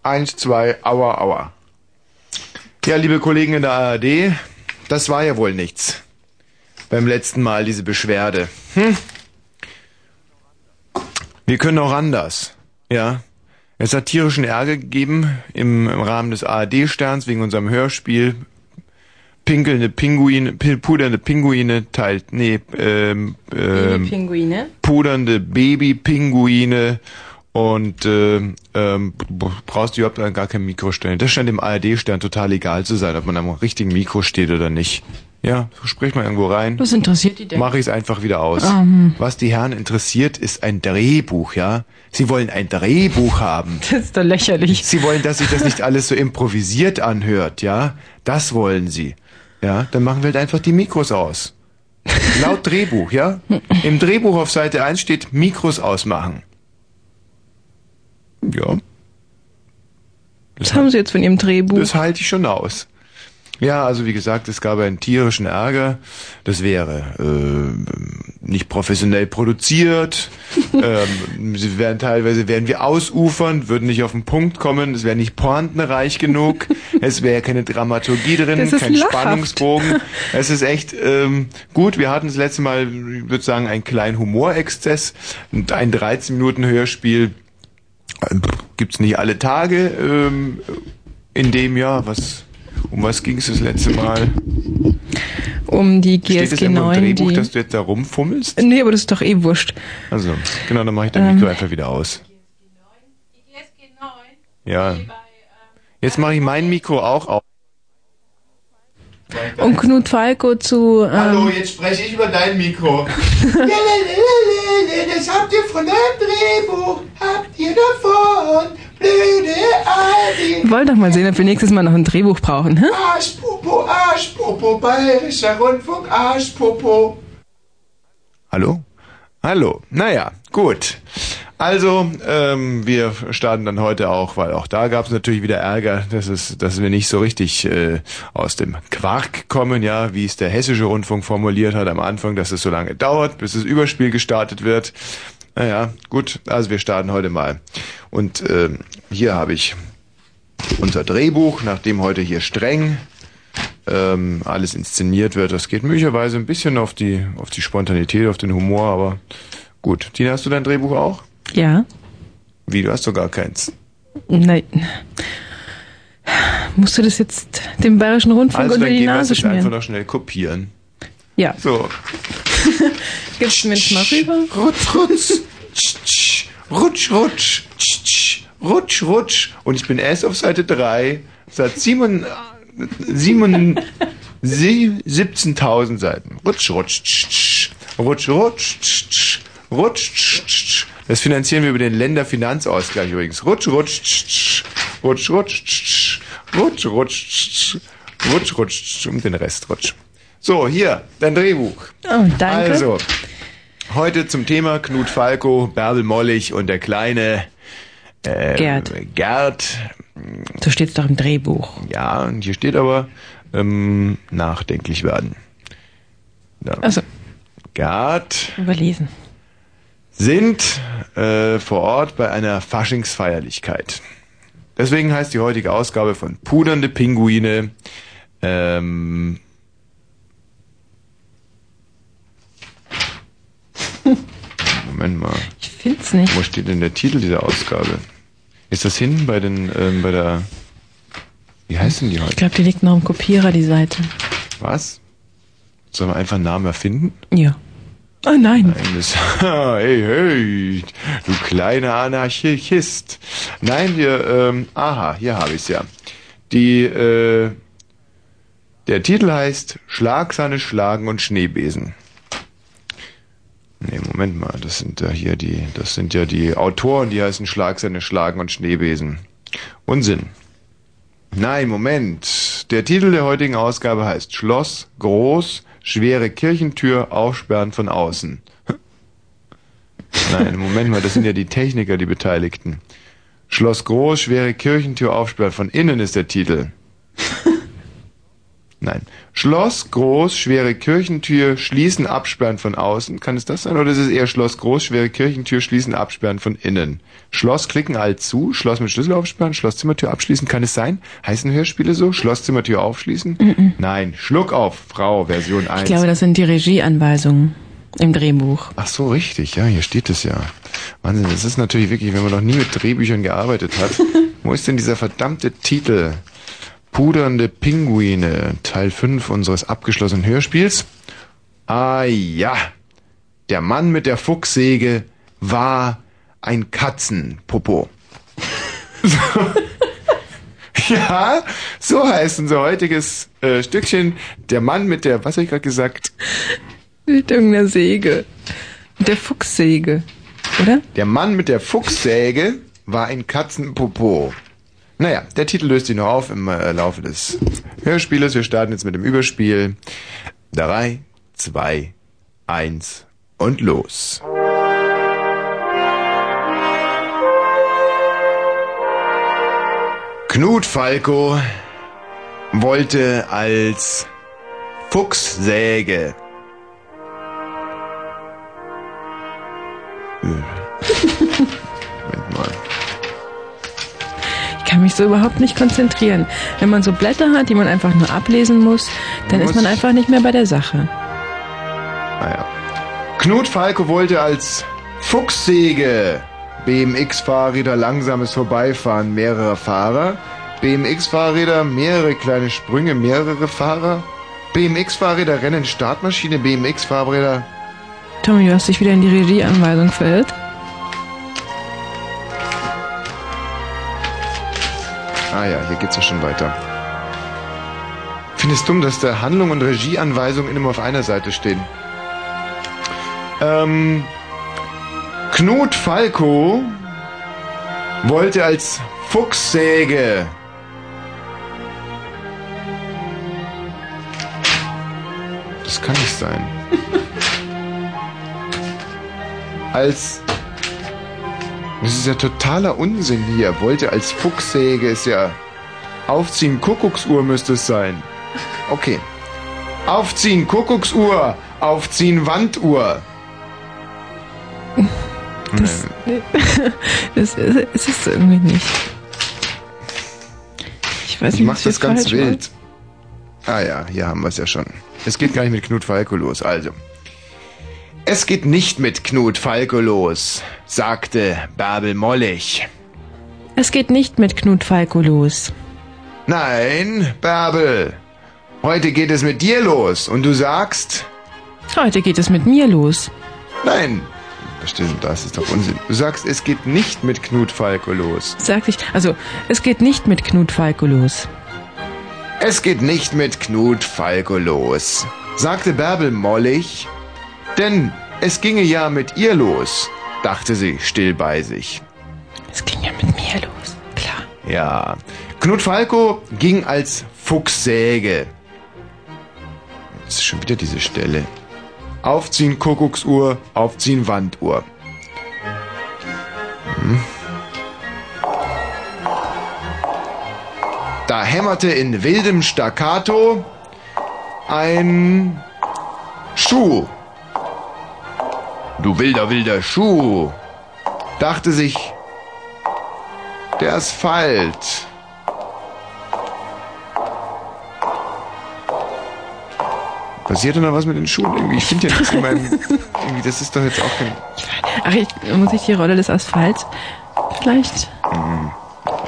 Eins, zwei, aua, aua. Ja, liebe Kollegen in der ARD, das war ja wohl nichts. Beim letzten Mal diese Beschwerde. Hm? Wir können auch anders. Ja. Es hat tierischen Ärger gegeben im, im Rahmen des ARD-Sterns wegen unserem Hörspiel. Pinkelnde Pinguine, pi- pudernde Pinguine teilt, nee, ähm, ähm, Pinguine. pudernde Babypinguine und ähm, ähm, b- brauchst du überhaupt gar kein Mikro stellen. Das scheint im ARD-Stern total egal zu sein, ob man am richtigen Mikro steht oder nicht. Ja, sprich mal irgendwo rein. Was interessiert die denn? Mache ich es einfach wieder aus. Ähm. Was die Herren interessiert, ist ein Drehbuch, ja? Sie wollen ein Drehbuch haben. Das ist doch lächerlich. Sie wollen, dass sich das nicht alles so improvisiert anhört, ja? Das wollen sie. Ja, dann machen wir halt einfach die Mikros aus. Laut Drehbuch, ja? Im Drehbuch auf Seite 1 steht Mikros ausmachen. Ja. Was haben Sie jetzt von Ihrem Drehbuch? Das halte ich schon aus. Ja, also wie gesagt, es gab einen tierischen Ärger. Das wäre äh, nicht professionell produziert. *laughs* ähm, sie werden teilweise werden wir ausufern, würden nicht auf den Punkt kommen. Es wäre nicht pointenreich genug. *laughs* es wäre keine Dramaturgie drin, kein lachhaft. Spannungsbogen. *laughs* Es ist echt ähm, gut. Wir hatten das letzte Mal, ich würde sagen, einen kleinen Humorexzess und ein 13 Minuten Hörspiel äh, gibt's nicht alle Tage ähm, in dem Jahr. Was um was ging es das letzte Mal? Um die Steht es GSG im 9, Drehbuch, die... dass du jetzt da rumfummelst? Nee, aber das ist doch eh wurscht. Also, genau, dann mache ich dein Ähm. Mikro einfach wieder aus. Ja. Jetzt mache ich mein Mikro auch auf. Und Knut Falco zu... Ähm, Hallo, jetzt spreche ich über dein Mikro. *laughs* das habt ihr von eurem Drehbuch, habt ihr davon, blöde Aldi. Wollen doch mal sehen, ob wir nächstes Mal noch ein Drehbuch brauchen, hä? Arschpopo, Arschpopo, bayerischer Rundfunk, Arschpopo. Hallo? Hallo. Naja, gut. Also, ähm, wir starten dann heute auch, weil auch da gab es natürlich wieder Ärger, dass, es, dass wir nicht so richtig äh, aus dem Quark kommen, ja, wie es der hessische Rundfunk formuliert hat am Anfang, dass es so lange dauert, bis das Überspiel gestartet wird. Naja, gut, also wir starten heute mal. Und ähm, hier habe ich unser Drehbuch, nachdem heute hier streng ähm, alles inszeniert wird. Das geht möglicherweise ein bisschen auf die, auf die Spontanität, auf den Humor, aber gut. Tina, hast du dein Drehbuch auch? Ja. Wie, du hast doch gar keins. Nein. Musst du das jetzt dem Bayerischen Rundfunk Also unter dann die gehen wir es Nase einfach schmieren? noch schnell kopieren. Ja. So. *laughs* Gibst du mir das mal rüber? Rutsch, rutsch. Tsch, tsch. Rutsch, rutsch. Tsch, tsch. Rutsch, rutsch. Und ich bin erst auf Seite 3. Seit 7 7 17.000 Seiten. Rutsch, rutsch. Tsch, tsch. Rutsch, rutsch. Tsch, tsch. Rutsch, tsch, tsch. Das finanzieren wir über den Länderfinanzausgleich übrigens. Rutsch, rutsch. Tsch, tsch. Rutsch, rutsch. Tsch, tsch. Rutsch, rutsch. Tsch, tsch. Rutsch, rutsch. Tsch. Und den Rest rutsch. So, hier, dein Drehbuch. Oh, danke. Also, heute zum Thema Knut Falco, Bärbel Mollig und der kleine äh, Gerd. Gerd. So steht's doch im Drehbuch. Ja, und hier steht aber ähm, nachdenklich werden. Ja. Also. Gerd Überlesen. sind äh, vor Ort bei einer Faschingsfeierlichkeit. Deswegen heißt die heutige Ausgabe von Pudernde Pinguine ähm, *laughs* Moment mal. Ich find's nicht. Wo steht denn der Titel dieser Ausgabe? Ist das hinten bei den ähm, bei der Wie heißt denn die Ich heute? glaube, die liegt noch im Kopierer, die Seite. Was? Sollen wir einfach einen Namen erfinden? Ja. Oh nein. Nein, das, *laughs* hey, hey, du kleiner Anarchist. Nein, wir, ähm, aha, hier habe ich's ja. Die, äh, der Titel heißt Schlagsahne, Schlagen und Schneebesen. Nee, Moment mal, das sind ja hier die, das sind ja die Autoren, die heißen Schlagsahne, Schlagen und Schneebesen. Unsinn. Nein, Moment. Der Titel der heutigen Ausgabe heißt Schloss, groß, schwere Kirchentür, aufsperren von außen. Nein, Moment mal, das sind ja die Techniker, die Beteiligten. Schloss groß, schwere Kirchentür, aufsperren von innen ist der Titel. Nein. Schloss groß, schwere Kirchentür, schließen, absperren von außen. Kann es das sein? Oder ist es eher Schloss groß, schwere Kirchentür, schließen, absperren von innen? Schloss klicken alt zu, Schloss mit Schlüssel aufsperren, Schlosszimmertür abschließen. Kann es sein? Heißen Hörspiele so? Schlosszimmertür aufschließen? Nein. Schluck auf, Frau, Version 1. Ich glaube, das sind die Regieanweisungen im Drehbuch. Ach so, richtig, ja, hier steht es ja. Wahnsinn, das ist natürlich wirklich, wenn man noch nie mit Drehbüchern gearbeitet hat. *laughs* Wo ist denn dieser verdammte Titel? Pudernde Pinguine, Teil 5 unseres abgeschlossenen Hörspiels. Ah ja, der Mann mit der Fuchssäge war ein Katzenpopo. So. *laughs* Ja, so heißt unser heutiges äh, Stückchen. Der Mann mit der, was habe ich gerade gesagt? Mit irgendeiner Säge. Mit der Fuchssäge, oder? Der Mann mit der Fuchssäge war ein Katzenpopo. Naja, der Titel löst sich noch auf im äh, Laufe des Hörspieles. Wir starten jetzt mit dem Überspiel. Drei, zwei, eins und los. Knut Falco wollte als Fuchssäge *laughs* Moment mal. Kann mich so überhaupt nicht konzentrieren. Wenn man so Blätter hat, die man einfach nur ablesen muss, dann Muss ist man einfach nicht mehr bei der Sache. Naja. Knut Falco wollte als Fuchssäge BMX-Fahrräder langsames Vorbeifahren mehrerer Fahrer, BMX-Fahrräder mehrere kleine Sprünge mehrere Fahrer, BMX-Fahrräder Rennen Startmaschine, BMX-Fahrräder Tommy, du hast dich wieder in die Regieanweisung verirrt. Ah ja, hier geht's ja schon weiter. Ich finde es dumm, dass da Handlung und Regieanweisung immer auf einer Seite stehen. Ähm, Knut Falco wollte als Fuchssäge Das kann nicht sein. *laughs* Als das ist ja totaler Unsinn hier. Wollte als Fuchssäge ist ja Aufziehen Kuckucksuhr müsste es sein. Okay. Aufziehen Kuckucksuhr, aufziehen Wanduhr. Das, *laughs* das, ist- es ist irgendwie nicht. Ich weiß Ich nicht, mach was wir das ganz wild. Ah ja, hier haben wir es ja schon. Es geht gar nicht mit Knut Falco los, also. Es geht nicht mit Knut Falco los, sagte Bärbel Mollig. Es geht nicht mit Knut Falco los. Nein, Bärbel. Heute geht es mit dir los und du sagst, Heute geht es mit mir los. nein. Das stimmt, das ist doch Unsinn. Du sagst, es geht nicht mit Knut Falco los. Sag ich, also, es geht nicht mit Knut Falco los. Es geht nicht mit Knut Falco los, sagte Bärbel mollig, denn es ginge ja mit ihr los, dachte sie still bei sich. Es ging ja mit mir los, klar. Ja, Knut Falco ging als Fuchssäge. Das ist schon wieder diese Stelle. Aufziehen Kuckucksuhr, aufziehen Wanduhr. Hm. Da hämmerte in wildem Staccato ein Schuh. Du wilder, wilder Schuh, dachte sich der Asphalt. Passiert denn noch was mit den Schuhen? Irgendwie, ich finde ja nichts in meinem. *laughs* Irgendwie, das ist doch jetzt auch kein. Ach, ich, muss ich die Rolle des Asphalts vielleicht Hm,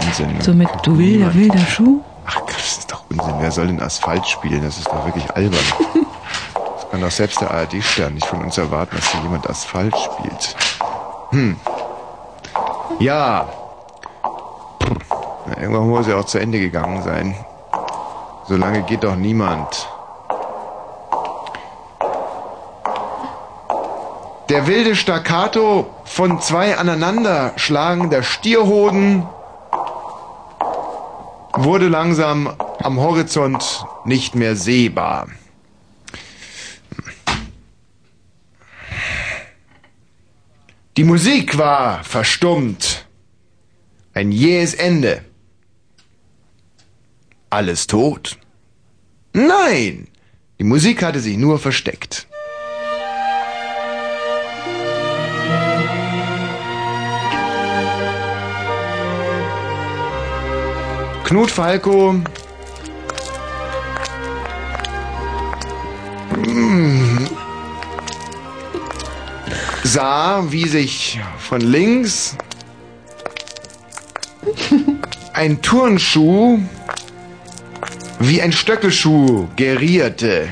Unsinn. so mit Du wilder, wilder Schuh? Ach Gott, das ist doch Unsinn. Wer soll denn Asphalt spielen? Das ist doch wirklich albern. *laughs* Kann doch selbst der ARD-Stern nicht von uns erwarten, dass hier jemand Asphalt spielt. Hm. Ja. Na, irgendwann muss ja auch zu Ende gegangen sein. So lange geht doch niemand. Der wilde Staccato von zwei aneinander schlagender Stierhoden wurde langsam am Horizont nicht mehr sehbar. Die Musik war verstummt. Ein jähes Ende. Alles tot? Nein, die Musik hatte sich nur versteckt. Knut Falco mm, sah, wie sich von links *laughs* ein Turnschuh wie ein Stöckelschuh gerierte.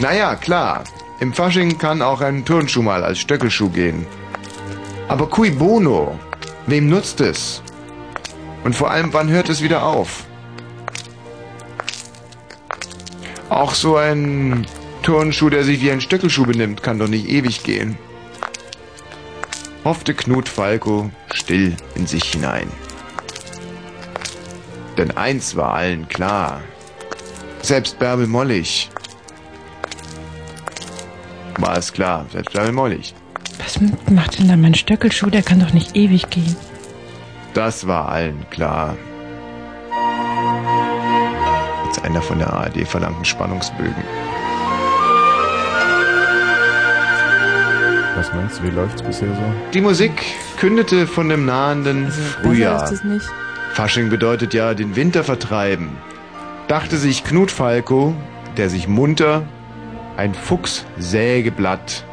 Naja, klar. Im Fasching kann auch ein Turnschuh mal als Stöckelschuh gehen. Aber cui bono? Wem nutzt es? Und vor allem, wann hört es wieder auf? Auch so ein Turnschuh, der sich wie ein Stöckelschuh benimmt, kann doch nicht ewig gehen. Hoffte Knut Falco still in sich hinein. Denn eins war allen klar. Selbst Bärbel Mollig war es klar. Selbst Bärbel Mollig. Was macht denn da mein Stöckelschuh? Der kann doch nicht ewig gehen. Das war allen klar. Jetzt einer von der ARD verlangten Spannungsbögen. Was meinst du, wie läuft's bisher so? Die Musik kündete von dem nahenden Frühjahr. Besser ist es nicht. Fasching bedeutet ja den Winter vertreiben. Dachte sich Knut Falco, der sich munter ein Fuchssägeblatt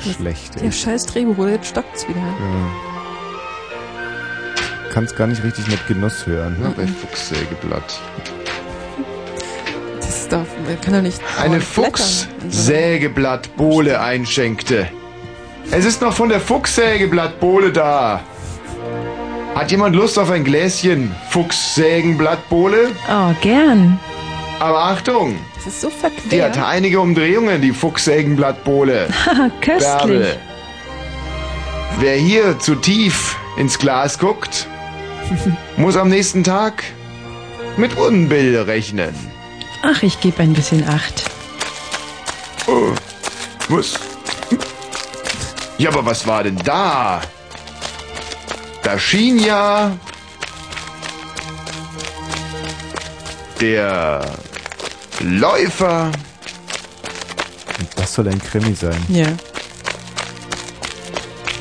Schlecht, Der scheiß Drehbuch, jetzt stockt's wieder. Ja. Kannst gar nicht richtig mit Genuss hören. Ja, bei Fuchssägeblatt. Das man kann doch nicht. eine. Fuchssägeblattbohle einschenkte. Es ist noch von der Fuchssägeblattbohle da. Hat jemand Lust auf ein Gläschen Fuchssägenblattbohle? Oh, gern. Aber Achtung, Das ist so die verquer. hat einige Umdrehungen, die Fuchssägenblattbohle. Haha, *laughs* köstlich. Bärbel. Wer hier zu tief ins Glas guckt, *laughs* muss am nächsten Tag mit Unbill rechnen. Ach, ich gebe ein bisschen Acht. Oh, was? Ja, aber was war denn da? Da schien ja der Läufer. Das soll ein Krimi sein. Ja.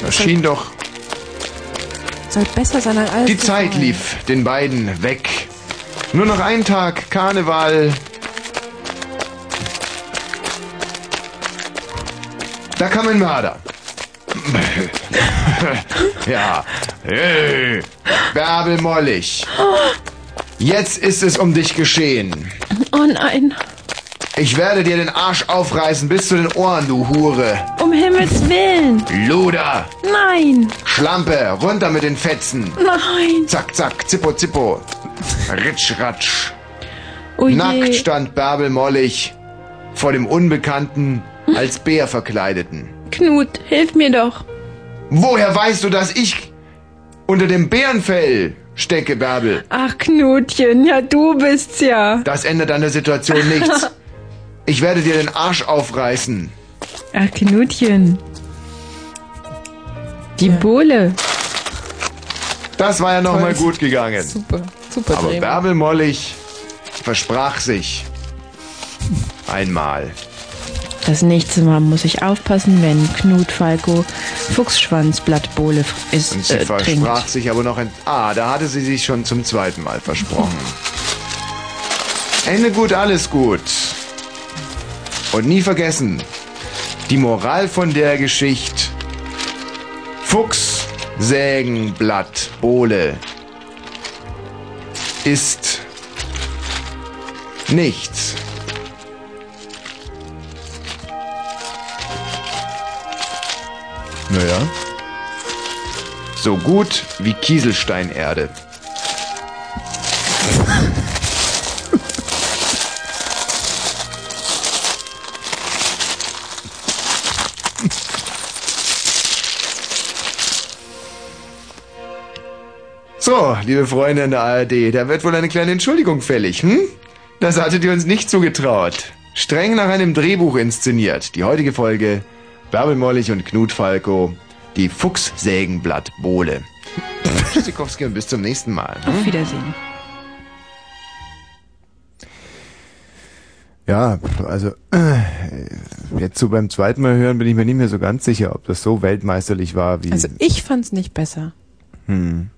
Da schien doch Soll besser sein als alles. Die Zeit lief den beiden weg. Nur noch ein Tag Karneval. Da kam ein Mörder. ja. Hey. Bärbel Mollig. Jetzt ist es um dich geschehen. Oh nein. Ich werde dir den Arsch aufreißen bis zu den Ohren, du Hure. Um Himmels Willen. Luder. Nein. Schlampe, runter mit den Fetzen. Nein. Zack, zack, zippo, zippo. Ritsch, ratsch. Oh. Nackt stand Bärbel Mollig vor dem Unbekannten als Bär verkleideten. Knut, hilf mir doch. Woher weißt du, dass ich unter dem Bärenfell stecke, Bärbel? Ach, Knutchen, ja, du bist's ja. Das ändert an der Situation nichts. *laughs* Ich werde dir den Arsch aufreißen. Ach, Knutchen. Die Bohle. Das war ja nochmal gut gegangen. Super, super Aber. Bärbel Mollig versprach sich einmal. Das nächste Mal muss ich aufpassen, wenn Knut Falco Fuchsschwanzblattbohle ist, Und sie äh, versprach trinkt. sich aber noch ein... Ah, da hatte sie sich schon zum zweiten Mal versprochen. Ende gut, alles gut. Und nie vergessen, die Moral von der Geschichte. Fuchs, Sägen, Blatt, Bohle ist nichts. Naja. So gut wie Kieselsteinerde. *laughs* So, liebe Freunde in der ARD, da wird wohl eine kleine Entschuldigung fällig, hm? Das hattet ihr uns nicht zugetraut. Streng nach einem Drehbuch inszeniert. Die heutige Folge Bärbel Mollig und Knut Falco, die Fuchssägenblattbohle. Tschüssikowski und bis zum nächsten Mal. hm? Auf Wiedersehen. Ja, also äh, jetzt so beim zweiten Mal hören bin ich mir nicht mehr so ganz sicher, ob das so weltmeisterlich war wie. Also ich fand's nicht besser hm.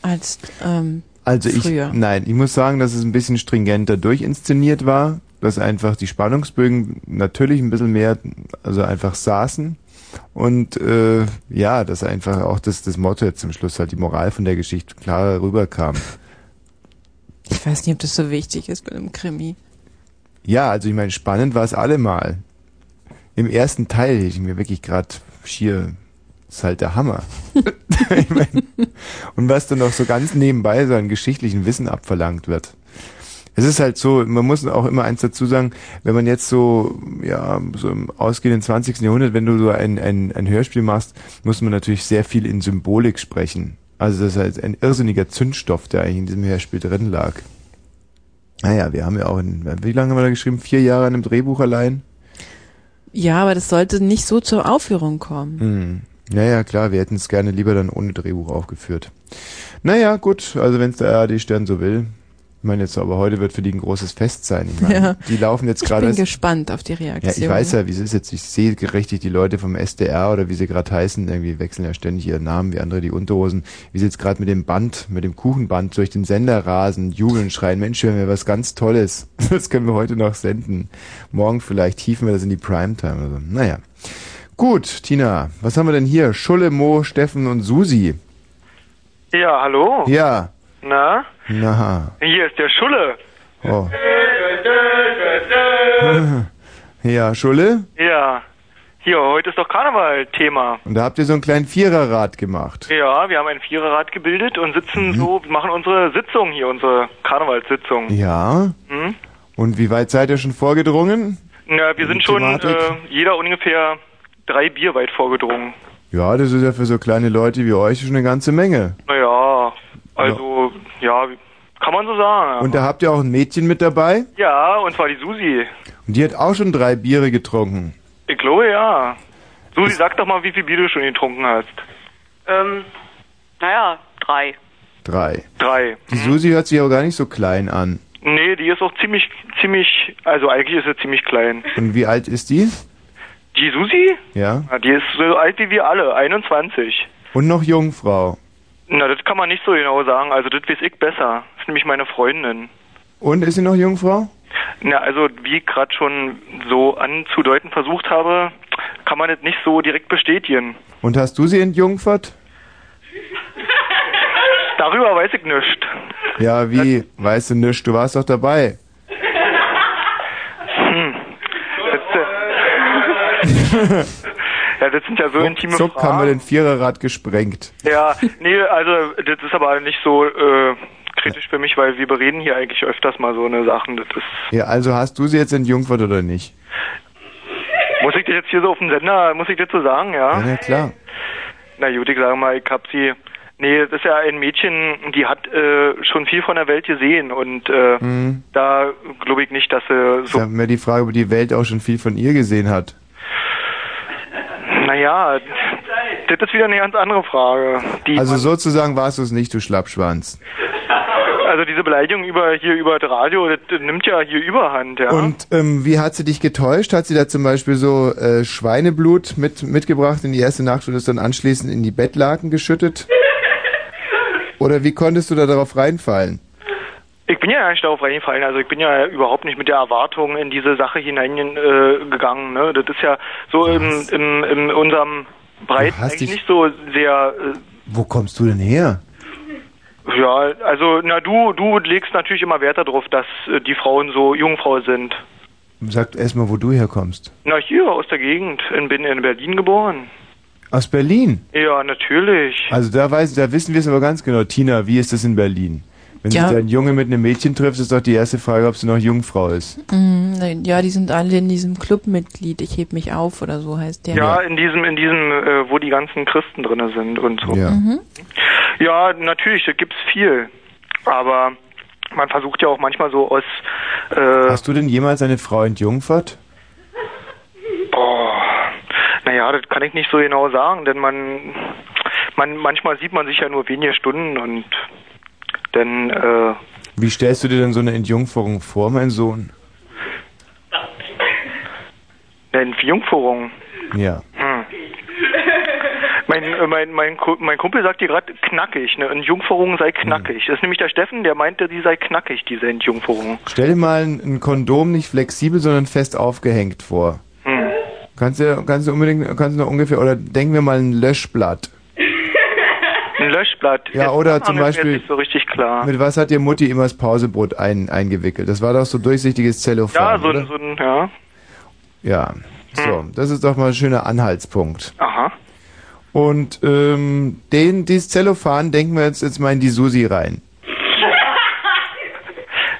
als ähm, Also ich, früher. nein, ich muss sagen, dass es ein bisschen stringenter durchinszeniert war. Dass einfach die Spannungsbögen natürlich ein bisschen mehr, also einfach saßen. Und äh, ja, dass einfach auch das, das Motto jetzt zum Schluss halt die Moral von der Geschichte klarer rüberkam. Ich weiß nicht, ob das so wichtig ist bei einem Krimi. Ja, also ich meine, spannend war es allemal. Im ersten Teil, ich mir wirklich gerade schier, ist halt der Hammer. *laughs* *laughs* ich mein, und was dann noch so ganz nebenbei so an geschichtlichen Wissen abverlangt wird. Es ist halt so, man muss auch immer eins dazu sagen, wenn man jetzt so, ja, so im ausgehenden 20. Jahrhundert, wenn du so ein, ein, ein Hörspiel machst, muss man natürlich sehr viel in Symbolik sprechen. Also das ist halt ein irrsinniger Zündstoff, der eigentlich in diesem Hörspiel drin lag. Naja, wir haben ja auch, in, wie lange haben wir da geschrieben? Vier Jahre an einem Drehbuch allein? Ja, aber das sollte nicht so zur Aufführung kommen. Hm. Naja, klar, wir hätten es gerne lieber dann ohne Drehbuch aufgeführt. Naja, gut, also wenn es der ARD-Stern so will. Ich meine jetzt aber heute wird für die ein großes Fest sein. Ich *laughs* meine, Ja. Die laufen jetzt Ich gerade. bin als- gespannt auf die Ja, Reaktion. ich weiß ja, wie es ist jetzt. Ich sehe richtig die Leute vom SDR oder wie sie gerade heißen, irgendwie wechseln ja ständig ihren Namen, wie andere die Unterhosen, wie sie jetzt gerade mit dem Band, mit dem Kuchenband durch den Sender rasen, jubeln, schreien, Mensch, wir haben ja was ganz Tolles. *laughs* Das können wir heute noch senden. Morgen vielleicht hieven wir das in die Primetime oder so. Naja. Gut, Tina, was haben wir denn hier? Schulle, Mo, Steffen und Susi. Ja, hallo? Ja. Na? Na. Hier ist der Schulle. Oh. *laughs* Ja, Schulle? Ja. Hier, heute ist doch Karneval-Thema. Und da habt ihr so einen kleinen Viererrad gemacht. Ja, wir haben ein Viererrad gebildet und Mhm. sitzen so, machen unsere Sitzung hier, unsere Karnevalssitzung. Ja. Hm? Und wie weit seid ihr schon vorgedrungen? Ja, wir sind schon Thematik? äh, jeder ungefähr drei Bier weit vorgedrungen. Ja, das ist ja für so kleine Leute wie euch schon eine ganze Menge. Naja, also, ja, kann man so sagen. Und da habt ihr auch ein Mädchen mit dabei? Ja, und zwar die Susi. Und die hat auch schon drei Biere getrunken. Ich glaube, ja. Susi, sag doch mal, wie viel Bier du schon getrunken hast. Ähm, naja, drei. Drei. Drei. Die Susi hört sich aber gar nicht so klein an. Nee, die ist auch ziemlich, ziemlich, also eigentlich ist sie ziemlich klein. Und wie alt ist die? Die Susi? Ja. Ja, die ist so alt wie wir alle, 21. Und noch Jungfrau. Na, das kann man nicht so genau sagen. Also, das weiß ich besser. Das ist nämlich meine Freundin. Und ist sie noch Jungfrau? Na, also, wie ich gerade schon so anzudeuten versucht habe, kann man das nicht so direkt bestätigen. Und hast du sie entjungfert? *laughs* Darüber weiß ich nichts. Ja, wie? Weißt du nicht, du warst doch dabei. Hm. *laughs* Das, äh, *laughs* ja, das sind ja so intime Zuck Fragen. haben wir den Viererrad gesprengt. Ja, nee, also das ist aber nicht so äh, kritisch für mich, weil wir bereden hier eigentlich öfters mal so eine Sachen. Das ist, Ja, also hast du sie jetzt entjungfert oder nicht? muss ich das jetzt hier so auf dem Sender, muss ich das so sagen, ja? Ja, na klar. Na gut, ich sage mal, ich hab sie. Nee, das ist ja ein Mädchen, die hat äh, schon viel von der Welt gesehen und äh, Mhm. da glaube ich nicht, dass sie Ich so. habe mir die Frage, ob die Welt auch schon viel von ihr gesehen hat. Naja, das ist wieder eine ganz andere Frage. Die Also sozusagen warst du es nicht, du Schlappschwanz. Also diese Beleidigung über hier über das Radio, das, das nimmt ja hier Überhand, ja. Und ähm, wie hat sie dich getäuscht? Hat sie da zum Beispiel so äh, Schweineblut mit, mitgebracht in die erste Nacht und es dann anschließend in die Bettlaken geschüttet? Oder wie konntest du da darauf reinfallen? Ich bin ja nicht darauf reingefallen, also ich bin ja überhaupt nicht mit der Erwartung in diese Sache hineingegangen. Äh, ne? Das ist ja so im, im, in unserem Breiten eigentlich nicht so sehr. Wo kommst du denn her? Äh, ja, also na du du legst natürlich immer Wert darauf, dass äh, die Frauen so Jungfrau sind. Sag erstmal, wo du herkommst. Na hier aus der Gegend, in, bin in Berlin geboren. Aus Berlin. Ja, natürlich. Also da weiß, da wissen wir es aber ganz genau. Tina, wie ist das in Berlin? Wenn Ja. sich ein Junge mit einem Mädchen trifft, ist doch die erste Frage, ob sie noch Jungfrau ist. Nein, ja, die sind alle in diesem Clubmitglied. Ich heb mich auf oder so heißt der. Ja, in diesem, in diesem, äh, wo die ganzen Christen drinne sind und so. Ja. Mhm. Ja, natürlich, da gibt's viel. Aber man versucht ja auch manchmal so aus, äh, Hast du denn jemals eine Frau entjungfert? boah, naja, das kann ich nicht so genau sagen, denn man, man, manchmal sieht man sich ja nur wenige Stunden und dann, äh, Wie stellst du dir denn so eine Entjungferung vor, mein Sohn? eine Jungführung. Ja. Hm. Meine äh, mein, mein, Ku- mein Kumpel sagt dir gerade knackig, ne? Entjungferung sei knackig. Das ist nämlich der Steffen, der meinte, die sei knackig, diese Entjungferung. Stell dir mal ein, ein Kondom nicht flexibel, sondern fest aufgehängt vor. Hm. Kannst du, kannst du unbedingt, kannst du noch ungefähr, oder denken wir mal ein Löschblatt. Ein Löschblatt. Ja, Jetzt oder zum Beispiel- so richtig klar. Mit was hat dir Mutti immer das Pausebrot ein, eingewickelt? Das war doch so durchsichtiges Zellophan, Ja, so, oder? ein- so ein, ja. Ja. So, das ist doch mal ein schöner Anhaltspunkt. Aha. Und ähm, den, dieses Zellophan denken wir jetzt, jetzt mal in die Susi rein. *laughs*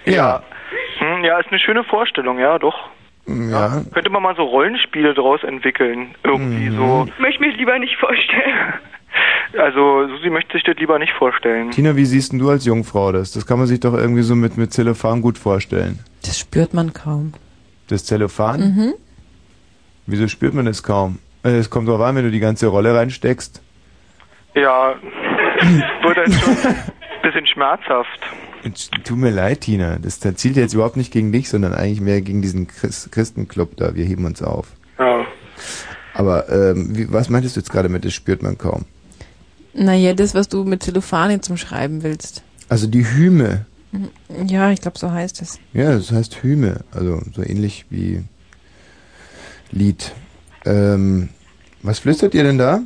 Ja. Hm, ja, ist eine schöne Vorstellung, ja, doch. Ja. Könnte man mal so Rollenspiele draus entwickeln. Irgendwie Mhm. so. Ich möchte mir lieber nicht vorstellen. *laughs* Also, Susi möchte sich das lieber nicht vorstellen. Tina, wie siehst denn du als Jungfrau das? Das kann man sich doch irgendwie so mit, mit Zellophan gut vorstellen. Das spürt man kaum. Das Zellophan? Mhm. Wieso spürt man das kaum? Äh, Es kommt drauf an, wenn du die ganze Rolle reinsteckst. Ja, *laughs* wird dann schon ein bisschen schmerzhaft. Tut mir leid, Tina. Das, das zielt jetzt überhaupt nicht gegen dich, sondern eigentlich mehr gegen diesen Christ Christenclub da. Wir heben uns auf. Ja. Aber ähm, wie, was meintest du jetzt gerade mit, das spürt man kaum? Naja, das, was du mit Zellophan jetzt umschreiben willst. Also die Hyme. Ja, ich glaube, so heißt es. Ja, das heißt Hyme. Also so ähnlich wie Lied. Ähm, was flüstert ihr denn da?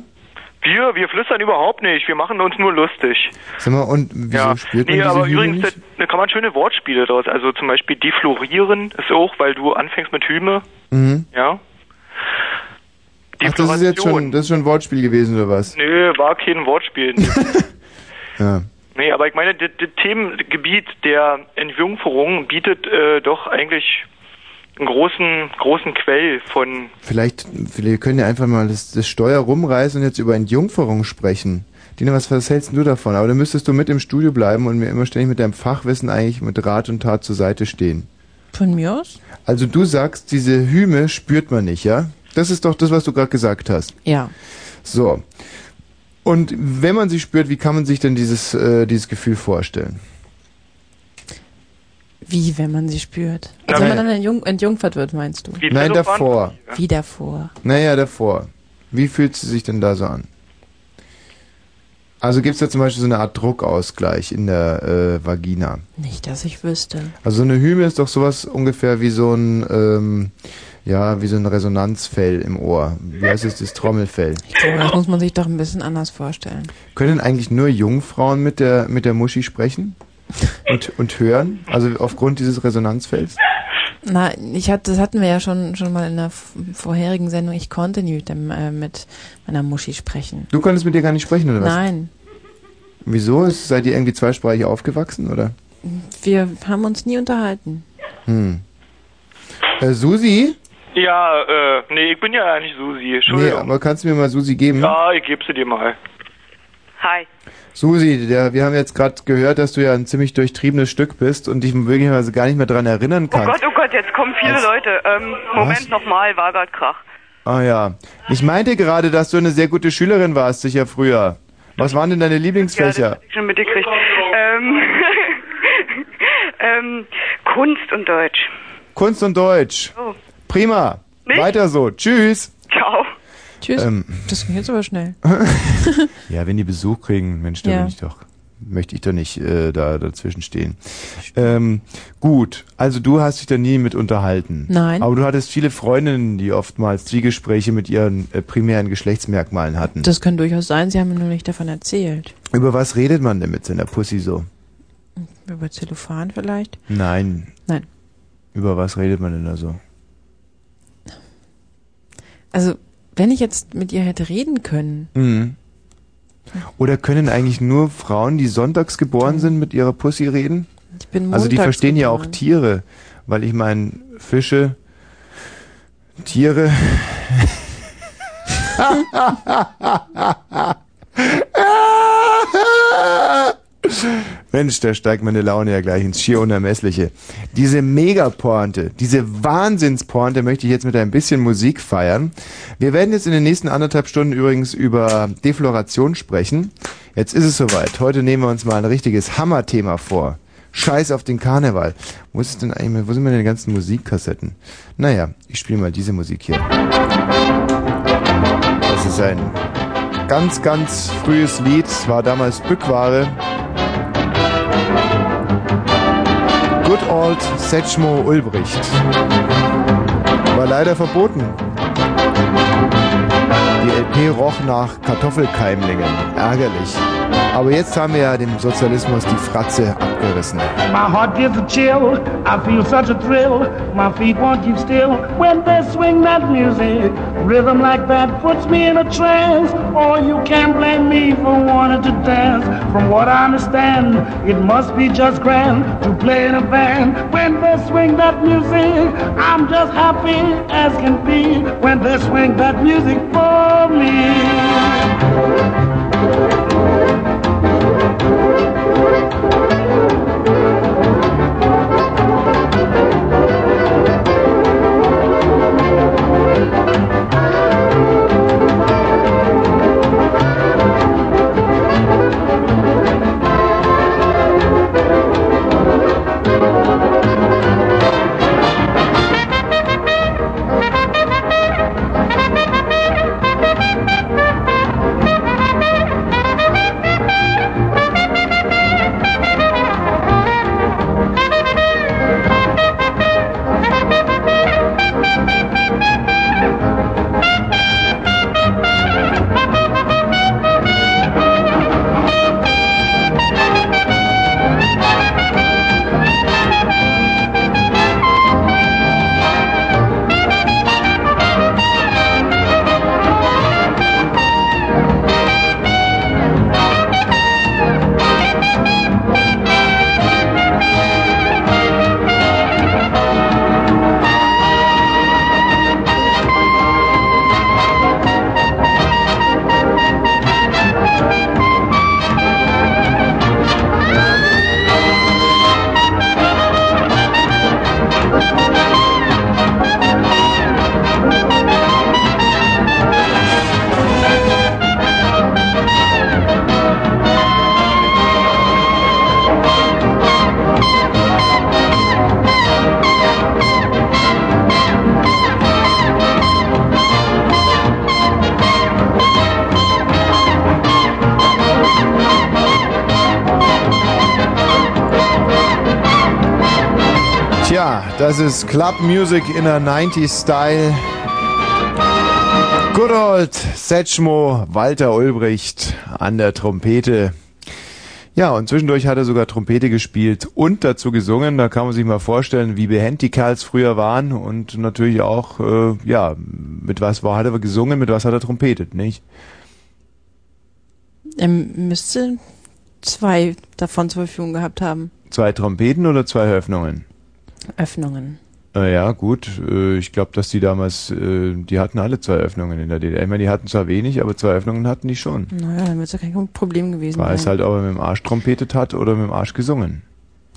Wir, wir flüstern überhaupt nicht. Wir machen uns nur lustig. Sag mal, und wieso Ja, spürt man nee, diese aber Hyme übrigens, nicht? da, da kann man schöne Wortspiele draus. Also zum Beispiel deflorieren ist auch, weil du anfängst mit Hyme, Mhm. ja. Ach, das ist jetzt schon, das ist schon ein Wortspiel gewesen oder was? Nö, war kein Wortspiel. *laughs* Ja. nee, aber ich meine, das, das Themengebiet der Entjungferung bietet äh, doch eigentlich einen großen, großen Quell von Vielleicht, wir können ja einfach mal das, das Steuer rumreißen und jetzt über Entjungferung sprechen. Dina, was, was hältst du davon? Aber dann müsstest du mit im Studio bleiben und mir immer ständig mit deinem Fachwissen eigentlich mit Rat und Tat zur Seite stehen. Von mir aus? Also du sagst, diese Hyme spürt man nicht, ja? Das ist doch das, was du gerade gesagt hast. Ja. So. Und wenn man sie spürt, wie kann man sich denn dieses, äh, dieses Gefühl vorstellen? Wie, wenn man sie spürt? Also wenn man dann entjung entjungfert wird, meinst du? Nein, davor. Wie davor? Naja, davor. Wie fühlt sie sich denn da so an? Also gibt es da zum Beispiel so eine Art Druckausgleich in der äh, Vagina. Nicht, dass ich wüsste. Also so eine Hyme ist doch sowas ungefähr wie so ein, ähm, ja, wie so ein Resonanzfell im Ohr. Wie heißt es, das Trommelfell? Ich glaube, das muss man sich doch ein bisschen anders vorstellen. Können eigentlich nur Jungfrauen mit der, mit der Muschi sprechen? Und, und hören? Also aufgrund dieses Resonanzfelds? Na, ich hatte, das hatten wir ja schon, schon mal in der vorherigen Sendung. Ich konnte nie mit, dem, äh, mit meiner Muschi sprechen. Du konntest mit dir gar nicht sprechen, oder was? Nein, Wieso? Ist- Seid ihr irgendwie zweisprachig aufgewachsen, oder? wir haben uns nie unterhalten. Hm. Äh, Susi? Ja, äh, nee, ich bin ja nicht Susi. Nee, Entschuldigung. aber kannst du mir mal Susi geben? Ja, ich gebe sie dir mal. Hi. Susi, der, wir haben jetzt gerade gehört, dass du ja ein ziemlich durchtriebenes Stück bist und dich möglicherweise gar nicht mehr dran erinnern Oh kannst. Gott, oh Gott, jetzt kommen viele Leute. Ähm, Moment nochmal, war grad Krach. Ah ja. Ich meinte gerade, dass du eine sehr gute Schülerin warst, sicher früher. Was waren denn deine Lieblingsfächer? ich schon mitgekriegt. Ähm, *laughs* ähm, Kunst und Deutsch. Kunst und Deutsch. Oh. Prima. Nicht? Weiter so. Tschüss. Ciao. Tschüss. Ähm, Das ging jetzt aber schnell. *laughs* ja, wenn die Besuch kriegen, Mensch, da Ja. bin ich doch, möchte ich doch nicht äh, da dazwischen stehen. Ähm, gut, also du hast dich da nie mit unterhalten. Nein. Aber du hattest viele Freundinnen, die oftmals Zwiegespräche mit ihren äh, primären Geschlechtsmerkmalen hatten. Das kann durchaus sein, sie haben mir nur nicht davon erzählt. Über was redet man denn mit seiner Pussy so? Über Zellophan vielleicht? Nein. Nein. Über was redet man denn da so? Also, wenn ich jetzt mit ihr hätte reden können, Mhm. Oder können eigentlich nur Frauen, die sonntags geboren sind, mit ihrer Pussy reden? ich bin Also die verstehen ja auch geboren. Tiere, weil ich meine, Fische, Tiere. *laughs* *laughs* Mensch, da steigt meine Laune ja gleich ins schier Unermessliche. Diese Megapointe, diese Wahnsinnspointe möchte ich jetzt mit ein bisschen Musik feiern. Wir werden jetzt in den nächsten anderthalb Stunden übrigens über Defloration sprechen. Jetzt ist es soweit. Heute nehmen wir uns mal ein richtiges Hammerthema vor. Scheiß auf den Karneval. Wo ist denn eigentlich, wo sind meine ganzen Musikkassetten? Naja, ich spiele mal diese Musik hier. Das ist ein Ganz, ganz frühes Lied, war damals Bückware. Good Old Setchmo Ulbricht. War leider verboten. Die LP roch nach Kartoffelkeimlingen. Ärgerlich. Aber jetzt haben wir ja dem Sozialismus die Fratze abgerissen. My heart gets a chill. I feel such a thrill. My feet won't keep still when they swing that music. Rhythm like that puts me in a trance. Oh, you can't blame me for wanting to dance. From what I understand, it must be just grand to play in a band. When they swing that music, I'm just happy as can be. When they swing that music for me. Das ist Club Music in a 90s Style. Good old Setchmo, Walter Ulbricht an der Trompete. Ja, und zwischendurch hat er sogar Trompete gespielt und dazu gesungen. Da kann man sich mal vorstellen, wie behend die Kerls früher waren und natürlich auch, äh, ja, mit was war, hat er gesungen, mit was hat er trompetet, nicht? Er müsste zwei davon zur Verfügung gehabt haben. Zwei Trompeten oder zwei Öffnungen? Öffnungen. Äh, ja, gut. Äh, ich glaube, dass die damals, äh, die hatten alle zwei Öffnungen in der DDR. Ich meine, die hatten zwar wenig, aber zwei Öffnungen hatten die schon. Naja, dann wird es ja kein Problem gewesen War es sein. halt, ob er mit dem Arsch trompetet hat oder mit dem Arsch gesungen.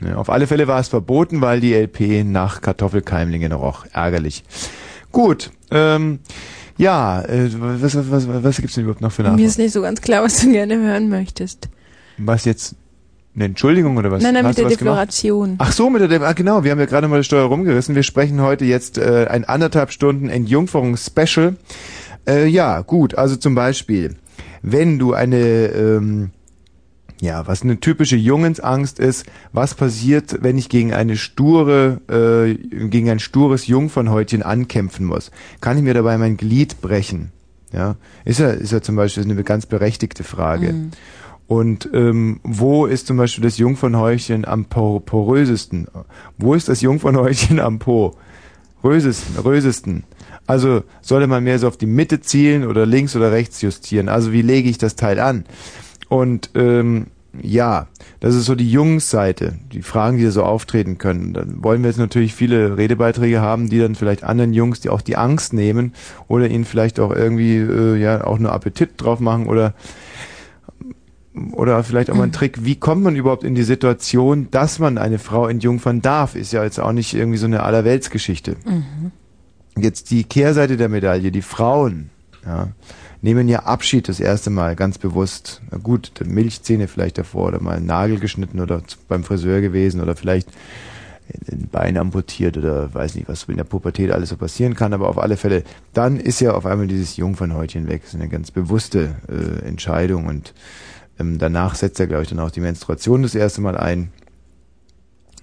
Ja, auf alle Fälle war es verboten, weil die LP nach Kartoffelkeimlingen roch. Ärgerlich. Gut, ähm, ja, äh, was, was, was, was gibt's denn überhaupt noch für Mir Nachrichten? ist nicht so ganz klar, was du gerne hören möchtest. Was jetzt? Eine Entschuldigung oder was? nein, nein, Hast mit der was gemacht? Defloration. Ach so, mit der Dem ah, genau, wir haben ja gerade mal die Steuer rumgerissen. Wir sprechen heute jetzt äh, ein anderthalb Stunden Entjungferungs-Special. Äh, ja, gut, also zum Beispiel, wenn du eine, ähm, ja, was eine typische Jungensangst ist, was passiert, wenn ich gegen eine sture, äh, gegen ein stures Jungfernhäutchen ankämpfen muss? Kann ich mir dabei mein Glied brechen? Ja, ist ja, ist ja zum Beispiel eine ganz berechtigte Frage. Mhm. Und ähm, wo ist zum Beispiel das Jungfernhäutchen am por porösesten? Wo ist das Jungfernhäutchen am Po? Rösesten, rösesten. Also sollte man mehr so auf die Mitte zielen oder links oder rechts justieren? Also wie lege ich das Teil an? Und ähm, ja, das ist so die Jungsseite, die Fragen, die da so auftreten können. Dann wollen wir jetzt natürlich viele Redebeiträge haben, die dann vielleicht anderen Jungs, die auch die Angst nehmen oder ihnen vielleicht auch irgendwie äh, ja auch nur Appetit drauf machen oder oder vielleicht auch mal ein Trick, wie kommt man überhaupt in die Situation, dass man eine Frau entjungfern darf, ist ja jetzt auch nicht irgendwie so eine Allerweltsgeschichte. Mhm. Jetzt die Kehrseite der Medaille, die Frauen, ja, nehmen ja Abschied das erste Mal ganz bewusst. Na gut, Milchzähne vielleicht davor oder mal einen Nagel geschnitten oder beim Friseur gewesen oder vielleicht ein Bein amputiert oder weiß nicht, was in der Pubertät alles so passieren kann, aber auf alle Fälle, dann ist ja auf einmal dieses Jungfernhäutchen weg. Das ist eine ganz bewusste äh, Entscheidung und ähm, danach setzt er, glaube ich, dann auch die Menstruation das erste Mal ein.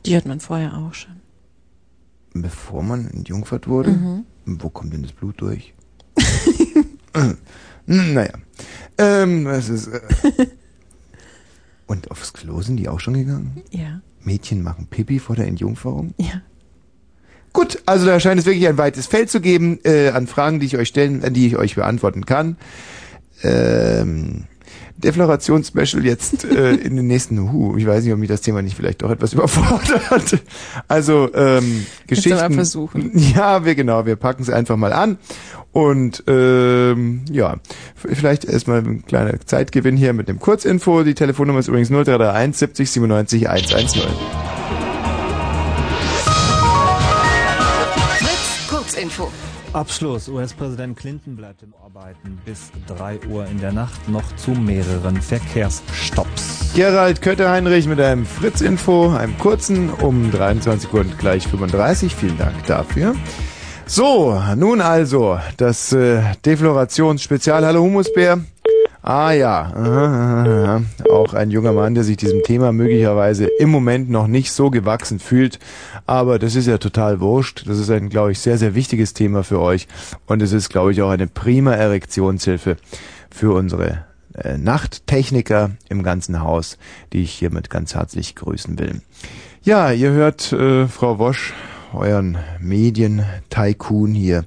Die hat man vorher auch schon. Bevor man entjungfert wurde? Mhm. Wo kommt denn das Blut durch? *laughs* naja. Ähm, es ist, äh *laughs* Und aufs Klo sind die auch schon gegangen? Ja. Mädchen machen Pipi vor der Entjungferung? Ja. Gut, also da scheint es wirklich ein weites Feld zu geben äh, an Fragen, die ich euch stellen, die ich euch beantworten kann. Ähm, Deflorationsspecial jetzt äh, *laughs* in den nächsten, huh, ich weiß nicht, ob mich das Thema nicht vielleicht doch etwas *laughs* überfordert. Also ähm, Kannst du mal Geschichten. versuchen. *laughs* Ja, wir genau, wir packen es einfach mal an. Und ähm, ja, vielleicht erstmal ein kleiner Zeitgewinn hier mit dem Kurzinfo. Die Telefonnummer ist übrigens 0331 70 97 110. Fritz, Kurzinfo. Abschluss. US-Präsident Clinton bleibt im Arbeiten bis 3 Uhr in der Nacht noch zu mehreren Verkehrsstopps. Gerald Kötter-Heinrich mit einem Fritz-Info, einem kurzen, um 23 Uhr und gleich 35. Vielen Dank dafür. So, nun also, das äh, Deflorationsspezial. Hallo Humusbär. Ah ja, *laughs* auch ein junger Mann, der sich diesem Thema möglicherweise im Moment noch nicht so gewachsen fühlt. Aber das ist ja total wurscht. Das ist ein, glaube ich, sehr, sehr wichtiges Thema für euch. Und es ist, glaube ich, auch eine prima Erektionshilfe für unsere äh, Nachttechniker im ganzen Haus, die ich hiermit ganz herzlich grüßen will. Ja, ihr hört äh, Frau Wosch, euren Medien-Tycoon hier,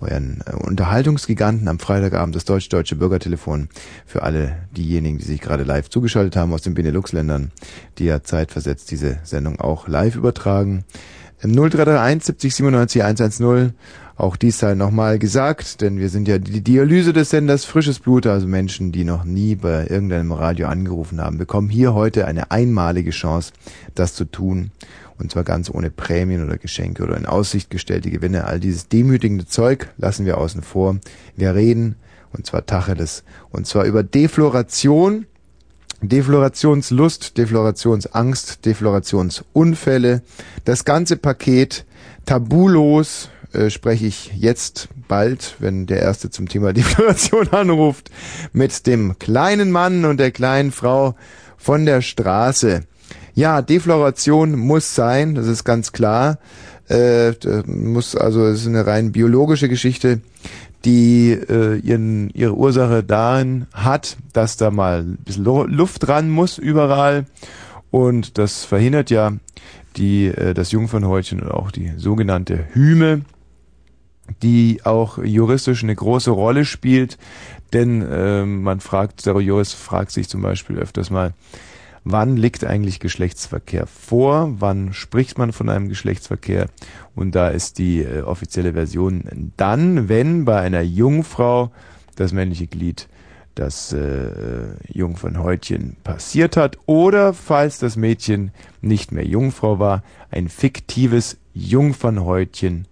euren äh, Unterhaltungsgiganten am Freitagabend, das deutsch-deutsche Bürgertelefon für alle diejenigen, die sich gerade live zugeschaltet haben aus den Benelux-Ländern, die ja zeitversetzt diese Sendung auch live übertragen. Ähm, 0331 70 97 110. Auch dies sei nochmal gesagt, denn wir sind ja die Dialyse des Senders Frisches Blut, also Menschen, die noch nie bei irgendeinem Radio angerufen haben, bekommen hier heute eine einmalige Chance, das zu tun. Und zwar ganz ohne Prämien oder Geschenke oder in Aussicht gestellte Gewinne. All dieses demütigende Zeug lassen wir außen vor. Wir reden, und zwar Tacheles, und zwar über Defloration, Deflorationslust, Deflorationsangst, Deflorationsunfälle. Das ganze Paket tabulos äh, spreche ich jetzt bald, wenn der Erste zum Thema *laughs* Defloration anruft, mit dem kleinen Mann und der kleinen Frau von der Straße. Ja, Defloration muss sein, das ist ganz klar. Äh, muss also es ist eine rein biologische Geschichte, die äh, ihren, ihre Ursache darin hat, dass da mal ein bisschen Lu- Luft ran muss überall und das verhindert ja die äh, das Jungfernhäutchen und auch die sogenannte Hyme, die auch juristisch eine große Rolle spielt, denn äh, man fragt, der Jurist fragt sich zum Beispiel öfters mal, wann liegt eigentlich Geschlechtsverkehr vor, wann spricht man von einem Geschlechtsverkehr und da ist die äh, offizielle Version dann, wenn bei einer Jungfrau das männliche Glied das äh, Jungfernhäutchen passiert hat oder falls das Mädchen nicht mehr Jungfrau war, ein fiktives Jungfernhäutchen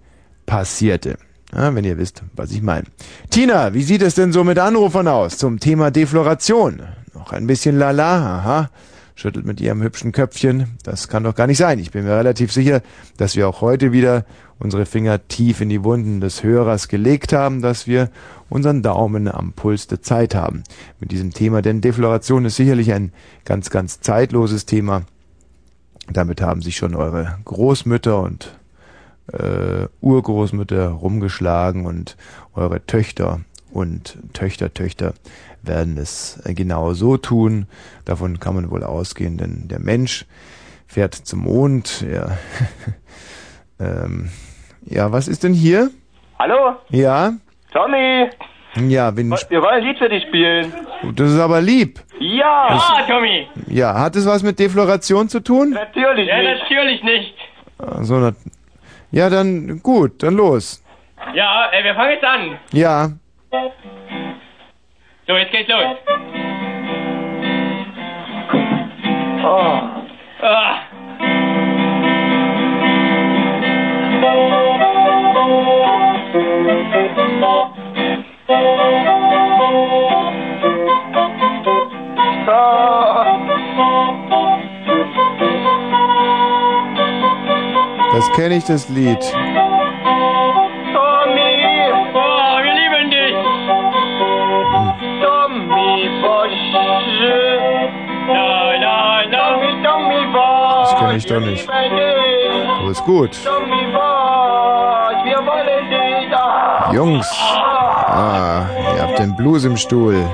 passierte. Ja, wenn ihr wisst, was ich meine. Tina, wie sieht es denn so mit Anrufern aus zum Thema Defloration? Noch ein bisschen lala, aha. Schüttelt mit ihrem hübschen Köpfchen. Das kann doch gar nicht sein. Ich bin mir relativ sicher, dass wir auch heute wieder unsere Finger tief in die Wunden des Hörers gelegt haben, dass wir unseren Daumen am Puls der Zeit haben mit diesem Thema. Denn Defloration ist sicherlich ein ganz, ganz zeitloses Thema. Damit haben sich schon eure Großmütter und äh, Urgroßmütter rumgeschlagen und eure Töchter und Töchter, Töchter werden es äh, genau so tun. Davon kann man wohl ausgehen, denn der Mensch fährt zum Mond. Ja, *laughs* ähm, ja was ist denn hier? Hallo, Ja, Tommy. ja, wenn, Wir wollen ein Lied für dich spielen. das ist aber lieb. Ja. Das- Tommy. Ja, hat es was mit Defloration zu tun? Natürlich ja, nicht. natürlich nicht. So, na, ja, dann gut, dann los. Ja, ey, wir fangen jetzt an. Ja, So, jetzt geht's los. Oh. Ah. Das kenne ich, das Lied. Kenne ich doch nicht. Aber ist gut. Tommy Bosch, wir wollen dich. Jungs. Ah, ihr habt den Blues im Stuhl.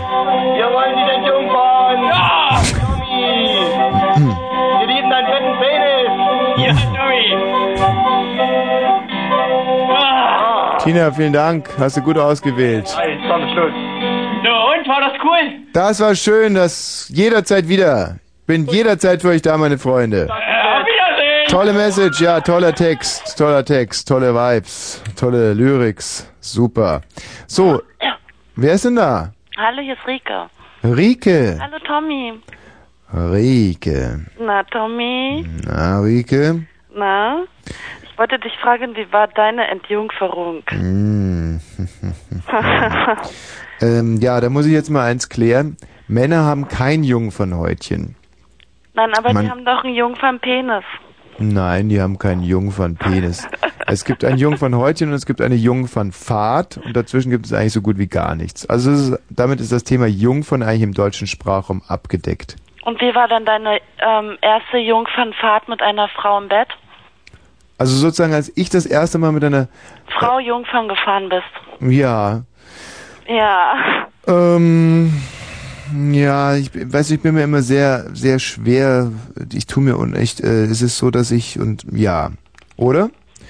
Tina, vielen Dank. Hast du gut ausgewählt. So, und war das cool? Das war schön, das jederzeit wieder. Bin jederzeit für euch da, meine Freunde. Tolle Message, ja, toller Text, toller Text, tolle Vibes, tolle Lyrics, super. So, wer ist denn da? Hallo, hier ist Rike. Rike. Hallo, Tommy. Rike. Na, Tommy. Na, Rike? Na? Ich wollte dich fragen, wie war deine Entjungferung? Hm. *laughs* ähm, ja, da muss ich jetzt mal eins klären. Männer haben kein Jungfernhäutchen. Nein, aber Man- die haben doch einen Jungfernpenis. Nein, die haben keinen Jungfernpenis. es gibt ein Jungfernhäutchen und es gibt eine Jungfernfahrt und dazwischen gibt es eigentlich so gut wie gar nichts. Also es ist, damit ist das Thema Jungfern eigentlich im deutschen Sprachraum abgedeckt. Und wie war dann deine ähm, erste Jungfernfahrt mit einer Frau im Bett? Also sozusagen, als ich das erste Mal mit einer, Frau Jungfern gefahren bist. ja, Ja. ähm, ja, ich weiß, ich bin mir immer sehr, sehr schwer. Ich tue mir unecht. Äh, es ist so, dass ich und ja, oder?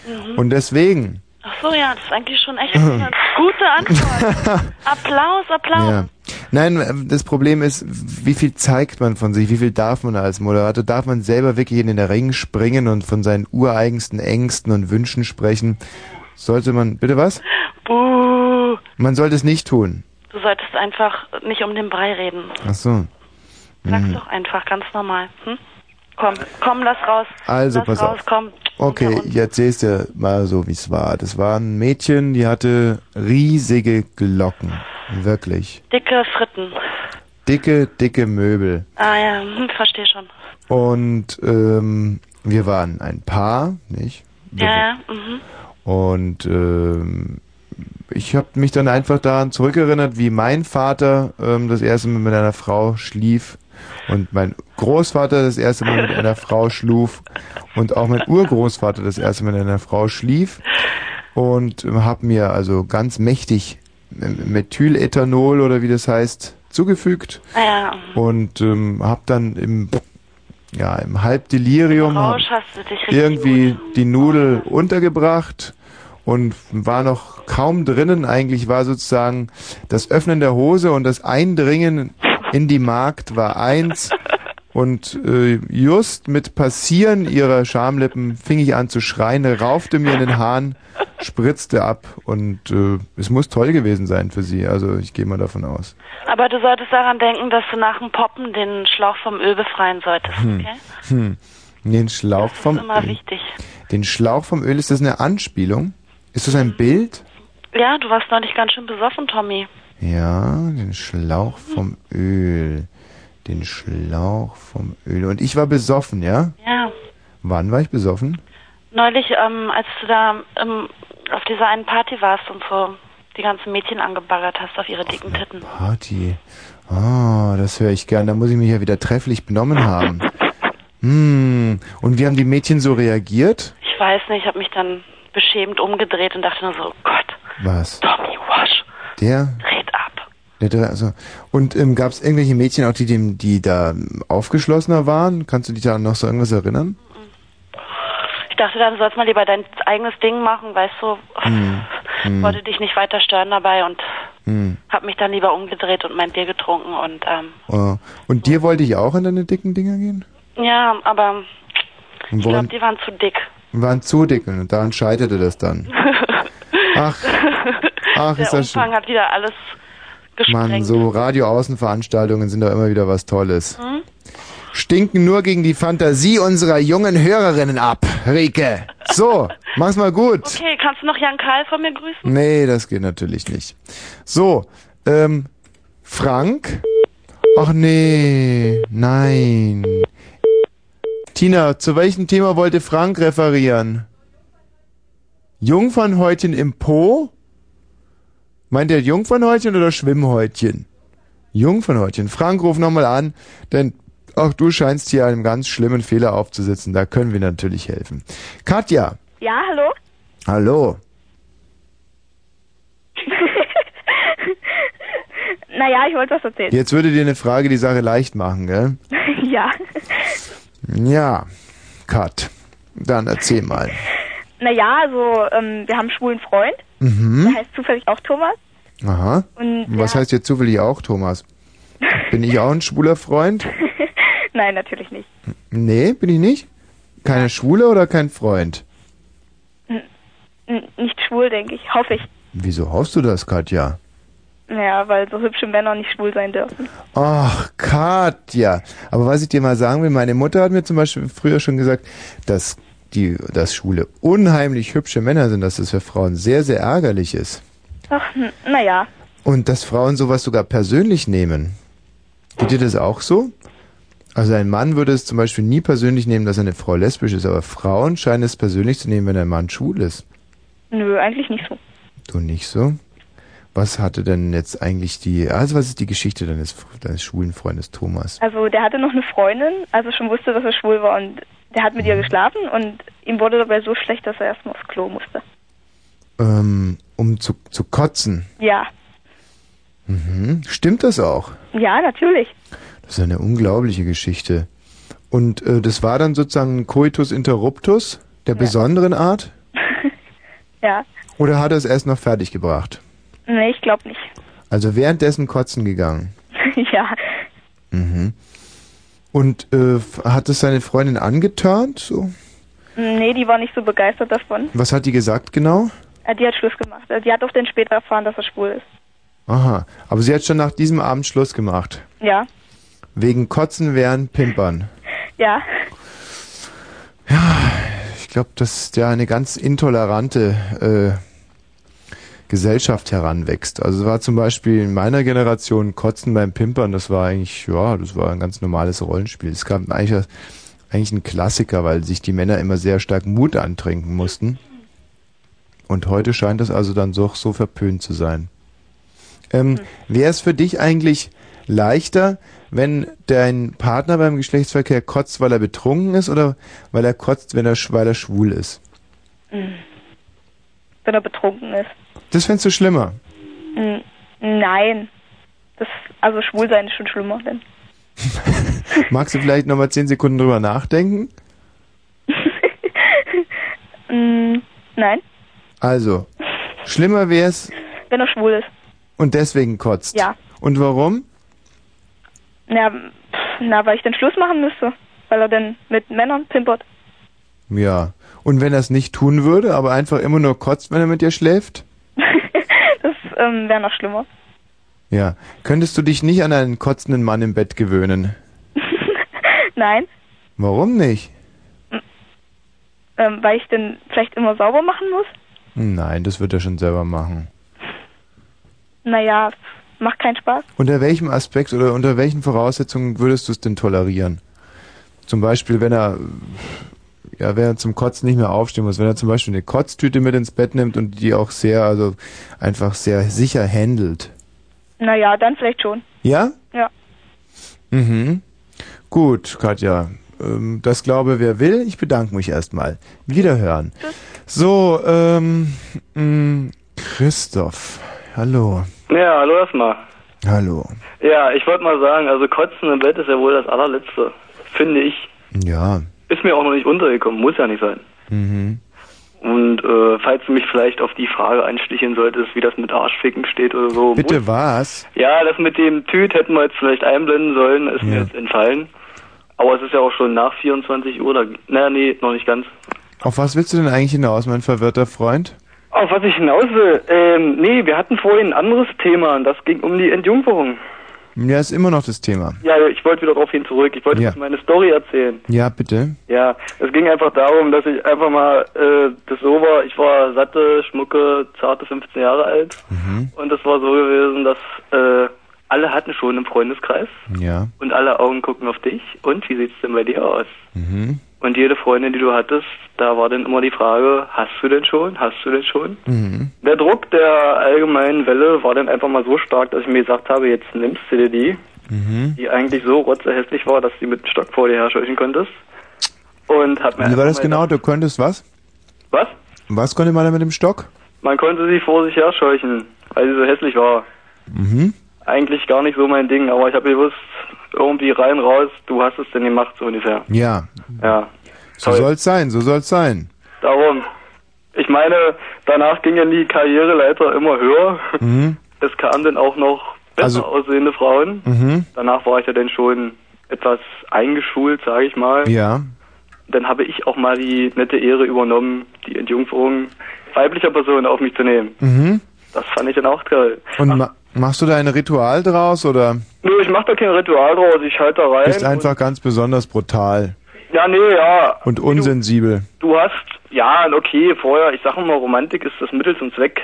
Mhm. Und deswegen. Ach so, ja, das ist eigentlich schon echt eine *laughs* gute Antwort. Applaus, Applaus. Ja. Nein, das Problem ist, wie viel zeigt man von sich, wie viel darf man als Moderator? Darf man selber wirklich in den Ring springen und von seinen ureigensten Ängsten und Wünschen sprechen? Sollte man, bitte was? Buh. Man sollte es nicht tun. Du solltest einfach nicht um den Brei reden. Ach so. Sag's Hm. doch einfach, ganz normal. Hm? Komm, komm, lass raus. Also, lass pass raus, auf. komm. Okay, ich erzähl's dir mal so, wie es war. Das war ein Mädchen, die hatte riesige Glocken. Wirklich. Dicke Fritten. Dicke, dicke Möbel. Ah ja, hm, verstehe schon. Und ähm, wir waren ein Paar, nicht? Ja, ja, mhm. Und ähm, ich habe mich dann einfach daran zurückerinnert, wie mein Vater ähm, das erste Mal mit einer Frau schlief und mein Großvater das erste Mal mit einer Frau schluf und auch mein Urgroßvater das erste Mal mit einer Frau schlief und ähm, habe mir also ganz mächtig ähm, Methylethanol oder wie das heißt zugefügt Ah ja, und ähm, habe dann im ja im Halbdelirium irgendwie die Nudel untergebracht und war noch kaum drinnen. Eigentlich war sozusagen das Öffnen der Hose und das Eindringen in die Magd war eins. Und äh, just mit Passieren ihrer Schamlippen fing ich an zu schreien, raufte mir in den Haaren, spritzte ab und äh, es muss toll gewesen sein für sie. Also ich gehe mal davon aus. Aber du solltest daran denken, dass du nach dem Poppen den Schlauch vom Öl befreien solltest, Hm. okay? Hm. Den Schlauch vom Das ist immer Öl. wichtig. Den Schlauch vom Öl, ist das eine Anspielung? Ist das ein Bild? Ja, du warst neulich ganz schön besoffen, Tommy. Ja, den Schlauch vom Öl. Den Schlauch vom Öl. Und ich war besoffen, ja? Ja. Wann war ich besoffen? Neulich, ähm, als du da ähm, auf dieser einen Party warst und so die ganzen Mädchen angebaggert hast auf ihre dicken Titten. Party. Ah, das höre ich gern. Da muss ich mich ja wieder trefflich benommen haben. *laughs* Hm. Und wie haben die Mädchen so reagiert? Ich weiß nicht, ich habe mich dann beschämt umgedreht und dachte nur so, oh Gott, Was? Tommy Wash, Der? red ab. Der, also. Und ähm, gab es irgendwelche Mädchen auch, die dem, die da aufgeschlossener waren? Kannst du dich da noch so irgendwas erinnern? Ich dachte dann, du sollst mal lieber dein eigenes Ding machen, weißt du. Hm. Hm. Wollte dich nicht weiter stören dabei und Hm. hab mich dann lieber umgedreht und mein Bier getrunken und ähm, Oh. Und dir wollte ich auch in deine dicken Dinger gehen? ja, aber ich glaube, die waren zu dick. Waren zu dick und daran scheiterte das dann. *laughs* Ach, ach, Der ist das schön. Umfang hat wieder alles gesprengt. Mann, so Radioaußenveranstaltungen sind doch immer wieder was Tolles. Hm? Stinken nur gegen die Fantasie unserer jungen Hörerinnen ab, Rike. So, mach's mal gut. Okay, kannst du noch Jan Karl von mir grüßen? Nee, das geht natürlich nicht. So, ähm, Frank? Ach nee, nein. Tina, zu welchem Thema wollte Frank referieren? Jungfernhäutchen im Po? Meint ihr Jungfernhäutchen oder Schwimmhäutchen? Jungfernhäutchen. Frank, ruf nochmal an, denn auch du scheinst hier einem ganz schlimmen Fehler aufzusitzen. Da können wir natürlich helfen. Katja. Ja, hallo? Hallo. *laughs* naja, ich wollte was erzählen. Jetzt würde dir eine Frage die Sache leicht machen, gell? *laughs* ja. *laughs* Ja. Kat. Dann erzähl mal. *laughs* Naja, also, ähm, wir haben einen schwulen Freund. Mhm. Der heißt zufällig auch Thomas. Aha. Und Was heißt jetzt zufällig auch, Thomas? *laughs* Bin ich auch ein schwuler Freund? *laughs* Nein, natürlich nicht. Nee, bin ich nicht? Keine Schwule oder kein Freund? N- nicht schwul, denke ich. Hoffe ich. Wieso hoffst du das, Katja? Naja, weil so hübsche Männer nicht schwul sein dürfen. Ach, Katja. Aber was ich dir mal sagen will, meine Mutter hat mir zum Beispiel früher schon gesagt, dass die, dass Schwule unheimlich hübsche Männer sind, dass das für Frauen sehr, sehr ärgerlich ist. Ach, naja. Und dass Frauen sowas sogar persönlich nehmen. Geht dir das auch so? Also ein Mann würde es zum Beispiel nie persönlich nehmen, dass eine Frau lesbisch ist, aber Frauen scheinen es persönlich zu nehmen, wenn ein Mann schwul ist. Nö, eigentlich nicht so. Du nicht so? Was hatte denn jetzt eigentlich die, also was ist die Geschichte deines, deines schwulen Freundes Thomas? Also, der hatte noch eine Freundin, als er schon wusste, dass er schwul war. Und der hat mit ihr geschlafen und ihm wurde dabei so schlecht, dass er erstmal aufs Klo musste. Ähm, um zu, zu kotzen. Ja. Mhm. Stimmt das auch? Ja, natürlich. Das ist eine unglaubliche Geschichte. Und äh, das war dann sozusagen ein Coitus interruptus der besonderen Art? *laughs* Ja. Oder hat er es erst noch fertig gebracht? Nee, ich glaube nicht. Also währenddessen kotzen gegangen. *laughs* ja. Mhm. Und äh, hat es seine Freundin angeturnt? So? Nee, die war nicht so begeistert davon. Was hat die gesagt genau? Äh, Die hat Schluss gemacht. Äh, Die hat auch dann später erfahren, dass er schwul ist. Aha. Aber sie hat schon nach diesem Abend Schluss gemacht. Ja. Wegen Kotzen während Pimpern. *laughs* Ja. Ich glaube, dass da eine ganz intolerante äh, Gesellschaft heranwächst. Also es war zum Beispiel in meiner Generation Kotzen beim Pimpern, das war eigentlich, ja, das war ein ganz normales Rollenspiel. Es gab eigentlich, eigentlich einen Klassiker, weil sich die Männer immer sehr stark Mut antrinken mussten. Und heute scheint das also dann so, so verpönt zu sein. Ähm, Wäre es für dich eigentlich leichter, wenn dein Partner beim Geschlechtsverkehr kotzt, weil er betrunken ist oder weil er kotzt, wenn er, weil er schwul ist? Mhm. Wenn er betrunken ist. Das fändest du schlimmer. N- Nein. Das, also schwul sein ist schon schlimmer, denn. *laughs* Magst du vielleicht nochmal zehn Sekunden drüber nachdenken? *laughs* Nein. Also, schlimmer wär's Wenn er schwul ist. und deswegen kotzt. Ja. Und warum? Na, na, weil ich den Schluss machen müsste. Weil er dann mit Männern pimpert. Ja. Und wenn er es nicht tun würde, aber einfach immer nur kotzt, wenn er mit dir schläft? Ähm, wäre noch schlimmer. Ja. Könntest du dich nicht an einen kotzenden Mann im Bett gewöhnen? *laughs* Nein. Warum nicht? Ähm, weil ich den vielleicht immer sauber machen muss. Nein, das wird er schon selber machen. Naja, macht keinen Spaß. Unter welchem Aspekt oder unter welchen Voraussetzungen würdest du es denn tolerieren? Zum Beispiel, wenn er, ja, wenn er zum Kotzen nicht mehr aufstehen muss, wenn er zum Beispiel eine Kotztüte mit ins Bett nimmt und die auch sehr, also einfach sehr sicher handelt. Naja, dann vielleicht schon. Ja? Ja. Mhm. Gut, Katja. Ähm, das glaube wer will. Ich bedanke mich erstmal. Wiederhören. So, ähm, mh, Christoph. Hallo. Ja, hallo erstmal. Hallo. Ja, ich wollte mal sagen, also Kotzen im Bett ist ja wohl das allerletzte, finde ich. Ja. Ist mir auch noch nicht untergekommen, muss ja nicht sein. Mhm. Und äh, falls du mich vielleicht auf die Frage einsticheln solltest, wie das mit Arschficken steht oder so. Bitte muss, was? ja, das mit dem Tüt hätten wir jetzt vielleicht einblenden sollen, ist mir Ja. jetzt entfallen. Aber es ist ja auch schon nach 24 Uhr, da, naja, nee, noch nicht ganz. Auf was willst du denn eigentlich hinaus, mein verwirrter Freund? Auf was ich hinaus will, ähm, nee, wir hatten vorhin ein anderes Thema und das ging um die Entjungferung. Ja, ist immer noch das Thema. Ja, ich wollte wieder darauf hin zurück. Ich wollte Ja. jetzt meine Story erzählen. Ja, bitte. Ja, es ging einfach darum, dass ich einfach mal äh, das so war, ich war satte, schmucke, zarte 15 Jahre alt Mhm. und es war so gewesen, dass äh, alle hatten schon einen Freundeskreis Ja. und alle Augen gucken auf dich und wie sieht's denn bei dir aus? Mhm. Und jede Freundin, die du hattest, da war dann immer die Frage, hast du denn schon? Hast du denn schon? Mhm. Der Druck der allgemeinen Welle war dann einfach mal so stark, dass ich mir gesagt habe, jetzt nimmst du dir die, Mhm. die eigentlich so rotzerhässlich war, dass du mit dem Stock vor dir herscheuchen konntest. Und hab mir Wie war das genau? Du konntest was? Was? Was konnte man da mit dem Stock? Man konnte sie vor sich herscheuchen, weil sie so hässlich war. Mhm. Eigentlich gar nicht so mein Ding, aber ich habe gewusst, irgendwie rein, raus, du hast es denn gemacht, so ungefähr. Ja. Ja, So soll's sein, so soll's sein. darum. Ich meine, danach ging dann die Karriereleiter immer höher. Mhm. Es kamen dann auch noch besser Also- aussehende Frauen. Mhm. Danach war ich ja dann schon etwas eingeschult, sage ich mal. Ja. Dann habe ich auch mal die nette Ehre übernommen, die Entjungferung weiblicher Personen auf mich zu nehmen. Mhm. Das fand ich dann auch toll. Und ma machst du da ein Ritual draus oder Nö, ich mache da kein Ritual draus, ich halte da rein. bist einfach ganz besonders brutal ja, nee, ja. und unsensibel? Du hast, ja, okay, vorher, ich sage mal, Romantik ist das Mittel zum Zweck.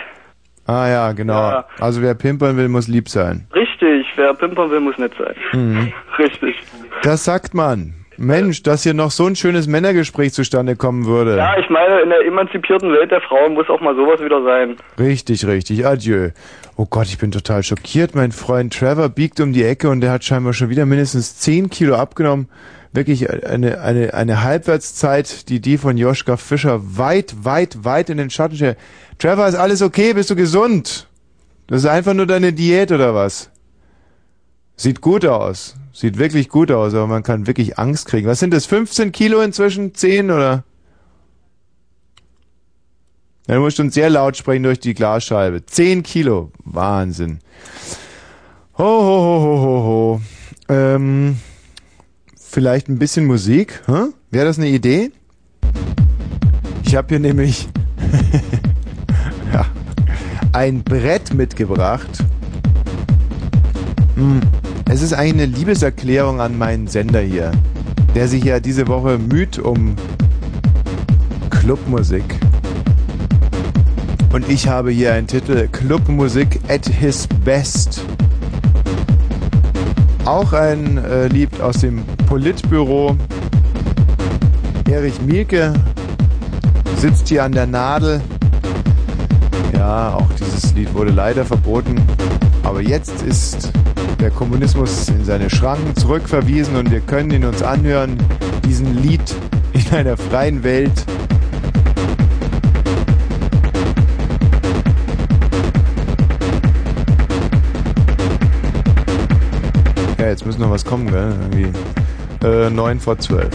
Ah ja, genau. Ja. Also wer pimpern will, muss lieb sein. Richtig, wer pimpern will, muss nett sein. Mhm. *laughs* Richtig. Das sagt man. Mensch, dass hier noch so ein schönes Männergespräch zustande kommen würde. Ja, ich meine, in der emanzipierten Welt der Frauen muss auch mal sowas wieder sein. Richtig, richtig. Adieu. Oh Gott, ich bin total schockiert. Mein Freund Trevor biegt um die Ecke und der hat scheinbar schon wieder mindestens 10 Kilo abgenommen. Wirklich eine, eine, eine Halbwertszeit, die die von Joschka Fischer weit, weit, weit in den Schatten stellt. Trevor, ist alles okay? Bist du gesund? Das ist einfach nur deine Diät oder was? Sieht gut aus. Sieht wirklich gut aus, aber man kann wirklich Angst kriegen. Was sind das? 15 Kilo inzwischen? 10 oder? Ja, du musst schon sehr laut sprechen durch die Glasscheibe. 10 Kilo. Wahnsinn. Ho, ho, ho, ho, ho, ho. Ähm, vielleicht ein bisschen Musik? Hä? Wäre das eine Idee? Ich habe hier nämlich *laughs* ja, ein Brett mitgebracht. Hm. Es ist eigentlich eine Liebeserklärung an meinen Sender hier, der sich ja diese Woche müht um Clubmusik. Und ich habe hier einen Titel Clubmusik at his best. Auch ein äh, Lied aus dem Politbüro. Erich Mielke sitzt hier an der Nadel. Ja, auch dieses Lied wurde leider verboten. Aber jetzt ist der Kommunismus in seine Schranken zurückverwiesen und wir können ihn uns anhören, diesen Lied in einer freien Welt. Ja, jetzt muss noch was kommen, gell? Irgendwie. Äh, 9 vor 12.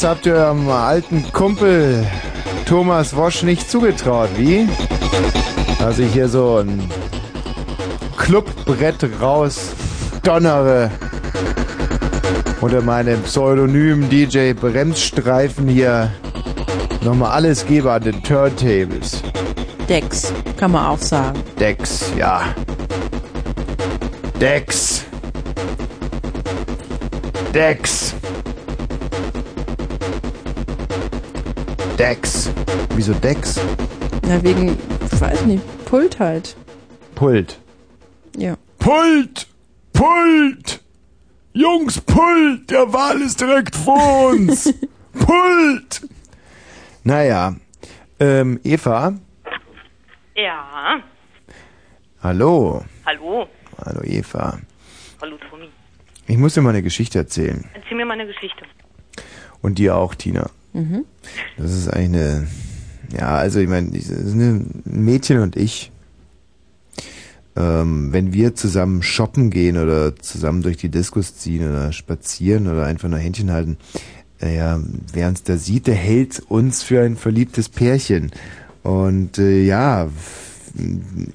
das habt ihr eurem alten Kumpel Thomas Wosch nicht zugetraut, wie? Dass ich hier so ein Clubbrett raus donnere unter meinem Pseudonym DJ Bremsstreifen hier nochmal alles gebe an den Turntables. Dex, kann man auch sagen. Dex, ja. Dex. Dex. Wieso Dex? Na, wegen, ich weiß nicht, Pult halt. Pult. Ja. Pult! Pult! Jungs, Pult! Der Wal ist direkt vor uns! *laughs* Pult! Naja, ähm, Eva, Ja. hallo. Hallo. Hallo Eva. Hallo Tommy. Ich muss dir mal eine Geschichte erzählen. Erzähl mir mal eine Geschichte. Und dir auch, Tina. Mhm. Das ist eigentlich eine, ja, also ich meine, Mädchen und ich, ähm, wenn wir zusammen shoppen gehen oder zusammen durch die Diskos ziehen oder spazieren oder einfach nur Händchen halten, äh, ja, wer uns da sieht, der hält uns für ein verliebtes Pärchen. Und äh, ja,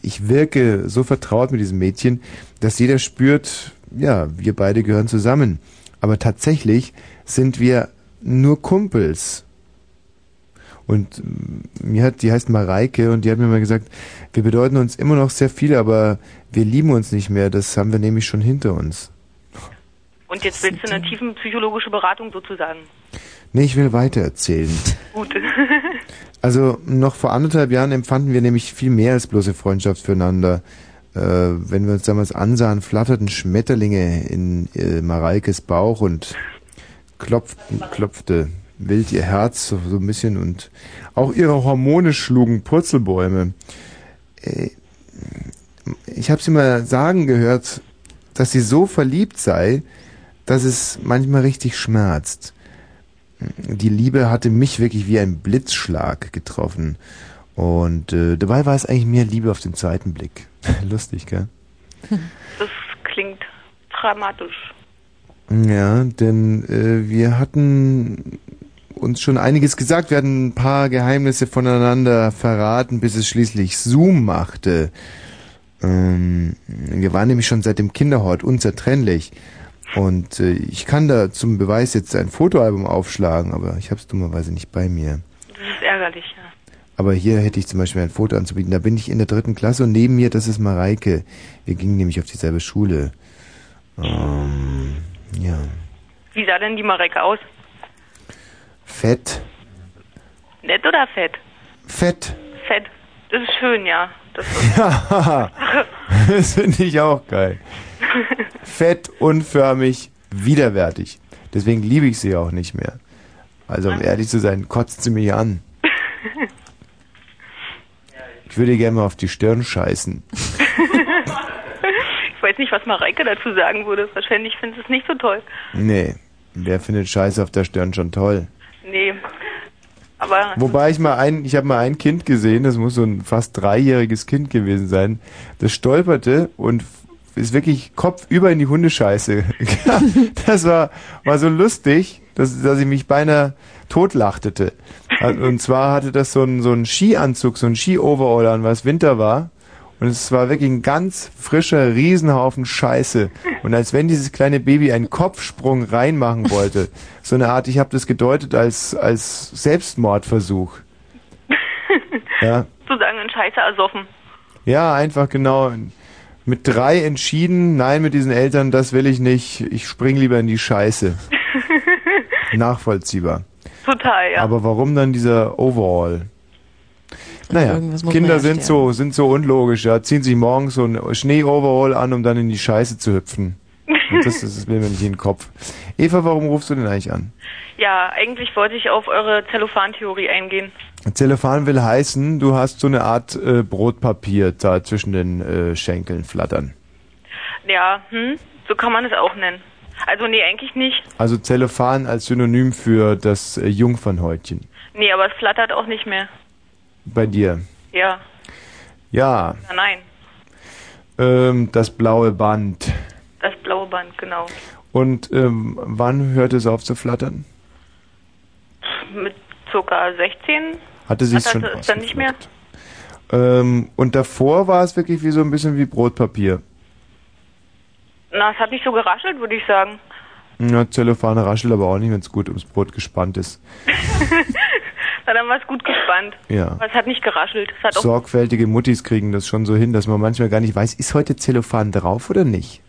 ich wirke so vertraut mit diesem Mädchen, dass jeder spürt, ja, wir beide gehören zusammen. Aber tatsächlich sind wir nur Kumpels. Und mm, mir hat, die heißt Mareike und die hat mir mal gesagt, wir bedeuten uns immer noch sehr viel, aber wir lieben uns nicht mehr. Das haben wir nämlich schon hinter uns. Und jetzt willst du eine tiefen psychologische Beratung sozusagen. Nee, ich will weiter erzählen. Gut. *laughs* Also noch vor anderthalb Jahren empfanden wir nämlich viel mehr als bloße Freundschaft füreinander. Äh, wenn wir uns damals ansahen, flatterten Schmetterlinge in äh, Mareikes Bauch und klopften, klopfte wild ihr Herz so, so ein bisschen und auch ihre Hormone schlugen Purzelbäume. Äh, ich habe sie mal sagen gehört, dass sie so verliebt sei, dass es manchmal richtig schmerzt. Die Liebe hatte mich wirklich wie ein Blitzschlag getroffen. Und äh, dabei war es eigentlich mehr Liebe auf den zweiten Blick. *laughs* Lustig, gell? Das klingt dramatisch. Ja, denn äh, wir hatten uns schon einiges gesagt. Wir hatten ein paar Geheimnisse voneinander verraten, bis es schließlich Zoom machte. Ähm, wir waren nämlich schon seit dem Kinderhort unzertrennlich. Und äh, ich kann da zum Beweis jetzt ein Fotoalbum aufschlagen, aber ich habe es dummerweise nicht bei mir. Das ist ärgerlich, ja. Aber hier hätte ich zum Beispiel ein Foto anzubieten. Da bin ich in der dritten Klasse und neben mir, das ist Mareike. Wir gingen nämlich auf dieselbe Schule. Ähm, ja. Wie sah denn die Mareke aus? Fett. Nett oder fett? Fett. Fett. Das ist schön, ja. Das *laughs* ist Ja, *laughs* das finde ich auch geil. Fett, unförmig, widerwärtig. Deswegen liebe ich sie auch nicht mehr. Also um ehrlich zu sein, kotzt sie mich an. *laughs* Ich würde ihr gerne mal auf die Stirn scheißen. ich weiß nicht, was Mareike dazu sagen würde. Wahrscheinlich findet es nicht so toll. Nee, wer findet Scheiße auf der Stirn schon toll? Nee. Aber Wobei ich mal ein, ich habe mal ein Kind gesehen, das muss so ein fast dreijähriges Kind gewesen sein, das stolperte und ist wirklich kopfüber in die Hundescheiße. *laughs* das war, war so lustig, dass, dass ich mich beinahe totlachtete. Und zwar hatte das so einen, so einen Skianzug, so einen Ski-Overall an, weil es Winter war. Und es war wirklich ein ganz frischer Riesenhaufen Scheiße. Und als wenn dieses kleine Baby einen Kopfsprung reinmachen wollte. So eine Art, ich habe das gedeutet als, als Selbstmordversuch. Ja. sozusagen in Scheiße ersoffen. Ja, einfach genau. Mit drei entschieden, nein, mit diesen Eltern, das will ich nicht. Ich spring lieber in die Scheiße. *laughs* Nachvollziehbar. Total, ja. Aber warum dann dieser Overall? Naja, irgendwas muss Kinder man ja sind so, sind so unlogisch, ja. Ziehen sich morgens so ein Schnee-Overall an, um dann in die Scheiße zu hüpfen. Und das, das will mir nicht in den Kopf. Eva, warum rufst du denn eigentlich an? Ja, eigentlich wollte ich auf eure Zellophan-Theorie eingehen. Zellophan will heißen, du hast so eine Art äh, Brotpapier da zwischen den äh, Schenkeln flattern. Ja, hm, so kann man es auch nennen. Also nee, eigentlich nicht. Also Zellophan als Synonym für das äh, Jungfernhäutchen. Nee, aber es flattert auch nicht mehr. Bei dir. Ja, Ja, ja nein. ähm, das blaue Band. Das blaue Band, genau. Und ähm, wann hörte es auf zu flattern? Mit circa 16 Hatte sie es schon es dann nicht mehr. Ähm, und davor war es wirklich wie so ein bisschen wie Brotpapier. Na, es hat nicht so geraschelt, würde ich sagen. Ja, Zellophan raschelt aber auch nicht, wenn es gut ums Brot gespannt ist. *laughs* Na, dann war es gut gespannt. Ja. Aber es hat nicht geraschelt. Hat Sorgfältige Muttis kriegen das schon so hin, dass man manchmal gar nicht weiß, ist heute Zellophan drauf oder nicht?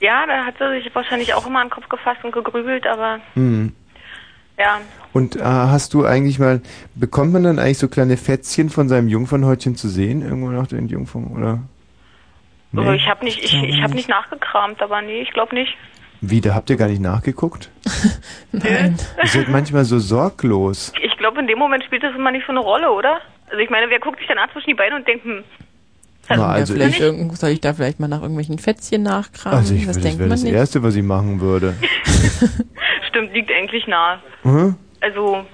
ja, da hat sie sich wahrscheinlich auch immer an den Kopf gefasst und gegrübelt, aber Hm. ja. Und äh, hast du eigentlich mal, bekommt man dann eigentlich so kleine Fätzchen von seinem Jungfernhäutchen zu sehen, irgendwo nach der Entjungferung, oder? Aber Nee? ich habe nicht, ich, ich habe nicht nachgekramt, aber nee, ich glaube nicht. Wie, da habt ihr gar nicht nachgeguckt? *laughs* Nein. Ihr seid manchmal so sorglos. Ich glaube, in dem Moment spielt das immer nicht so eine Rolle, oder? Also ich meine, wer guckt sich dann an zwischen die Beine und denkt, hm, Na, also vielleicht ich, irgend- soll ich da vielleicht mal nach irgendwelchen Fätzchen nachkramen? also ich das das denkt wäre man das nicht. Erste, was ich machen würde. *laughs* stimmt, liegt eigentlich nahe. Mhm. Also,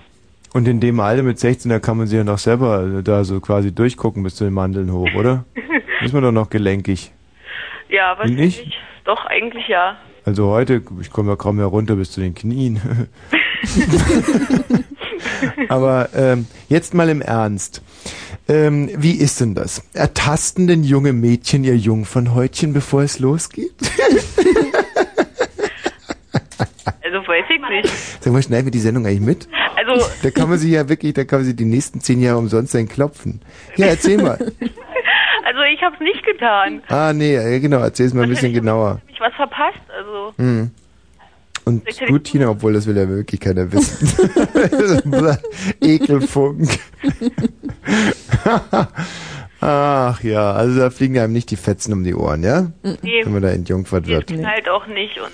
Und in dem Alter mit 16, da kann man sich ja noch selber äh, da so quasi durchgucken bis zu den Mandeln hoch, oder? *laughs* Ist man doch noch gelenkig. ja, was Nicht? ich. Doch, eigentlich ja. Also heute, ich komme ja kaum mehr runter bis zu den Knien. *laughs* Aber ähm, jetzt mal im Ernst. Ähm, wie ist denn das? Ertasten denn junge Mädchen ihr Jungfernhäutchen, bevor es losgeht? Also weiß ich nicht. Sag mal, schneiden wir die Sendung eigentlich mit? Also, Da kann man sich ja wirklich, da kann man sich die nächsten zehn Jahre umsonst klopfen. Ja, erzähl mal. *laughs* also ich habe es nicht getan. Ah, nee, genau, erzähl's mal ein bisschen genauer. Hab ich was verpasst? Also, Hm. Und gut, Tina, obwohl das will ja wirklich keiner wissen. *laughs* *laughs* Ekelfunk. *laughs* Ach ja, also da fliegen einem nicht die Fetzen um die Ohren, ja? Nee. Wenn man da entjungfert wird. halt auch nicht und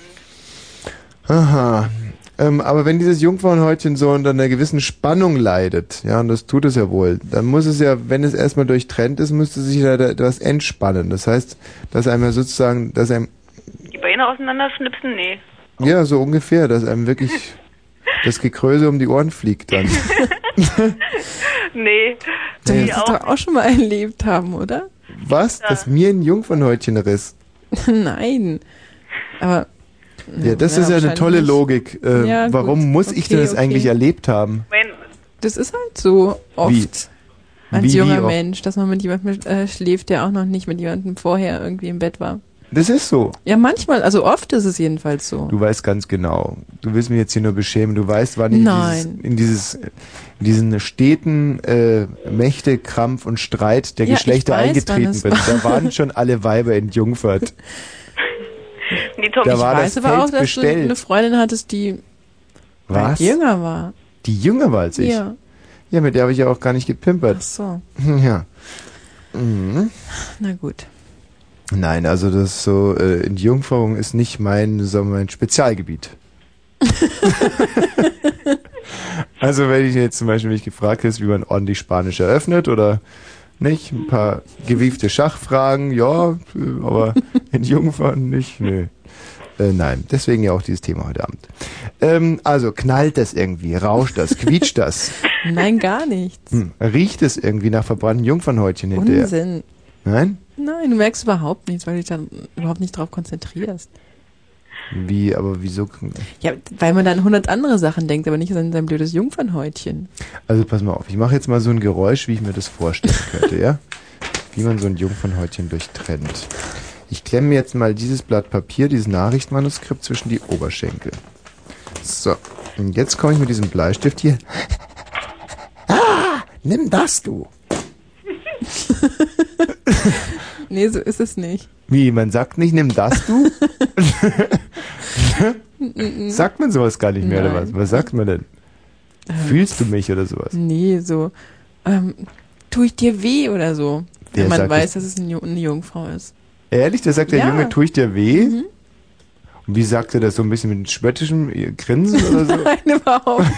Aha. Ähm, aber wenn dieses Jungfrauenhäutchen so unter einer gewissen Spannung leidet, ja, und das tut es ja wohl, dann muss es ja, wenn es erstmal durchtrennt ist, müsste sich da etwas entspannen. Das heißt, dass einem ja sozusagen, dass einem, die Beine auseinanderschnipsen? Nee. ja, so ungefähr, dass einem wirklich *laughs* das Gekröse um die Ohren fliegt dann. *laughs* Nee. Du Nee. musst es doch auch schon mal erlebt haben, oder? Was? Dass mir ein Jungfernhäutchen riss? *laughs* Nein. Aber. Ja, das ist ja eine tolle. Logik. Äh, Ja, warum gut. muss ich Okay, denn das okay. eigentlich erlebt haben? Das ist halt so oft. Wie? Als Wie, wie junger oft? Mensch, dass man mit jemandem äh, schläft, der auch noch nicht mit jemandem vorher irgendwie im Bett war. Das ist so. Ja, manchmal, also oft ist es jedenfalls so. Du weißt ganz genau. Du willst mich jetzt hier nur beschämen. Du weißt, wann ich in dieses, in dieses, in diesen steten äh, Mächte, Krampf und Streit der Ja, ich Geschlechter weiß, eingetreten bin. war. Da *laughs* waren schon alle Weiber entjungfert. *laughs* Nee, Tom, Da ich war weiß das aber auch, Feld dass bestellt. du eine Freundin hattest, die Was? jünger war. Die jünger war als ich? Ja. Ja, mit der habe ich ja auch gar nicht gepimpert. Ach so. *laughs* Ja. Mhm. Na gut. Nein, also das so, äh, Entjungferung ist nicht mein, sagen wir, mein Spezialgebiet. *laughs* also wenn ich jetzt zum Beispiel mich gefragt hätte, wie man ordentlich Spanisch eröffnet oder nicht, ein paar gewiefte Schachfragen, ja, aber Entjungfern nicht, nö. Äh, nein, deswegen ja auch dieses Thema heute Abend. Ähm, also knallt das irgendwie, rauscht das, quietscht das, Nein, gar nichts. hm, riecht es irgendwie nach verbrannten Jungfernhäutchen hinterher? Unsinn. Nein? Nein, du merkst überhaupt nichts, weil du dich dann überhaupt nicht drauf konzentrierst. Wie, aber wieso? Ja, weil man dann hundert andere Sachen denkt, aber nicht an sein blödes Jungfernhäutchen. Also pass mal auf, ich mache jetzt mal so ein Geräusch, wie ich mir das vorstellen *laughs* könnte, ja? Wie man so ein Jungfernhäutchen durchtrennt. Ich klemme mir jetzt mal dieses Blatt Papier, dieses Nachrichtenmanuskript zwischen die Oberschenkel. So, und jetzt komme ich mit diesem Bleistift hier. Ah, nimm das du. *laughs* Nee, so ist es nicht. Wie, man sagt nicht, nimm das du? *laughs* Sagt man sowas gar nicht mehr, oder was? Nein. Was sagt man denn? Fühlst du mich oder sowas? Nee, so, ähm, tue ich dir weh oder so. Wer Wenn man weiß, das? dass es eine, Ju- eine Jungfrau ist. Ehrlich, da sagt der Ja. Mhm. Junge, tue ich dir weh? Und wie sagt er das? So ein bisschen mit spöttischem Grinsen oder so? *laughs* Nein, überhaupt *laughs*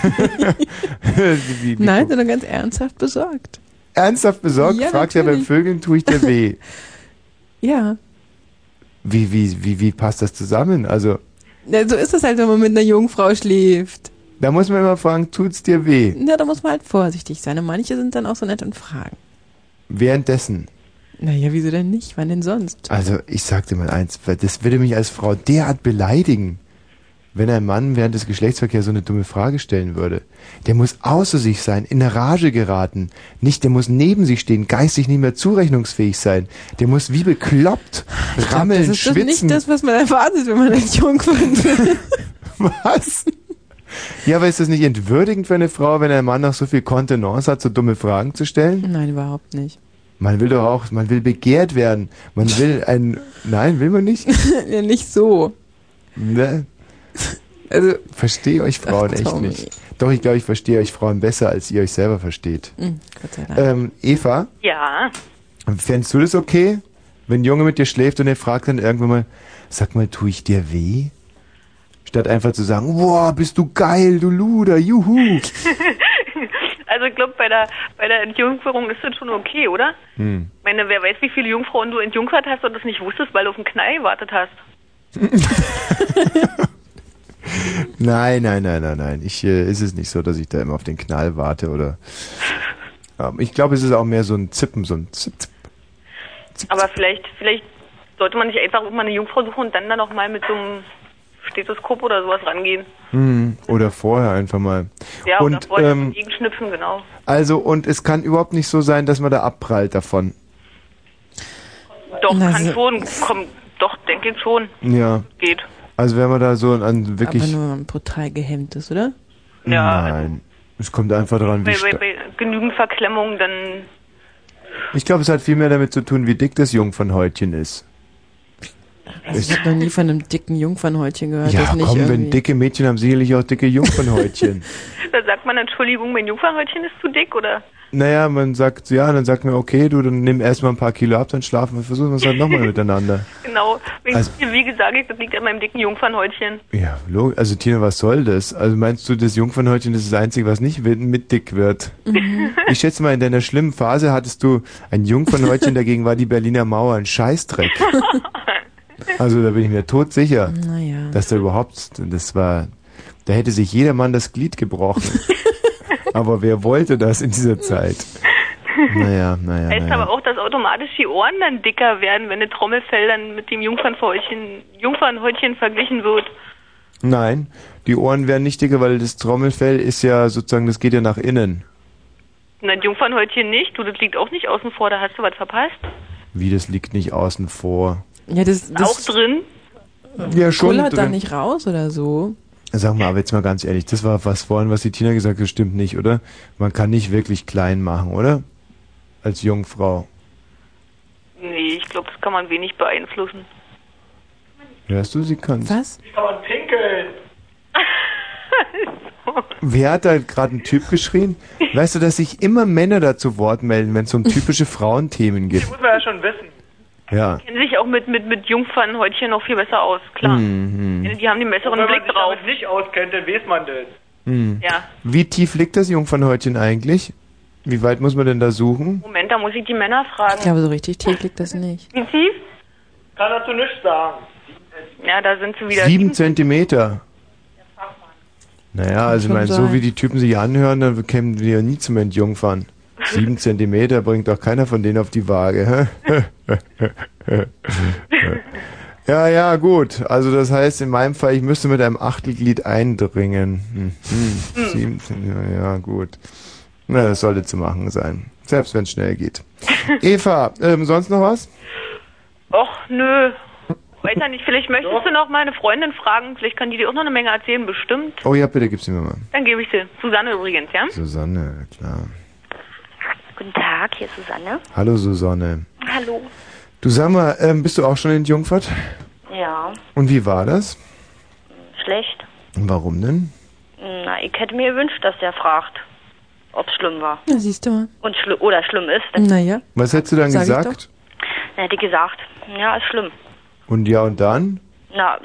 wie, wie, wie, Nein, sondern ganz ernsthaft besorgt. Ernsthaft besorgt? Ja, fragt er beim natürlich. Vögeln, tue ich dir weh? Ja. Wie, wie, wie, wie passt das zusammen? Also, ja. So ist es halt, wenn man mit einer Jungfrau schläft. da muss man immer fragen, tut's dir weh? Ja, da muss man halt vorsichtig sein. Und manche sind dann auch so nett und fragen. Währenddessen. Naja, wieso denn nicht? Wann denn sonst? Also, ich sag dir mal eins, das würde mich als Frau derart beleidigen, wenn ein Mann während des Geschlechtsverkehrs so eine dumme Frage stellen würde. Der muss außer sich sein, in eine Rage geraten. Nicht, der muss neben sich stehen, geistig nicht mehr zurechnungsfähig sein. Der muss wie bekloppt rammeln, das ist schwitzen. nicht das, was man erwartet, wenn man ein Jungfern will. Was? Ja, aber ist das nicht entwürdigend für eine Frau, wenn ein Mann noch so viel Kontenance hat, so dumme Fragen zu stellen? Nein, überhaupt nicht. Man will doch auch, man will begehrt werden. Man will ein, nein, will man nicht? *laughs* ja, nicht so. Ne? Also, verstehe euch Frauen Ach, echt Tommy. nicht. Doch, ich glaube, ich verstehe euch Frauen besser, als ihr euch selber versteht. Hm, Gott sei Dank. Ähm, Eva, Ja. fändest du das okay, wenn ein Junge mit dir schläft und er fragt dann irgendwann mal, sag mal, tu ich dir weh? Statt einfach zu sagen, wow, bist du geil, du Luder, juhu. *laughs* also ich glaube, bei der, bei der Entjungferung ist das schon okay, oder? Hm. Ich meine, wer weiß, wie viele Jungfrauen du entjungfert hast und das nicht wusstest, weil du auf den Knall gewartet hast. *laughs* Nein, nein, nein, nein, nein. Ich, äh, ist es nicht so, dass ich da immer auf den Knall warte oder. Ähm, ich glaube, es ist auch mehr so ein Zippen, so ein Zip, Zip. Aber vielleicht, vielleicht sollte man nicht einfach mal eine Jungfrau suchen und dann dann auch mal mit so einem Stethoskop oder sowas rangehen. Hm, oder vorher einfach mal. Ja, und, oder vorher ähm, gegenschnipsen, genau. Also, und es kann überhaupt nicht so sein, dass man da abprallt davon. Doch, Na, kann so- schon, komm, doch, denke ich schon. Ja. Geht. Also, wenn man da so an wirklich. Aber nur, wenn man brutal gehemmt ist, oder? Ja. Nein. Es kommt einfach daran, wie Bei, bei, bei genügend Verklemmung, dann Ich glaube, es hat viel mehr damit zu tun, wie dick das Jungfernhäutchen ist. Also ich habe noch nie von einem dicken Jungfernhäutchen gehört. Ja, das nicht komm, wenn dicke Mädchen haben sicherlich auch dicke Jungfernhäutchen. *laughs* da sagt man, Entschuldigung, mein Jungfernhäutchen ist zu dick, oder? Naja, man sagt, ja, dann sagt man, okay, du, dann nimm erstmal ein paar Kilo ab, dann schlafen wir, versuchen wir es halt nochmal miteinander. *laughs* Genau. Also- wie gesagt, das liegt an meinem dicken Jungfernhäutchen. Ja, also Tina, was soll das? Also meinst du, das Jungfernhäutchen ist das Einzige, was nicht mit dick wird? Mhm. Ich schätze mal, in deiner schlimmen Phase hattest du ein Jungfernhäutchen, *laughs* dagegen war die Berliner Mauer ein Scheißdreck. *laughs* Also da bin ich mir todsicher, Naja. dass da überhaupt, das war, da hätte sich jeder Mann das Glied gebrochen. Aber wer wollte das in dieser Zeit? *laughs* Naja, naja, Heißt naja. aber auch, dass automatisch die Ohren dann dicker werden, wenn das Trommelfell dann mit dem Jungfernhäutchen, Jungfernhäutchen verglichen wird. Nein, die Ohren werden nicht dicker, weil das Trommelfell ist ja sozusagen, das geht ja nach innen. Das Jungfernhäutchen nicht, du, das liegt auch nicht außen vor, da hast du was verpasst. Wie, das liegt nicht außen vor. Ja, das, das Auch drin. Ja, schon kullert da drin. nicht raus oder so. Sag mal, aber jetzt mal ganz ehrlich, das war was vorhin, was die Tina gesagt hat, stimmt nicht, oder? Man kann nicht wirklich klein machen, oder? Als Jungfrau. Nee, ich glaube, das kann man wenig beeinflussen. Hörst du, sie kann's. Was? Kann man pinkeln. *laughs* Wer hat da gerade einen Typ geschrien? Weißt du, dass sich immer Männer da zu Wort melden, wenn es um typische Frauenthemen geht? Muss man ja schon wissen. Ja. Kennen sich auch mit, mit, mit Jungfernhäutchen noch viel besser aus, klar. Mhm. Die haben den besseren Und wenn Blick man sich drauf. damit nicht auskennt, dann weiß man das. Hm. Ja. Wie tief liegt das Jungfernhäutchen eigentlich? Wie weit muss man denn da suchen? Moment, da muss ich die Männer fragen. Ich glaube, so richtig tief liegt das nicht. Wie tief? Kann dazu nichts sagen. Ja, da sind sie wieder. Sieben Zentimeter. Naja, also ich meine, so wie die Typen sich anhören, dann kämen wir ja nie zum Entjungfern. Sieben Zentimeter bringt doch keiner von denen auf die Waage. hä? *laughs* ja, ja, gut. Also das heißt in meinem Fall, ich müsste mit einem Achtelglied eindringen. Hm. Sieben Zentimeter, ja, gut. Na, das sollte zu machen sein. Selbst wenn es schnell geht. *laughs* Eva, ähm, sonst noch was? Och, nö. Weiter nicht. Vielleicht *laughs* möchtest du noch mal eine Freundin fragen. Vielleicht kann die dir auch noch eine Menge erzählen, bestimmt. Oh ja, bitte gib sie mir mal. Dann gebe ich sie. Susanne übrigens, ja? Susanne, klar. Guten Tag, hier ist Susanne. Hallo Susanne. Hallo. Du sag mal, ähm, bist du auch schon in Jungfurt? Ja, Und wie war das? schlecht. Und warum denn? Na, ich hätte mir gewünscht, dass der fragt, ob es schlimm war. Na, siehst du mal. Und schli oder schlimm ist. Dann, Naja. Was hättest du dann Sag gesagt? dann hätte ich gesagt, ja, ist schlimm. Und ja und dann? Na,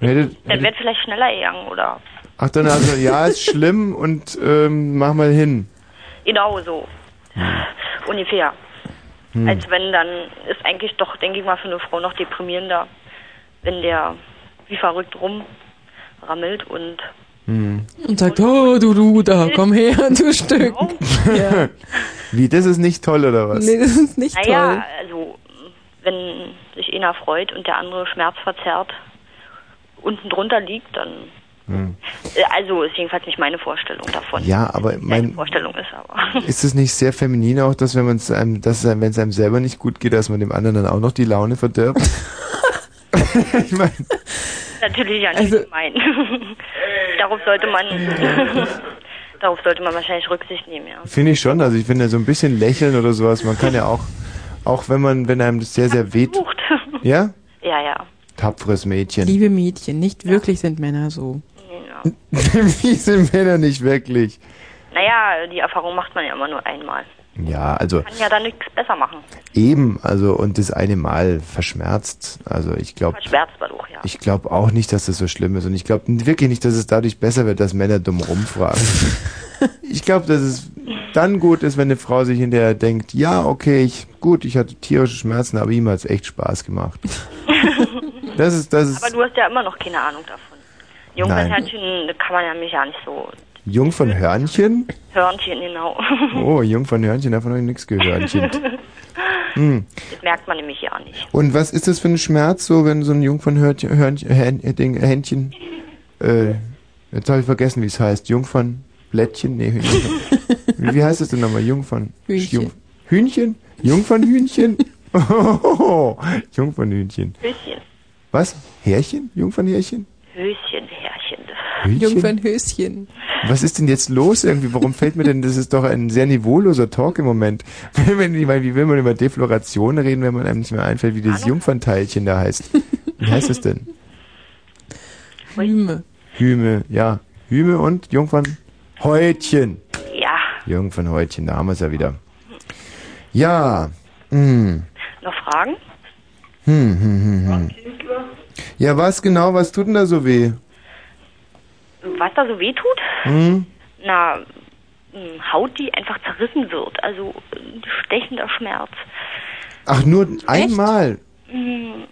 Hätte, dann hätte, wird vielleicht schneller gegangen oder ach dann also, ja, ist schlimm und ähm, mach mal hin. Genau so. Ungefähr. Hm. Als wenn dann ist eigentlich doch, denke ich mal, für eine Frau noch deprimierender, wenn der wie verrückt rumrammelt und Hm. Und sagt, oh, du, du, da, komm her, *laughs* du Stück. Ja. *laughs* Wie, das ist nicht toll oder was? Nee, das ist nicht naja, toll. also wenn sich einer freut und der andere schmerzverzerrt unten drunter liegt, dann Hm. also ist jedenfalls nicht meine Vorstellung davon. Ja, aber Meine mein, Vorstellung ist aber. *laughs* ist es nicht sehr feminin auch, dass wenn man es einem, dass wenn es einem selber nicht gut geht, dass man dem anderen dann auch noch die Laune verdirbt? *laughs* ich meine, Natürlich ja nicht Also- gemein. *laughs* darauf sollte man darauf sollte man wahrscheinlich Rücksicht nehmen, ja. finde ich schon. Also ich finde so ein bisschen lächeln oder sowas. Man kann ja auch, auch wenn man, wenn einem das sehr, sehr weht. Ja? Ja, ja. Tapferes Mädchen. Liebe Mädchen, nicht wirklich sind Männer so. *laughs* Wie sind Männer nicht wirklich? Naja, die Erfahrung macht man ja immer nur einmal. Ja, also Kann ja dann nichts besser machen. eben, also und das eine Mal verschmerzt. Also ich glaube, Verschwärzt dadurch, ja. ich glaube auch nicht, dass das so schlimm ist und ich glaube wirklich nicht, dass es dadurch besser wird, dass Männer dumm rumfragen. *laughs* ich glaube, dass es dann gut ist, wenn eine Frau sich hinterher denkt, ja, okay, ich gut, ich hatte tierische Schmerzen, aber ihm hat's echt Spaß gemacht. *laughs* Das ist, das ist Aber du hast ja immer noch keine Ahnung davon. Jungfernhörnchen kann man ja mich ja nicht so. Jungfernhörnchen? Hörnchen, genau. *laughs* Oh, Jungfernhörnchen, davon habe ich nichts gehört. *laughs* Hm. Das merkt man nämlich ja nicht. Und was ist das für ein Schmerz, so wenn so ein Jungfernhörnchen, Hörnchen, Hän- äh, Ding, Händchen, äh, jetzt habe ich vergessen, wie es heißt, Jungfernblättchen, nee, Hühnchen. *laughs* wie, wie heißt es denn nochmal, Jungfern? Hühnchen. Jung- Hühnchen? Jungfernhühnchen? Oh, Jungfernhühnchen. Höschen. Was? Härchen? Jungfernhärchen? Höschen, Härchen. Hühnchen? Jungfernhöschen. Was ist denn jetzt los irgendwie? Warum fällt mir denn, das ist doch ein sehr niveauloser Talk im Moment. *laughs* Wie will man über Defloration reden, wenn man einem nicht mehr einfällt, wie dieses Jungfernteilchen da heißt? Wie heißt es denn? Hyme. Hyme, ja. Hyme und Jungfernhäutchen. Ja. Jungfernhäutchen, da haben wir es ja wieder. Ja. Hm. Noch Fragen? Hm, hm, hm, hm. Ja, was genau, was tut denn da so weh? Was da so weh tut? Hm? Na, mh, Haut, die einfach zerrissen wird. Also äh, stechender Schmerz. Ach, nur einmal. Hm,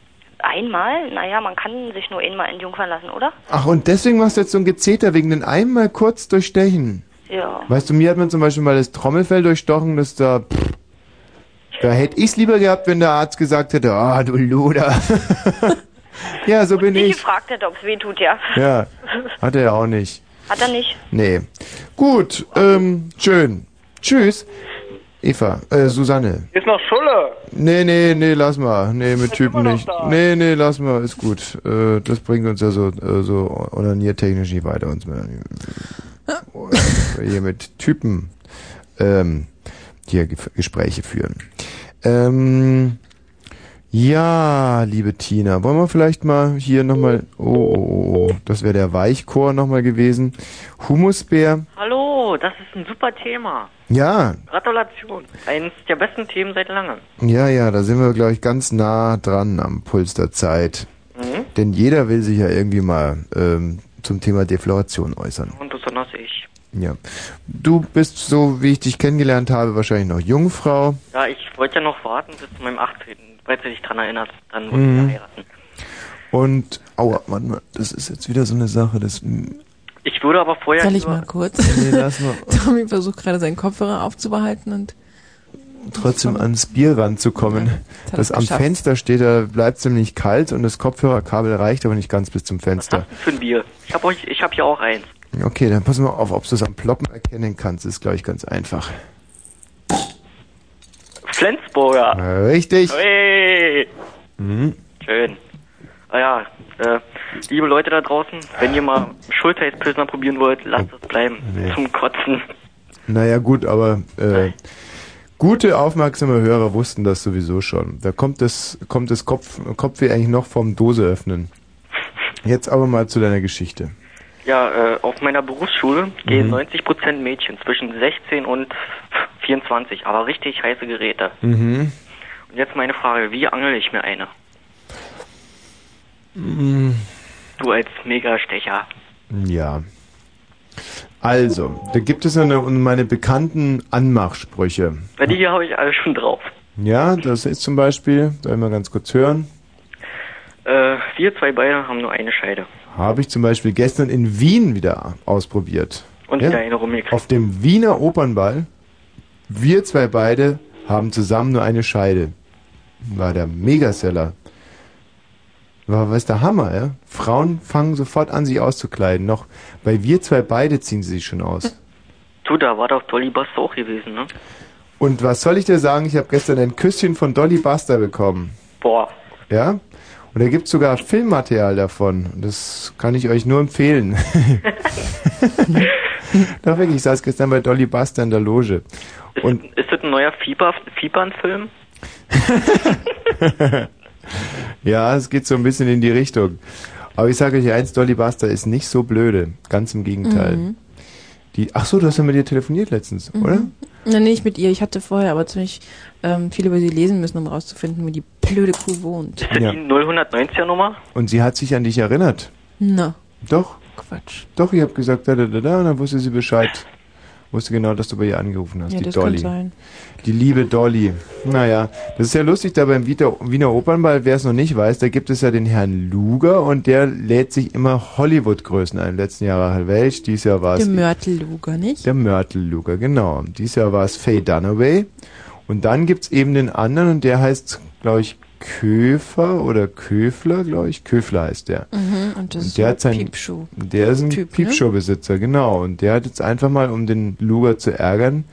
Einmal? Naja, man kann sich nur einmal entjungfern lassen, oder? Ach, und deswegen machst du jetzt so ein Gezeter, wegen den einmal kurz durchstechen. Ja. Weißt du, mir hat man zum Beispiel mal das Trommelfell durchstochen, das da. Pff, da hätte ich's lieber gehabt, wenn der Arzt gesagt hätte, ah, du Luder. *laughs* ja, so bin Ich ich. gefragt hätte, ob es weh tut, ja. Ja, hat er ja auch nicht. Hat er nicht? Nee. Gut, ähm, schön. Tschüss. Eva, äh, Susanne. Ist noch Schulle. Nee, nee, nee, lass mal. Nee, mit Typen nicht. da. Nee, nee, lass mal, ist gut. Äh, das bringt uns ja so, äh, so onaniertechnisch nicht weiter. Uns mit, *laughs* hier mit Typen ähm, hier Ge Gespräche führen. Ähm, ja, liebe Tina, wollen wir vielleicht mal hier nochmal, oh, oh, oh, oh, das wäre der Weichchor nochmal gewesen. Humusbär, Hallo, das ist ein super Thema. ja, Gratulation. Eines der besten Themen seit langem. Ja, ja, da sind wir, glaube ich, ganz nah dran am Puls der Zeit. Mhm. Denn jeder will sich ja irgendwie mal ähm, zum Thema Defloration äußern. Und besonders ich. Ja. Du bist, so wie ich dich kennengelernt habe, wahrscheinlich noch Jungfrau. Ja, ich wollte ja noch warten bis zu meinem 18., falls du dich dran erinnerst. Dann wollte Mhm. ich heiraten. Und, aua, warte mal, das ist jetzt wieder so eine Sache, das... Ich würde aber vorher... Soll ich mal kurz? Nee, lass mal. *laughs* Tommy versucht gerade seinen Kopfhörer aufzubehalten und trotzdem ans Bier ranzukommen. hat Das er am geschafft. Fenster steht, da bleibt ziemlich kalt und das Kopfhörerkabel reicht aber nicht ganz bis zum Fenster. Für ein Bier. Ich habe euch, ich habe hier auch eins. Okay, dann pass mal auf, ob du es am Ploppen erkennen kannst. Ist, glaube ich, ganz einfach. Flensburger. Richtig. Hey. Mhm. Schön. Ah ja, äh, liebe Leute da draußen, wenn ihr mal Schulterspilsner probieren wollt, lasst es bleiben. Nee. Zum Kotzen. Naja, gut, aber äh, gute, aufmerksame Hörer wussten das sowieso schon. Da kommt das, kommt das Kopf, Kopfweh eigentlich noch vom Dose öffnen. Jetzt aber mal zu deiner Geschichte. Ja, äh, auf meiner Berufsschule gehen Mhm. 90% Mädchen zwischen 16 und 24, aber richtig heiße Geräte. Mhm. Und jetzt meine Frage, wie angel ich mir eine? Mm, Du als Megastecher. Ja. Also, da gibt es eine, meine bekannten Anmachsprüche. Bei die hier habe ich alle schon drauf. Ja, das ist zum Beispiel, soll ich mal ganz kurz hören. Äh, wir zwei beide haben nur eine Scheide. Habe ich zum Beispiel gestern in Wien wieder ausprobiert. Und wieder eine rumgekriegt. Auf dem Wiener Opernball. Wir zwei beide haben zusammen nur eine Scheide. War der Megaseller. War was der Hammer, ja? Frauen fangen sofort an, sich auszukleiden. Noch bei wir zwei beide ziehen sie sich schon aus. Du, da war doch Dolly Buster auch gewesen, ne? Und was soll ich dir sagen? Ich habe gestern ein Küsschen von Dolly Buster bekommen. Boah. Ja? Und da gibt's sogar Filmmaterial davon. Das kann ich euch nur empfehlen. *laughs* Doch wirklich, ich saß gestern bei Dolly Buster in der Loge. Und Ist das ein neuer Fieber, Fiebern-Film? *laughs* ja, es geht so ein bisschen in die Richtung. Aber ich sage euch eins, Dolly Buster ist nicht so blöde. Ganz im Gegenteil. Mhm. Die, ach so, du hast ja mit ihr telefoniert letztens, oder? Na, nicht mit ihr. Ich hatte vorher aber ziemlich ähm, viel über sie lesen müssen, um rauszufinden, wo die blöde Kuh wohnt. Ist das Ja. die 090er Nummer? Und sie hat sich an dich erinnert. Na. Doch. Quatsch. Doch, ich habe gesagt, da, da, da, da, und dann wusste sie Bescheid. Wusste genau, dass du bei ihr angerufen hast, Ja, die das Dolly. kann sein. Die liebe Dolly. Naja, das ist ja lustig, da beim Wiener, Opernball, wer es noch nicht weiß, da gibt es ja den Herrn Luger und der lädt sich immer Hollywood-Größen ein. Im letzten Jahr war Herr Welch, dieses Jahr war es Der Mörtelluger, nicht? der Mörtel Luger, genau. Dieses Jahr war es Faye Dunaway. Und dann gibt's eben den anderen und der heißt, glaube ich, Köfer oder Köfler, glaube ich. Köfler heißt der. Mhm, und ist der hat sein, Piepshow. Der ist ein Typ, ne? Piepshow-Besitzer, genau. Und der hat jetzt einfach mal, um den Luger zu ärgern,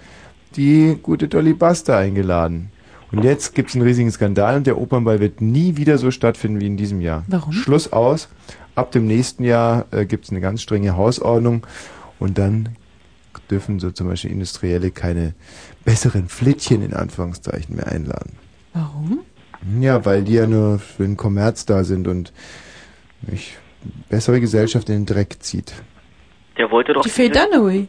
die gute Dolly Buster eingeladen. Und jetzt gibt's einen riesigen Skandal und der Opernball wird nie wieder so stattfinden wie in diesem Jahr. Warum? Schluss aus. Ab dem nächsten Jahr äh, gibt's eine ganz strenge Hausordnung und dann dürfen so zum Beispiel Industrielle keine besseren Flittchen in Anführungszeichen mehr einladen. Warum? Ja, weil die ja nur für den Kommerz da sind und mich bessere Gesellschaft in den Dreck zieht. Der wollte doch Die Faye Dunaway.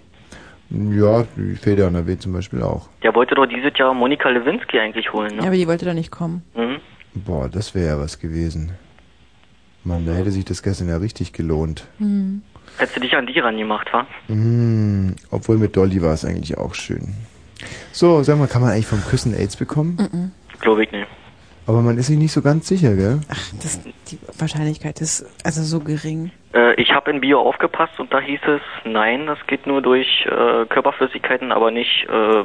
Ja, die W zum Beispiel auch. Der wollte doch dieses Jahr Monika Lewinsky eigentlich holen, Ja, ne? aber die wollte doch nicht kommen. Mhm. Boah, das wäre ja was gewesen. Mann, da hätte sich das gestern ja richtig gelohnt. Hm. Hättest du dich an die rangemacht, wa? Mm, obwohl mit Dolly war es eigentlich auch schön. So, sag mal, kann man eigentlich vom Küssen AIDS bekommen? Mhm. Glaube ich nicht. Aber man ist sich nicht so ganz sicher, gell? Das, die Wahrscheinlichkeit ist also so gering. Äh, ich habe in Bio aufgepasst und da hieß es, nein, das geht nur durch äh, Körperflüssigkeiten, aber nicht, äh,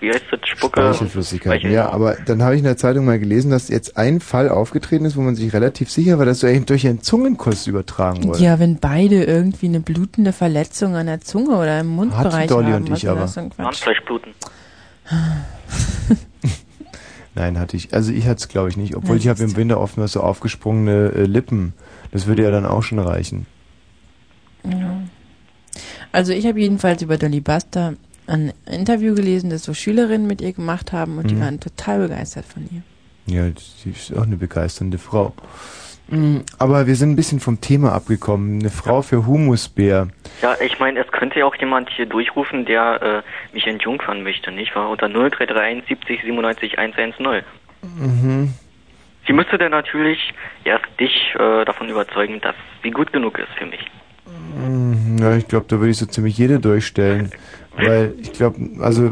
wie heißt das, Spucke? Speichelflüssigkeiten. Speichel. Ja, aber dann habe ich in der Zeitung mal gelesen, dass jetzt ein Fall aufgetreten ist, wo man sich relativ sicher war, dass so eben durch einen Zungenkuss übertragen wurde. Ja, wenn beide irgendwie eine blutende Verletzung an der Zunge oder im Mundbereich Dolly haben. und was ich aber. Handfleischbluten. *laughs* Nein, hatte ich. Also ich hatte es glaube ich nicht. Obwohl Ja, ich habe im Winter oftmals so aufgesprungene äh, Lippen. Das würde ja dann auch schon reichen. Ja. Also ich habe jedenfalls über Dolly Buster ein Interview gelesen, das so Schülerinnen mit ihr gemacht haben und die Mhm. waren total begeistert von ihr. Ja, sie ist auch eine begeisternde Frau. Mm, Aber wir sind ein bisschen vom Thema abgekommen. Eine Frau für Humusbär. Ja, ich meine, es könnte ja auch jemand hier durchrufen, der äh, mich entjungfern möchte, nicht wahr? Unter 0331 70 97 110. Mhm. Sie müsste dann natürlich erst dich äh, davon überzeugen, dass sie gut genug ist für mich. Mm, Ja, ich glaube, da würde ich so ziemlich jede durchstellen. *laughs* Weil ich glaube, also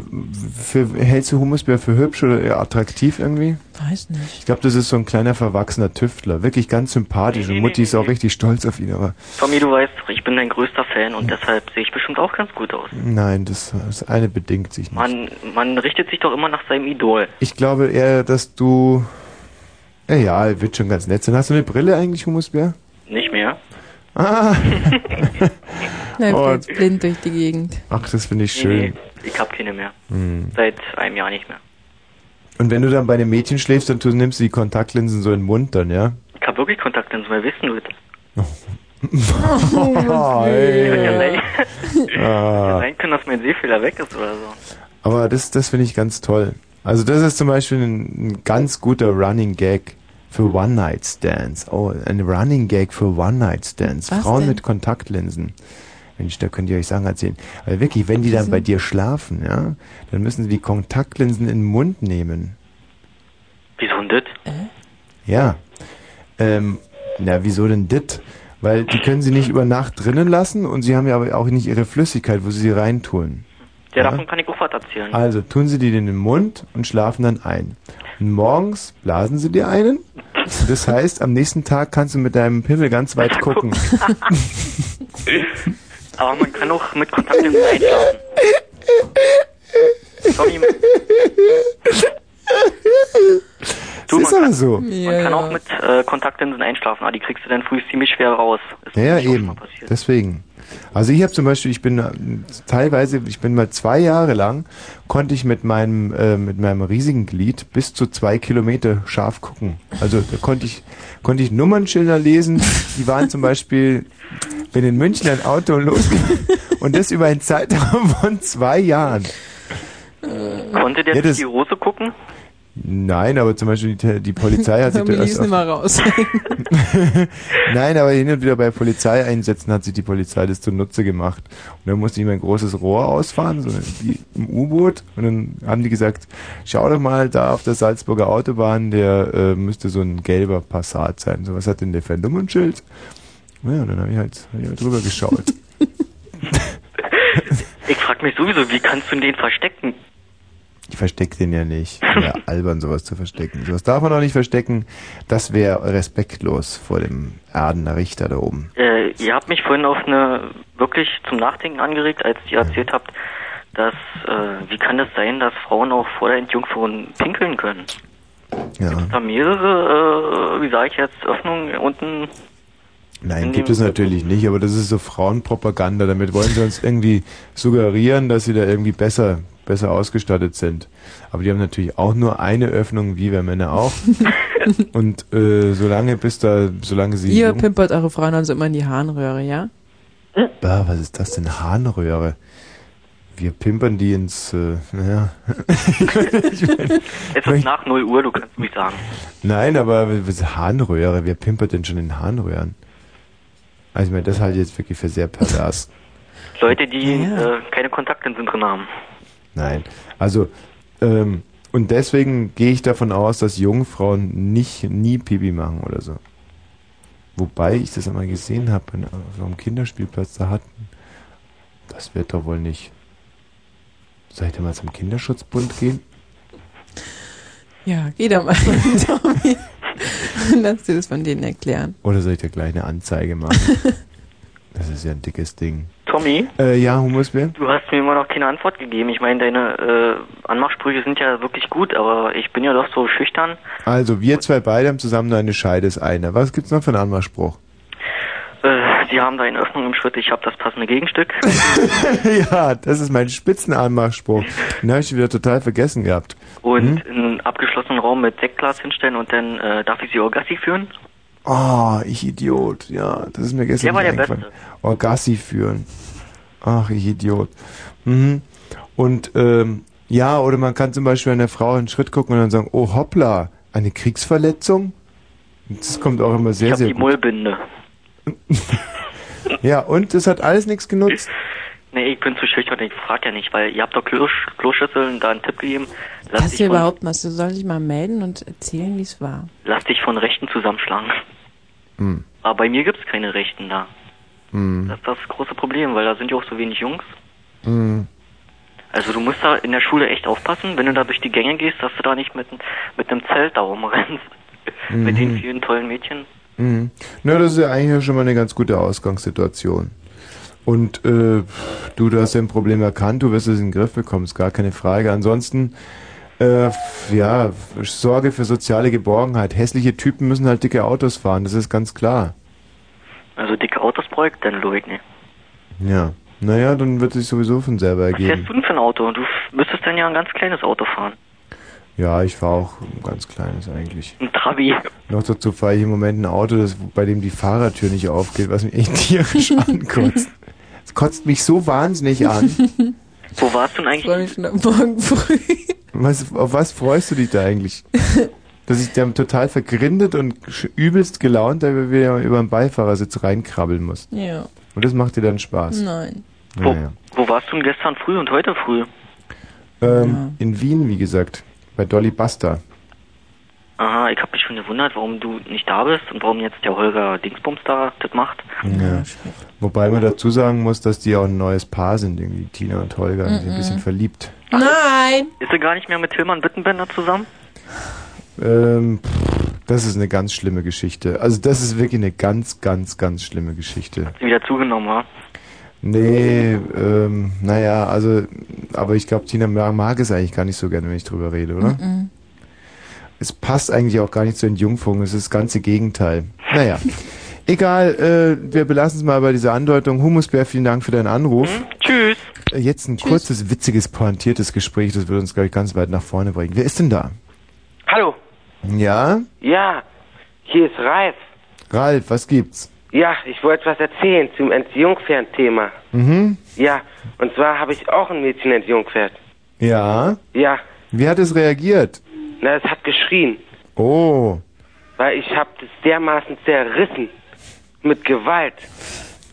für, hältst du Humusbär für hübsch oder eher attraktiv irgendwie? Weiß nicht. Ich glaube, das ist so ein kleiner verwachsener Tüftler. Wirklich ganz sympathisch. Und Mutti ist auch richtig stolz auf ihn, aber Tommy, du weißt, ich bin dein größter Fan und deshalb sehe ich bestimmt auch ganz gut aus. nein, das, das eine bedingt sich nicht. Man, man richtet sich doch immer nach seinem Idol. Ich glaube eher, dass du. Ja, ja, wird schon ganz nett sein. Hast du eine Brille eigentlich, Humusbär? Nicht mehr. Ah! Läuft Oh. jetzt blind durch die Gegend. Ach, das finde ich Nee, schön. nee, ich hab keine mehr. Hm. Seit einem Jahr nicht mehr. Und wenn du dann bei einem Mädchen schläfst, dann nimmst du die Kontaktlinsen so in den Mund dann, ja? Ich hab wirklich Kontaktlinsen, wer wissen du das? *laughs* Oh, ja ey. sein, Ah. sein können, dass mein Sehfehler weg ist oder so. Aber das, das finde ich ganz toll. Also das ist zum Beispiel ein, ein ganz guter Running Gag für One-Night-Stands. Oh, ein Running Gag für One-Night-Stands. Was Frauen denn? mit Kontaktlinsen. Mensch, da könnt ihr euch Sachen erzählen. Aber wirklich, wenn die dann bei dir schlafen, ja, dann müssen sie die Kontaktlinsen in den Mund nehmen. Wieso denn das? Ja. Ähm, na, wieso denn dit? Weil die können sie nicht über Nacht drinnen lassen und sie haben ja aber auch nicht ihre Flüssigkeit, wo sie sie reintun. Ja, Ja. davon kann ich auch was erzählen. Also tun sie die in den Mund und schlafen dann ein. Morgens blasen sie dir einen Das heißt, am nächsten Tag kannst du mit deinem Pimmel ganz weit gucken. *laughs* Aber man kann auch mit Kontaktlinsen einschlafen. Tommy, Das ist aber so. man kann auch mit äh, Kontaktlinsen einschlafen, aber die kriegst du dann früh ziemlich schwer raus. Ist Ja, ja, eben. mal passiert. Deswegen. Also ich habe zum Beispiel, ich bin äh, teilweise, ich bin mal zwei Jahre lang, konnte ich mit meinem äh, mit meinem riesigen Glied bis zu zwei Kilometer scharf gucken. Also da konnte ich konnte ich Nummernschilder lesen. Die waren zum Beispiel, wenn in München ein Auto losgeht und das über einen Zeitraum von zwei Jahren. Konnte der Ja, durch die Hose gucken? Nein, aber zum Beispiel die, die Polizei hat *laughs* sich ließ ihn mal raus. *laughs* Nein, aber hin und wieder bei Polizeieinsätzen hat sich die Polizei das zunutze gemacht. Und dann musste ich mein großes Rohr ausfahren, so wie im U-Boot. Und dann haben die gesagt, schau doch mal da auf der Salzburger Autobahn, der äh, müsste so ein gelber Passat sein. So was hat denn der für ein Nummernschild? Ja, und dann habe ich halt, hab ich halt drüber geschaut. *laughs* Ich frag mich sowieso, wie kannst du den verstecken? Ich verstecke den ja nicht. Ja, *laughs* albern, sowas zu verstecken. Sowas darf man auch nicht verstecken. Das wäre respektlos vor dem Erdener Richter da oben. Äh, ihr habt mich vorhin auf eine wirklich zum Nachdenken angeregt, als ihr erzählt habt, dass äh, wie kann das sein, dass Frauen auch vor der Entjungferung pinkeln können? Ja. Da mehrere, äh, wie sage ich jetzt, Öffnungen unten. Nein, In gibt es natürlich nicht, aber das ist so Frauenpropaganda. Damit wollen sie uns irgendwie *laughs* suggerieren, dass sie da irgendwie besser, besser ausgestattet sind. Aber die haben natürlich auch nur eine Öffnung, wie wir Männer auch. *laughs* Und äh, solange bis da, solange sie Ihr pimpert eure Frauen also immer in die Harnröhre, ja? Bah, was ist das denn? Harnröhre. Wir pimpern die ins, äh, naja. *laughs* Es ist nach 0 Uhr, du kannst mich sagen. Nein, aber was ist Harnröhre? Wer pimpert denn schon in Harnröhren? Also ich meine, das halte ich jetzt wirklich für sehr pervers. *laughs* Leute, die äh, keine Kontaktlinsen drin haben. Nein. Also, ähm, und deswegen gehe ich davon aus, dass Jungfrauen nicht, nie Pipi machen oder so. Wobei ich das einmal gesehen habe, auf einem Kinderspielplatz da hatten. Das wird doch wohl nicht. Soll ich da mal zum Kinderschutzbund gehen? Ja, geh da mal, *laughs* Tommy. *laughs* Lass dir das von denen erklären. Oder soll ich da gleich eine Anzeige machen? *laughs* das ist ja ein dickes Ding. Tommy, Äh, ja, Humusbär? du hast mir immer noch keine Antwort gegeben. Ich meine, deine äh, Anmachsprüche sind ja wirklich gut, aber ich bin ja doch so schüchtern. Also, wir zwei beide haben zusammen nur eine Scheide ist eine. Was gibt's noch für einen Anmachspruch? Äh, Sie haben da eine Öffnung im Schritt, ich habe das passende Gegenstück. *laughs* ja, das ist mein Spitzenanmachspruch. Den habe ich wieder total vergessen gehabt. Und Hm? in einen abgeschlossenen Raum mit Sektglas hinstellen und dann äh, darf ich Sie Orgassi führen? Oh, ich Idiot. Ja, das ist mir gestern Der war der eingefallen. Orgassi führen. Ach, ich Idiot. Mhm. Und ähm, ja, oder man kann zum Beispiel einer Frau einen Schritt gucken und dann sagen, oh hoppla, eine Kriegsverletzung? Das kommt auch immer sehr, ich habe sehr die gut. Mullbinde. *laughs* Ja, und das hat alles nichts genutzt. Nee, ich bin zu schüchtern, ich frag ja nicht, weil ihr habt doch Klo Kloschüsseln da einen Tipp gegeben. Lass Hast dich, du von, überhaupt was? Du sollst dich mal melden und erzählen, wie es war. lass dich von Rechten zusammenschlagen. Hm. Aber bei mir gibt's keine Rechten da. Hm. Das ist das große Problem, weil da sind ja auch so wenig Jungs. Hm. Also du musst da in der Schule echt aufpassen, wenn du da durch die Gänge gehst, dass du da nicht mit, mit einem Zelt da rumrennst. mit den Mhm. vielen tollen Mädchen. Mhm. Na, das ist ja eigentlich schon mal eine ganz gute Ausgangssituation. Und äh, du, du hast ja ein Problem erkannt, du wirst es in den Griff bekommen, ist gar keine Frage. Ansonsten, äh, ja, Sorge für soziale Geborgenheit. Hässliche Typen müssen halt dicke Autos fahren, das ist ganz klar. Also dicke Autos bräugt, dann Loik, ne? Ja. Naja, dann wird es sich sowieso von selber Was fährst ergeben. du denn für ein Auto? Du müsstest dann ja ein ganz kleines Auto fahren. Ja, ich fahre auch ein ganz kleines eigentlich. Ein Trabi. Noch dazu fahre ich im Moment ein Auto, das, bei dem die Fahrertür nicht aufgeht, was mich echt *laughs* tierisch *laughs* ankotzt. Es kotzt mich so wahnsinnig an. Wo warst du denn Ich freue eigentlich? mich schon ab morgen früh. Was, auf was freust du dich da eigentlich? *laughs* Dass ich da total vergrindet und übelst gelaunt da wieder über den Beifahrersitz reinkrabbeln muss. Ja. Und das macht dir dann Spaß. Nein. Naja. Wo warst du denn gestern früh und heute früh? Ähm, In Wien, wie gesagt, bei Dolly Buster. Aha, ich hab mich schon gewundert, warum du nicht da bist und warum jetzt der Holger Dingsbums da das macht. Ja. Wobei man dazu sagen muss, dass die auch ein neues Paar sind, irgendwie Tina und Holger, die sind ein Mhm. bisschen verliebt. Nein! Ist er gar nicht mehr mit Tillmann Wittenbender zusammen? Ähm, pff, Das ist eine ganz schlimme Geschichte. Also das ist wirklich eine ganz, ganz, ganz schlimme Geschichte. Wieder zugenommen, wa? Nee, ähm, naja, also, aber ich glaube, Tina mag es eigentlich gar nicht so gerne, wenn ich drüber rede, oder? Mhm. Es passt eigentlich auch gar nicht zu Entjungferung, es ist das ganze Gegenteil. Naja. Egal, äh, wir belassen es mal bei dieser Andeutung. Humusbär, vielen Dank für deinen Anruf. Tschüss. Äh, Jetzt ein kurzes, witziges, pointiertes Gespräch, das wird uns, glaube ich, ganz weit nach vorne bringen. Wer ist denn da? Hallo. Ja? Ja, hier ist Ralf. Ralf, was gibt's? Ja, ich wollte was erzählen zum Entjungfern-Thema. Mhm. Ja, und zwar habe ich auch ein Mädchen entjungfert. Ja? Ja, Wie hat es reagiert? Na, es hat geschrien, Oh. weil ich habe das dermaßen zerrissen. Mit Gewalt.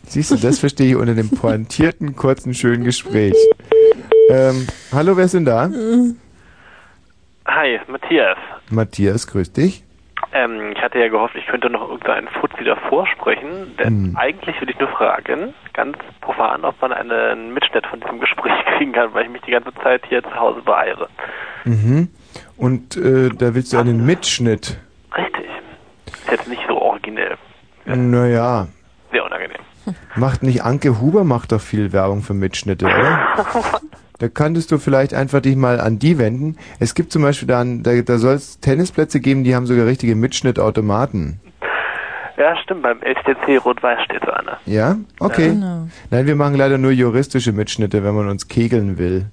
Siehst du, das verstehe ich unter dem pointierten, kurzen, schönen Gespräch. Ähm, hallo, wer ist denn da? Hi, Matthias. Matthias, grüß dich. Ähm, ich hatte ja gehofft, ich könnte noch irgendeinen Fuzzi davor sprechen, denn Hm. eigentlich würde ich nur fragen, ganz profan, ob man einen Mitschnitt von diesem Gespräch *laughs* kriegen kann, weil ich mich die ganze Zeit hier zu Hause beeile. Mhm. Und äh, da willst du einen Mitschnitt. Richtig. Ist jetzt nicht so originell. Naja, Sehr unangenehm. macht nicht Anke Huber macht doch viel Werbung für Mitschnitte, oder? *laughs* Da könntest du vielleicht einfach dich mal an die wenden. Es gibt zum Beispiel dann, da, da soll es Tennisplätze geben, die haben sogar richtige Mitschnittautomaten. Ja, stimmt, beim LCC Rot-Weiß steht so einer. Ja? Okay. Ja, genau. Nein, wir machen leider nur juristische Mitschnitte, wenn man uns kegeln will.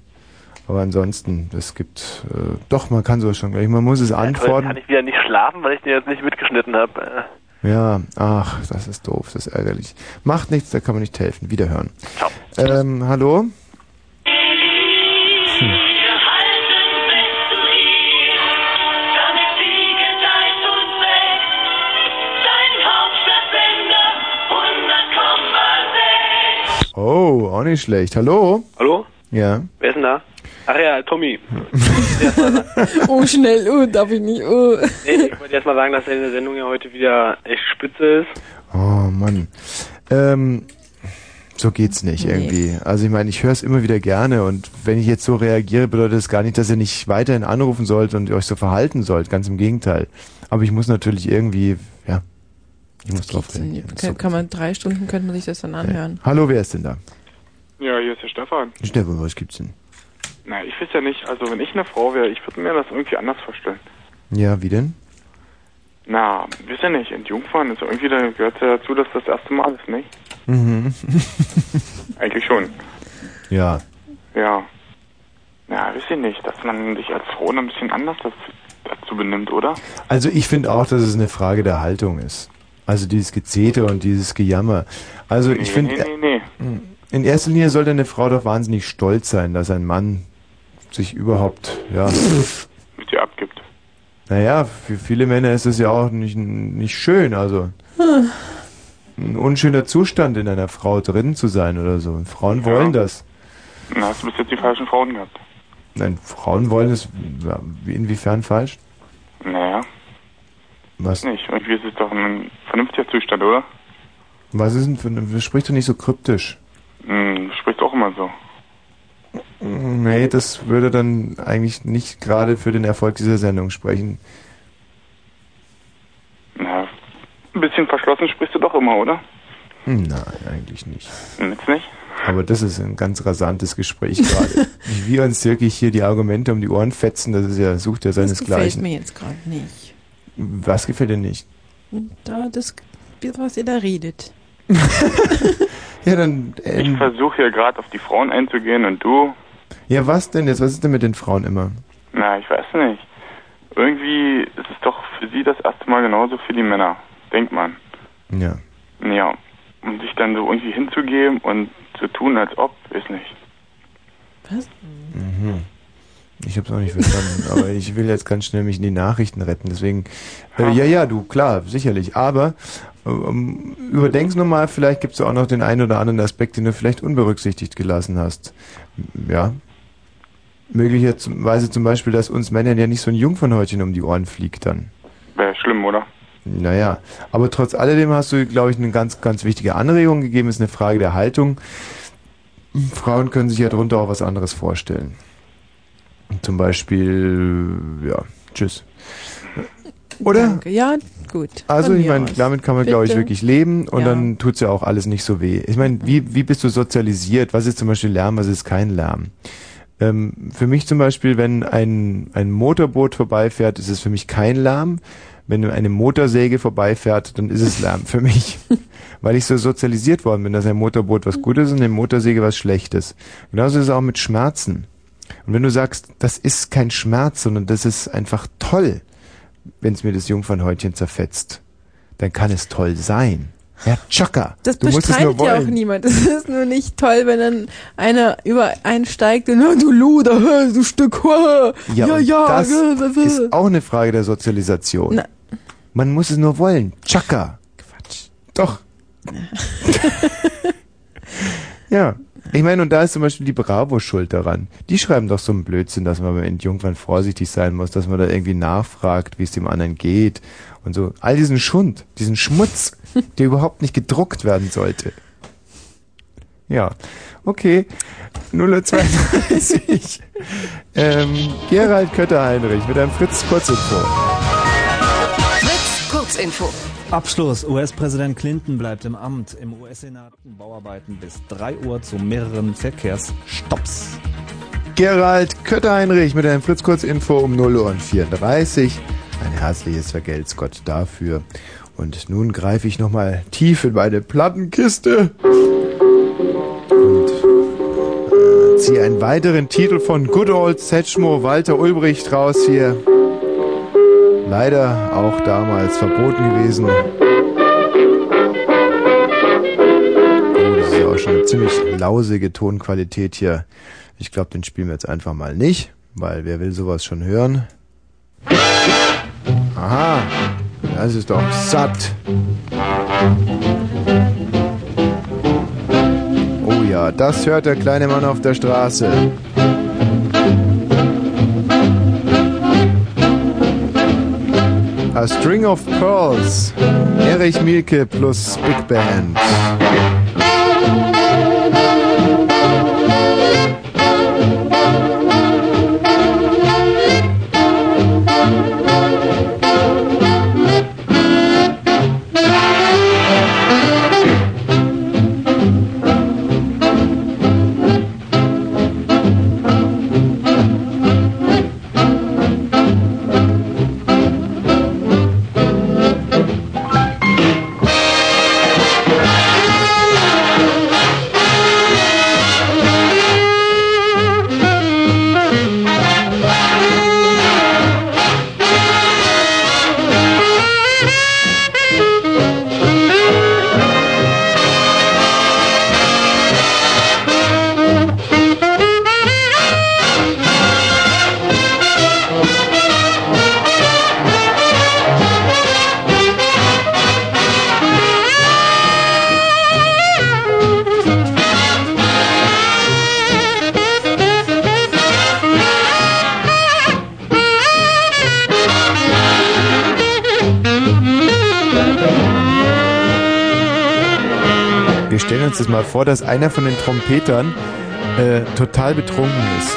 Aber ansonsten, es gibt, äh, doch, man kann sowas schon gleich. Man muss es Toll, antworten. kann ich wieder nicht schlafen, weil ich den jetzt nicht mitgeschnitten habe. Ja, ach, das ist doof, das ist ärgerlich. Macht nichts, da kann man nicht helfen. Wiederhören. Ähm, hallo? Hm. Oh, auch nicht schlecht. Hallo? Hallo? Ja. Wer ist denn da? Ach ja, Tommy. *laughs* oh, schnell, oh, darf ich nicht, oh. Nee, ich wollte erst mal sagen, dass deine Sendung ja heute wieder echt spitze ist. Oh Mann. Ähm, so geht's nicht Nee. irgendwie. Also ich meine, ich höre es immer wieder gerne und wenn ich jetzt so reagiere, bedeutet das gar nicht, dass ihr nicht weiterhin anrufen sollt und euch so verhalten sollt. Ganz im Gegenteil. Aber ich muss natürlich irgendwie, ja, ich muss drauf reagieren. Kann, kann man drei Stunden, könnte man sich das dann anhören. Hallo, wer ist denn da? Ja, hier ist der Stefan. Stefan, was gibt's denn? Na, ich weiß ja nicht, also wenn ich eine Frau wäre, ich würde mir das irgendwie anders vorstellen. Ja, wie denn? Na, wisst ihr nicht, Entjungfern ist irgendwie, da gehört ja dazu, dass das das erste Mal ist, nicht? Mhm. *laughs* Eigentlich schon. ja. Ja. Ja, wisst ihr nicht, dass man sich als Frau ein bisschen anders dazu, dazu benimmt, oder? Also ich finde auch, dass es eine Frage der Haltung ist. Also dieses Gezete und dieses Gejammer. Also ich Nee, finde, nee, nee, nee. in erster Linie sollte eine Frau doch wahnsinnig stolz sein, dass ein Mann sich überhaupt, ja, Mit dir abgibt. naja, für viele Männer ist es ja auch nicht, nicht schön, also ein unschöner Zustand in einer Frau drin zu sein oder so. Und Frauen wollen das. Na, hast du bis jetzt die falschen Frauen gehabt. Nein, Frauen wollen es, ja, inwiefern falsch? Naja, Was, nicht. Irgendwie ist es doch ein vernünftiger Zustand, oder? was ist denn für, eine- sprich doch nicht so kryptisch. Hm, du sprichst auch immer so. Nee, das würde dann eigentlich nicht gerade für den Erfolg dieser Sendung sprechen. Na, ein bisschen verschlossen sprichst du doch immer, oder? Hm, Nein, eigentlich nicht. Hm, Jetzt nicht? Aber das ist ein ganz rasantes Gespräch gerade. *laughs* Wie wir uns wirklich hier die Argumente um die Ohren fetzen, das ist ja, sucht ja Das gefällt seinesgleichen. mir jetzt gerade nicht. Was gefällt dir nicht? Da, das, was ihr da redet. *laughs* Ja, dann. Ich Ähm, versuche hier gerade auf die Frauen einzugehen und du, ja, was denn jetzt? Was ist denn mit den Frauen immer? na, ich weiß nicht. Irgendwie ist es doch für sie das erste Mal genauso für die Männer, denkt man. Ja. Ja, um sich dann so irgendwie hinzugeben und zu tun, als ob, weiß nicht. Was? Mhm. Ich hab's auch nicht verstanden, *laughs* aber ich will jetzt ganz schnell mich in die Nachrichten retten, deswegen, äh, ja, ja, du, klar, sicherlich, aber ähm, überdenk's nochmal, vielleicht gibt's ja auch noch den einen oder anderen Aspekt, den du vielleicht unberücksichtigt gelassen hast. Ja. Möglicherweise zum Beispiel, dass uns Männern ja nicht so ein Jungfernhäutchen um die Ohren fliegt dann. Wäre schlimm, oder? Naja, aber trotz alledem hast du, glaube ich, eine ganz, ganz wichtige Anregung gegeben, ist eine Frage der Haltung. Frauen können sich ja darunter auch was anderes vorstellen. Zum Beispiel, ja, tschüss. Oder? Danke. Ja, gut. Also ich meine, damit kann man, glaube ich, wirklich leben und Ja. dann tut's ja auch alles nicht so weh. Ich meine, wie, wie bist du sozialisiert? Was ist zum Beispiel Lärm, was ist kein Lärm? Ähm, für mich zum Beispiel, wenn ein, ein Motorboot vorbeifährt, ist es für mich kein Lärm. Wenn eine Motorsäge vorbeifährt, dann ist es Lärm für mich. *laughs* Weil ich so sozialisiert worden bin, dass ein Motorboot was Gutes und eine Motorsäge was Schlechtes. Genauso ist es auch mit Schmerzen. Und wenn du sagst, das ist kein Schmerz, sondern das ist einfach toll, wenn es mir das Jungfernhäutchen zerfetzt, dann kann es toll sein. Ja, Chaka. Das du bestreitet ja auch niemand. Es ist nur nicht toll, wenn dann einer über einsteigt und "Na, du Luder, du Stück, Ja, ja, und ja, das ja, ist auch eine Frage der Sozialisation. Na. Man muss es nur wollen. Chaka. Quatsch. Doch. *laughs* ja. Ich meine, und da ist zum Beispiel die Bravo schuld daran. Die schreiben doch so einen Blödsinn, dass man beim Entjungfern vorsichtig sein muss, dass man da irgendwie nachfragt, wie es dem anderen geht und so. All diesen Schund, diesen Schmutz, *laughs* der überhaupt nicht gedruckt werden sollte. Ja, okay. 032. *laughs* ähm, Gerald Kötter-Heinrich mit einem Fritz Kurzinfo. Fritz Kurzinfo. Abschluss. US-Präsident Clinton bleibt im Amt. Im US-Senat Bauarbeiten bis 3 Uhr zu mehreren Verkehrsstopps. Gerald Kötter-Heinrich mit einem Fritz Kurzinfo um 0 Uhr und 34. Ein herzliches Vergelt's Gott dafür. Und nun greife ich nochmal tief in meine Plattenkiste und äh, ziehe einen weiteren Titel von Good Old Setchmo Walter Ulbricht raus hier. Leider auch damals verboten gewesen. Oh, das ist ja auch schon eine ziemlich lausige Tonqualität hier. Ich glaube, den spielen wir jetzt einfach mal nicht, weil wer will sowas schon hören? Aha, das ist doch satt. Oh ja, das hört der kleine Mann auf der Straße. A String of Pearls. Erich Mielke plus Big Band. Stellen uns das mal vor, dass einer von den Trompetern äh, total betrunken ist.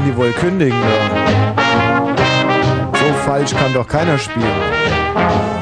Werden die wohl kündigen. Ja. So falsch kann doch keiner spielen.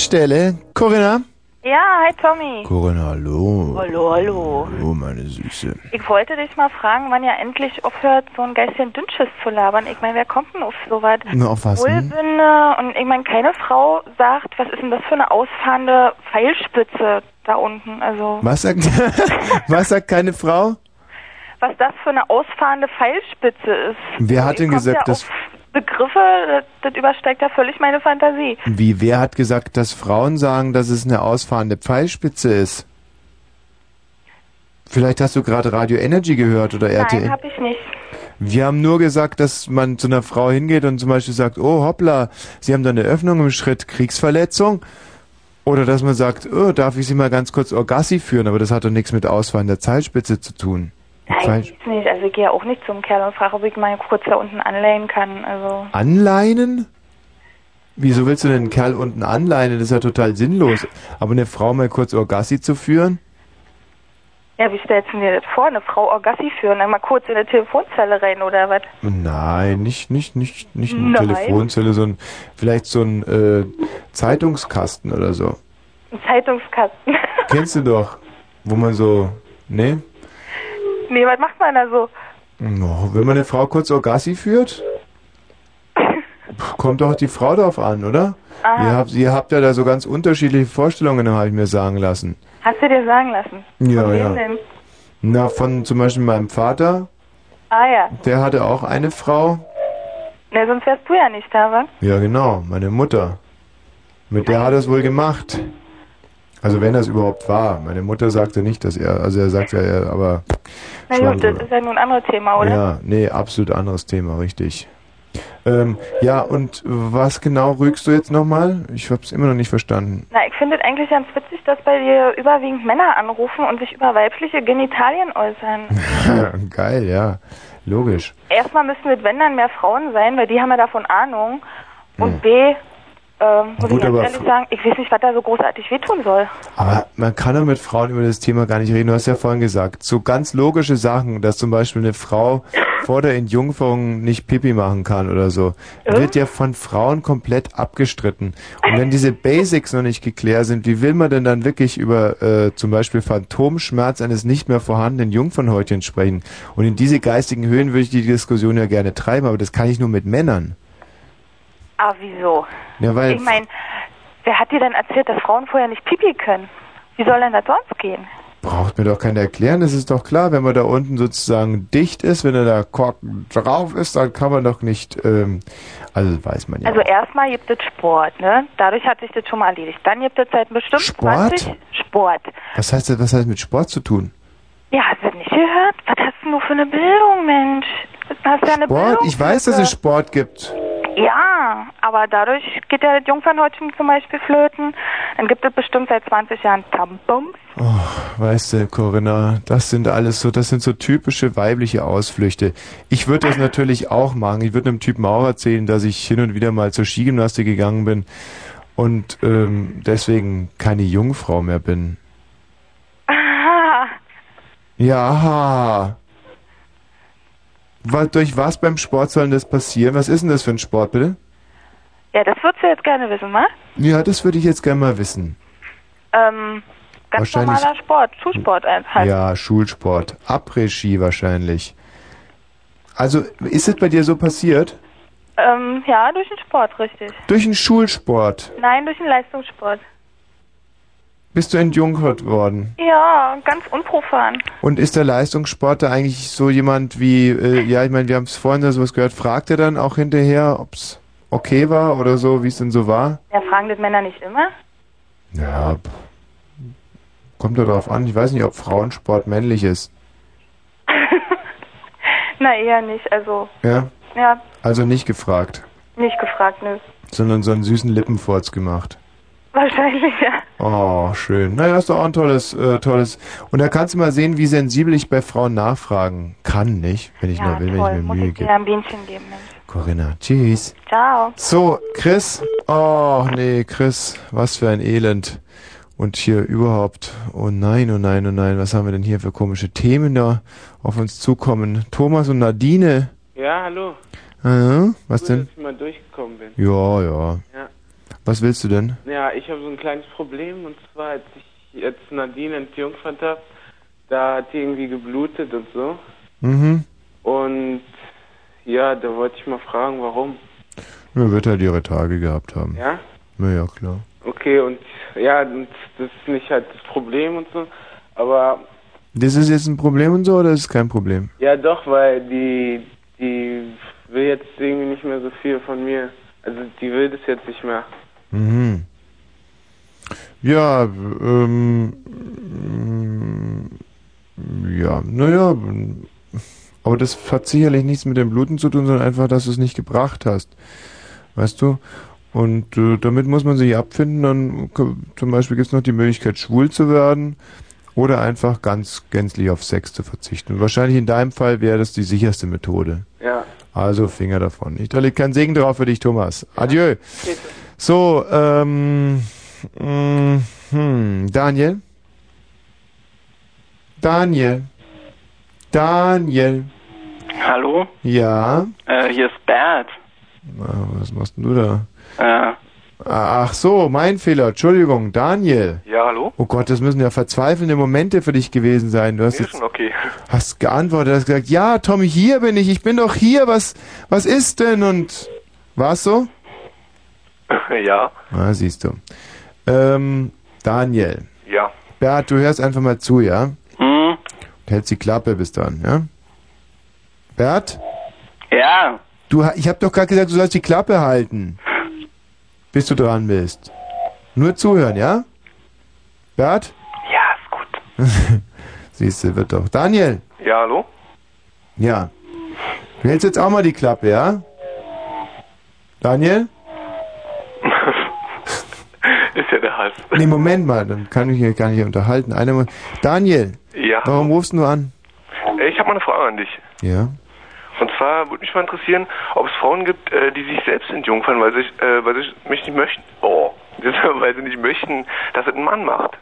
Stelle. Corinna? Ja, hi Tommy. Corinna, hallo. Hallo, hallo. Hallo, meine Süße. Ich wollte dich mal fragen, wann ihr endlich aufhört, so ein Geistchen Dünnschiss zu labern. Ich meine, wer kommt denn auf sowas? Na, auf was denn? Wohlbünde und ich meine, keine Frau sagt, was ist denn das für eine ausfahrende Pfeilspitze da unten? Also, Was sagt, *laughs* was sagt keine Frau? was das für eine ausfahrende Pfeilspitze ist. Wer hat denn Kommt gesagt, ja dass, Begriffe, das, das übersteigt ja völlig meine Fantasie. wie, wer hat gesagt, dass Frauen sagen, dass es eine ausfahrende Pfeilspitze ist? Vielleicht hast du gerade Radio Energy gehört oder RTL. Nein, hab ich nicht. Wir haben nur gesagt, dass man zu einer Frau hingeht und zum Beispiel sagt, oh hoppla, Sie haben da eine Öffnung im Schritt, Kriegsverletzung. Oder dass man sagt, oh, darf ich Sie mal ganz kurz Orgassi führen, aber das hat doch nichts mit Ausfahren der Zeilspitze zu tun. Nein, gibt's nicht. Also ich gehe ja auch nicht zum Kerl und frage, ob ich mal kurz da unten anleihen kann. Also Anleinen? Wieso willst du denn einen Kerl unten anleinen? Das ist ja total sinnlos. Aber eine Frau mal kurz Orgassi zu führen? Ja, wie stellst du dir das vor? Eine Frau Orgassi führen, einmal kurz in eine Telefonzelle rein oder was? Nein, nicht, nicht, nicht, nicht eine Nein. Telefonzelle, sondern vielleicht so ein äh, Zeitungskasten oder so. Ein Zeitungskasten. *laughs* Kennst du doch, wo man so, ne? Nee, was macht man da so? Oh, wenn man eine Frau kurz Orgassi führt, kommt doch die Frau drauf an, oder? Aha. Ihr habt, ihr habt ja da so ganz unterschiedliche Vorstellungen, habe ich mir sagen lassen. Hast du dir sagen lassen? Ja, Von ja. Denn? Na, von zum Beispiel meinem Vater, Ah ja. der hatte auch eine Frau. Ne, sonst wärst du ja nicht da, wa? Ja, genau, meine Mutter. Mit der hat er es wohl gemacht. Also wenn das überhaupt war. Meine Mutter sagte nicht, dass er, also er sagte ja, er- aber Na gut, das ist ja nun ein anderes Thema, oder? Ja, nee, absolut anderes Thema, richtig. Ähm, ja, und was genau rügst du jetzt nochmal? Ich hab's immer noch nicht verstanden. Na, ich finde es eigentlich ganz witzig, dass bei dir überwiegend Männer anrufen und sich über weibliche Genitalien äußern. *laughs* Geil, ja. Logisch. Erstmal müssen wenn dann, mehr Frauen sein, weil die haben ja davon Ahnung. Und B, ähm, muss Gut, ich ehrlich sagen, ich weiß nicht, was da so großartig wehtun soll. Aber man kann doch mit Frauen über das Thema gar nicht reden. Du hast ja vorhin gesagt, so ganz logische Sachen, dass zum Beispiel eine Frau vor der Entjungferung nicht Pipi machen kann oder so, wird ja von Frauen komplett abgestritten. Und wenn diese Basics noch nicht geklärt sind, wie will man denn dann wirklich über äh, zum Beispiel Phantomschmerz eines nicht mehr vorhandenen Jungfernhäutchens sprechen? Und in diese geistigen Höhen würde ich die Diskussion ja gerne treiben, aber das kann ich nur mit Männern. Ah, wieso? Ja, weil ich meine, wer hat dir denn erzählt, dass Frauen vorher nicht Pipi können? Wie soll denn das sonst gehen? Braucht mir doch keiner erklären, das ist doch klar, wenn man da unten sozusagen dicht ist, wenn da der Korken drauf ist, dann kann man doch nicht, ähm, also weiß man ja. Also erstmal gibt es Sport, ne? Dadurch hat sich das schon mal erledigt. Dann gibt es seit bestimmt Sport? 20 Sport. was heißt das, was hat das mit Sport zu tun? Ja, hast du das nicht gehört? Was hast denn du für eine Bildung, Mensch? Du hast ja eine Sport? Bildung. Ich weiß, dass es Sport gibt. Ja, aber dadurch geht ja das Jungfernhäutchen zum Beispiel flöten. Dann gibt es bestimmt seit 20 Jahren Tampons. Oh, weißt du, Corinna, das sind alles so, das sind so typische weibliche Ausflüchte. Ich würde das natürlich auch machen. Ich würde einem Typen auch erzählen, dass ich hin und wieder mal zur Skigymnastik gegangen bin und ähm, deswegen keine Jungfrau mehr bin. Ah, *laughs* Ja. Was, durch was beim Sport soll denn das passieren? Was ist denn das für ein Sport, bitte? ja, das würdest du jetzt gerne wissen, wa? Ja, das würde ich jetzt gerne mal wissen. Ähm, ganz Wahrscheinlich- normaler Sport, Schulsport halt. Ja, Schulsport. Après-Ski wahrscheinlich. Also, ist es bei dir so passiert? Ähm, ja, durch den Sport, richtig. Durch einen Schulsport Nein, durch den Leistungssport. Bist du entjunkert worden. Ja, ganz unprofan. Und ist der Leistungssport da eigentlich so jemand wie, äh, ja, ich meine, wir haben es vorhin da sowas gehört, fragt er dann auch hinterher, ob es okay war oder so, wie es denn so war? Ja, fragen das Männer nicht immer? Ja, pff. kommt da drauf an. Ich weiß nicht, ob Frauensport männlich ist. *laughs* Na, eher nicht. Also, Ja, ja, also nicht gefragt, nicht gefragt, nö. sondern so einen süßen Lippenfurz gemacht. Wahrscheinlich, ja. Oh, schön. Naja, ist doch auch ein tolles, äh, tolles. Und da kannst du mal sehen, wie sensibel ich bei Frauen nachfragen kann, nicht? Wenn ich ja, nur will, toll. wenn ich mir Muss Mühe ich dir gebe. ein Bienchen geben, Mensch. Corinna, tschüss. Ciao. So, Chris. Oh, nee, Chris, was für ein Elend. Und hier überhaupt, oh nein, oh nein, oh nein, was haben wir denn hier für komische Themen da auf uns zukommen? Thomas und Nadine. Ja, hallo. Äh, was Gut, denn? dass ich mal durchgekommen bin. Ja, ja. Ja. Was willst du denn? Ja, ich habe so ein kleines Problem und zwar, als ich jetzt Nadine entjungfert habe, da hat die irgendwie geblutet und so. Mhm. Und ja, da wollte ich mal fragen, warum. Ja, wird halt ihre Tage gehabt haben. Ja? Na ja, klar. Okay, und ja, und das ist nicht halt das Problem und so. Aber Das ist jetzt ein Problem und so oder ist es kein Problem? ja doch, weil die die will jetzt irgendwie nicht mehr so viel von mir. Also die will das jetzt nicht mehr. Mhm. Ja, ähm, ähm, ja, naja, aber das hat sicherlich nichts mit dem Bluten zu tun, sondern einfach, dass du es nicht gebracht hast. Weißt du? Und äh, damit muss man sich abfinden. Dann zum Beispiel gibt es noch die Möglichkeit, schwul zu werden oder einfach ganz gänzlich auf Sex zu verzichten. Und wahrscheinlich in deinem Fall wäre das die sicherste Methode. Ja. Also Finger davon. Ich, da liegt kein Segen drauf für dich, Thomas. Adieu. So, ähm, mh, hm, Daniel? Daniel? Daniel? Hallo? Ja? Äh, hier ist Bert. Na, was machst denn du da? Äh, Ach so, mein Fehler. Entschuldigung, Daniel. ja, hallo? Oh Gott, das müssen ja verzweifelnde Momente für dich gewesen sein. Du hast Nee, jetzt schon okay. *laughs* hast geantwortet, hast gesagt, ja, Tommy, hier bin ich, ich bin doch hier, was, was ist denn? Und war's so? *laughs* ja, Ah, siehst du. Ähm, Daniel. ja. Bert, du hörst einfach mal zu, ja? Hm? Und hältst die Klappe bis dann, ja? Bert? Ja. Du, ich hab doch gerade gesagt, du sollst die Klappe halten. Bis du dran bist. Nur zuhören, ja? Bert? Ja, ist gut. *laughs* Siehst du, wird doch. Daniel? Ja, hallo? Ja. Du hältst jetzt auch mal die Klappe, ja? Daniel? Ist ja der Hals. Nee, Moment mal, dann kann ich hier gar nicht unterhalten. Eine, Daniel, Ja. warum rufst du an? Äh, Ich habe mal eine Frage an dich. Ja. Und zwar würde mich mal interessieren, ob es Frauen gibt, äh, die sich selbst entjungfern, weil sie, äh, weil sie mich nicht möchten. Oh, *laughs* weil sie nicht möchten, dass es ein Mann macht.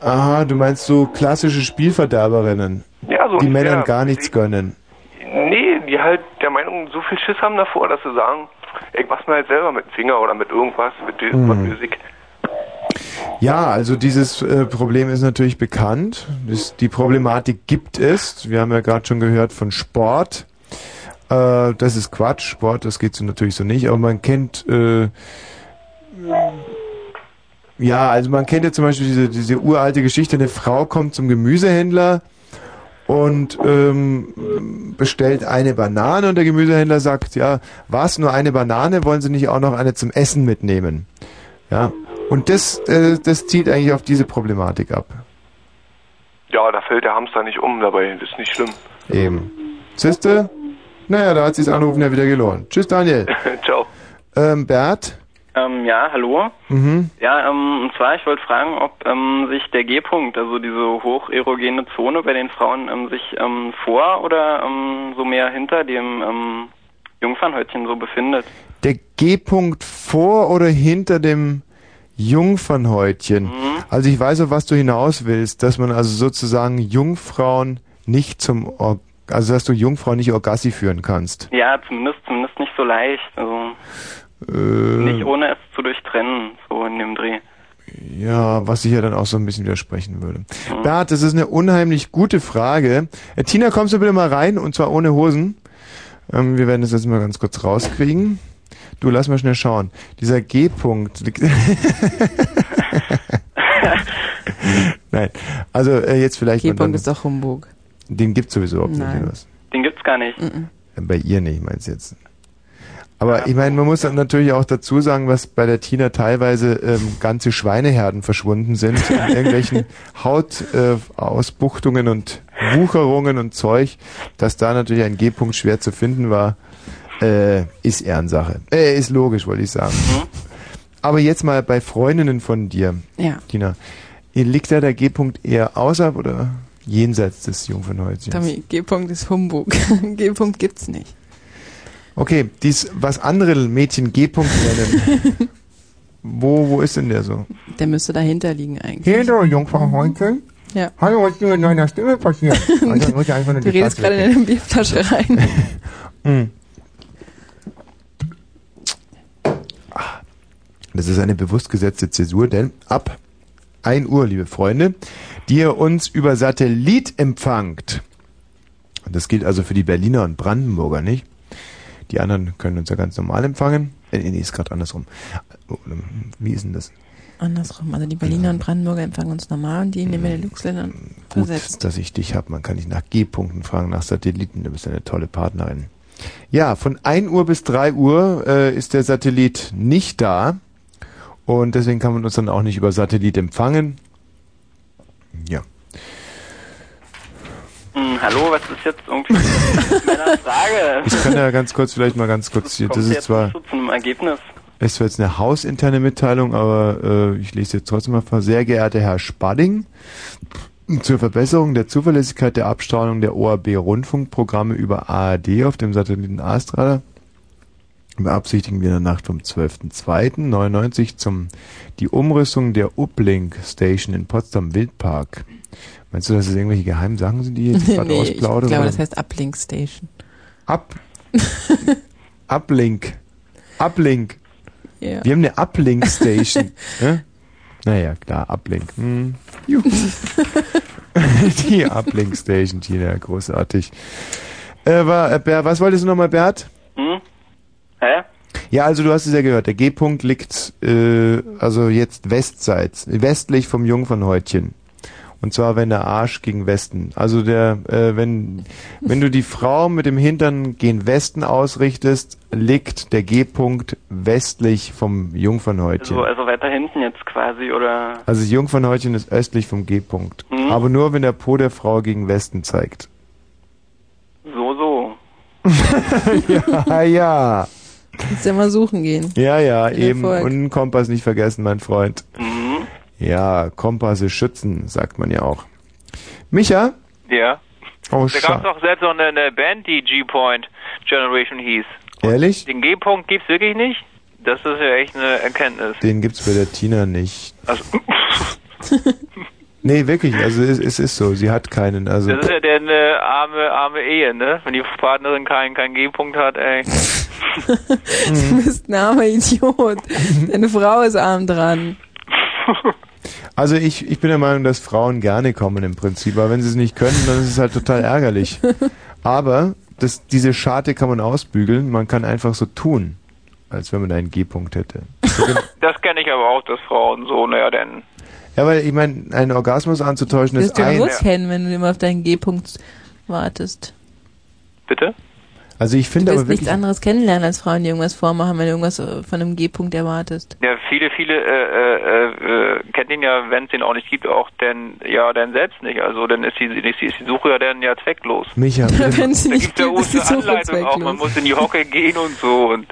Aha, du meinst so klassische Spielverderberinnen, Ja, so die. Männern gar nichts gönnen. Nee, die halt der Meinung so viel Schiss haben davor, dass sie sagen, mach's mir halt selber mit dem Finger oder mit irgendwas, mit der Mhm. Musik. Ja, also dieses äh, Problem ist natürlich bekannt. Das, die Problematik gibt es. Wir haben ja gerade schon gehört von Sport. Äh, das ist Quatsch. Sport, das geht so natürlich so nicht. Aber man kennt, äh, ja, also man kennt ja zum Beispiel diese, diese uralte Geschichte. Eine Frau kommt zum Gemüsehändler und ähm, bestellt eine Banane und der Gemüsehändler sagt, ja, was, nur eine Banane? Wollen Sie nicht auch noch eine zum Essen mitnehmen? Ja, und das, äh, das zielt eigentlich auf diese Problematik ab. Ja, da fällt der Hamster nicht um dabei, das ist nicht schlimm. Eben. Siehste? Naja, da hat sich das Anrufen ja wieder gelohnt. Tschüss, Daniel. *laughs* Ciao. Ähm, Bert? Ähm, ja, hallo. Mhm. Ja, ähm, und zwar, ich wollte fragen, ob ähm, sich der G-Punkt, also diese hocherogene Zone bei den Frauen, ähm, sich ähm, vor oder ähm, so mehr hinter dem ähm, Jungfernhäutchen so befindet. Der G-Punkt vor oder hinter dem Jungfernhäutchen. Mhm. Also ich weiß, auf was du hinaus willst, dass man also sozusagen Jungfrauen nicht zum, Or also dass du Jungfrauen nicht Orgassi führen kannst. Ja, zumindest, zumindest nicht so leicht. Also Äh, nicht ohne es zu durchtrennen, so in dem Dreh. Ja, was ich ja dann auch so ein bisschen widersprechen würde. Bert, das ist eine unheimlich gute Frage. Äh, Tina, kommst du bitte mal rein und zwar ohne Hosen. Ähm, wir werden das jetzt mal ganz kurz rauskriegen. Du, lass mal schnell schauen. Dieser G-Punkt. *laughs* Nein, also äh, jetzt vielleicht. G-Punkt ist doch Humbug. Den gibt's sowieso überhaupt nicht. Nein. was? Den gibt's gar nicht. Bei ihr nicht, meinst du jetzt? Aber ich meine, man muss natürlich auch dazu sagen, was bei der Tina teilweise ähm, ganze Schweineherden verschwunden sind in *laughs* irgendwelchen Hautausbuchtungen und Wucherungen und Zeug, dass da natürlich ein G-Punkt schwer zu finden war, äh, ist Ehrensache. Äh, ist logisch, wollte ich sagen. Aber jetzt mal bei Freundinnen von dir, Ja. Tina, liegt da der G-Punkt eher außerhalb oder jenseits des Jungfernhäutchens? Tommy, G-Punkt ist Humbug. *laughs* G-Punkt gibt's nicht. Okay, dies, was andere Mädchen G-Punkt nennen. *laughs* wo, wo ist denn der so? Der müsste dahinter liegen eigentlich. Hallo, Jungfernhäutchen. Ja. Hallo, was ist denn mit meiner Stimme passiert? *laughs* Also, muss ich einfach nur Du die redest gerade in eine Bierflasche rein. *laughs* Hm. Das ist eine bewusst gesetzte Zäsur, denn ab 1 Uhr, liebe Freunde, die ihr uns über Satellit empfangt. Und das gilt also für die Berliner und Brandenburger, nicht? Die anderen können uns ja ganz normal empfangen. Äh, nee, ist gerade andersrum. Oh, Wie ist denn das? Andersrum. Also die Berliner und Brandenburger empfangen uns normal und die in den Benelux-Ländern Gut, versetzt. dass ich dich hab. Man kann dich nach G-Punkten fragen, nach Satelliten. Du bist eine tolle Partnerin. Ja, von 1 Uhr bis 3 Uhr äh, ist der Satellit nicht da. Und deswegen kann man uns dann auch nicht über Satellit empfangen. Ja. Hm, hallo, was ist jetzt irgendwie *laughs* meine Frage? Ich kann ja ganz kurz, vielleicht mal ganz kurz hier. Das ist zwar, zu zum Ergebnis. ist zwar jetzt eine hausinterne Mitteilung, aber äh, ich lese jetzt trotzdem mal vor. Sehr geehrter Herr Spadding, zur Verbesserung der Zuverlässigkeit der Abstrahlung der ORB-Rundfunkprogramme über ARD auf dem Satelliten Astra beabsichtigen wir in der Nacht vom 12.02.99 zum die Umrüstung der Uplink Station in Potsdam Wildpark. Meinst du, dass es irgendwelche geheimen Sachen sind, die ich jetzt *laughs* gerade nee, ich ausplaudere? glaube, oder? das heißt Uplink Station. Up. *laughs* Uplink. Uplink. Ja. Wir haben eine Uplink Station. *laughs* ja? Naja, klar, Uplink. Hm. Juhu. Die Uplink Station, Tina, großartig. Äh, war, äh, was wolltest du nochmal, Bert? Hm? Hä? Ja, also du hast es ja gehört, der G-Punkt liegt äh, also jetzt westseits, westlich vom Jungfernhäutchen. Und zwar wenn der Arsch gegen Westen. Also der, äh, wenn wenn du die Frau mit dem Hintern gen Westen ausrichtest, liegt der G-Punkt westlich vom Jungfernhäutchen. Also, also weiter hinten jetzt quasi, oder? Also das Jungfernhäutchen ist östlich vom G-Punkt. Mhm. Aber nur wenn der Po der Frau gegen Westen zeigt. So, so. *laughs* *laughs* ja, ja. Kannst ja mal suchen gehen. Ja, ja, eben. Erfolg. Und einen Kompass nicht vergessen, mein Freund. Mhm. Ja, Kompasse schützen, sagt man ja auch. Micha? Ja. Oh, da gab es doch selbst noch eine, eine Band, die G-Point Generation hieß. Ehrlich? Den G-Punkt gibt's wirklich nicht? Das ist ja echt eine Erkenntnis. Den gibt's bei der Tina nicht. Also, *laughs* Nee, wirklich, also es, es ist so, sie hat keinen, also. das ist ja der eine arme, arme Ehe, ne? Wenn die Partnerin keinen keinen G-Punkt hat, ey. *laughs* Du bist ein armer Idiot. Deine Frau ist arm dran. *laughs* Also ich, ich bin der Meinung, dass Frauen gerne kommen im Prinzip, aber wenn sie es nicht können, dann ist es halt total *laughs* ärgerlich. Aber das, diese Scharte kann man ausbügeln, man kann einfach so tun, als wenn man einen G-Punkt hätte. *laughs* Das kenne ich aber auch, dass Frauen so, naja, denn. Ja, weil ich meine, einen Orgasmus anzutäuschen Du ist wirst ein... bewusst kennen, wenn du immer auf deinen G-Punkt wartest. Bitte? Also ich Du finde aber nichts anderes kennenlernen, als Frauen, die irgendwas vormachen, wenn du irgendwas äh, von einem G-Punkt erwartest. Ja, viele, viele äh, äh, äh, kennt ihn ja, wenn es den auch nicht gibt, auch denn ja, dann selbst nicht. Also dann ist die, ist die, ist die Suche ja dann ja zwecklos. Micha, bitte, *laughs* Wenn sie Da nicht ja gibt, ist die Suche Anleitung auch, man zwecklos. muss in die Hocke gehen und so und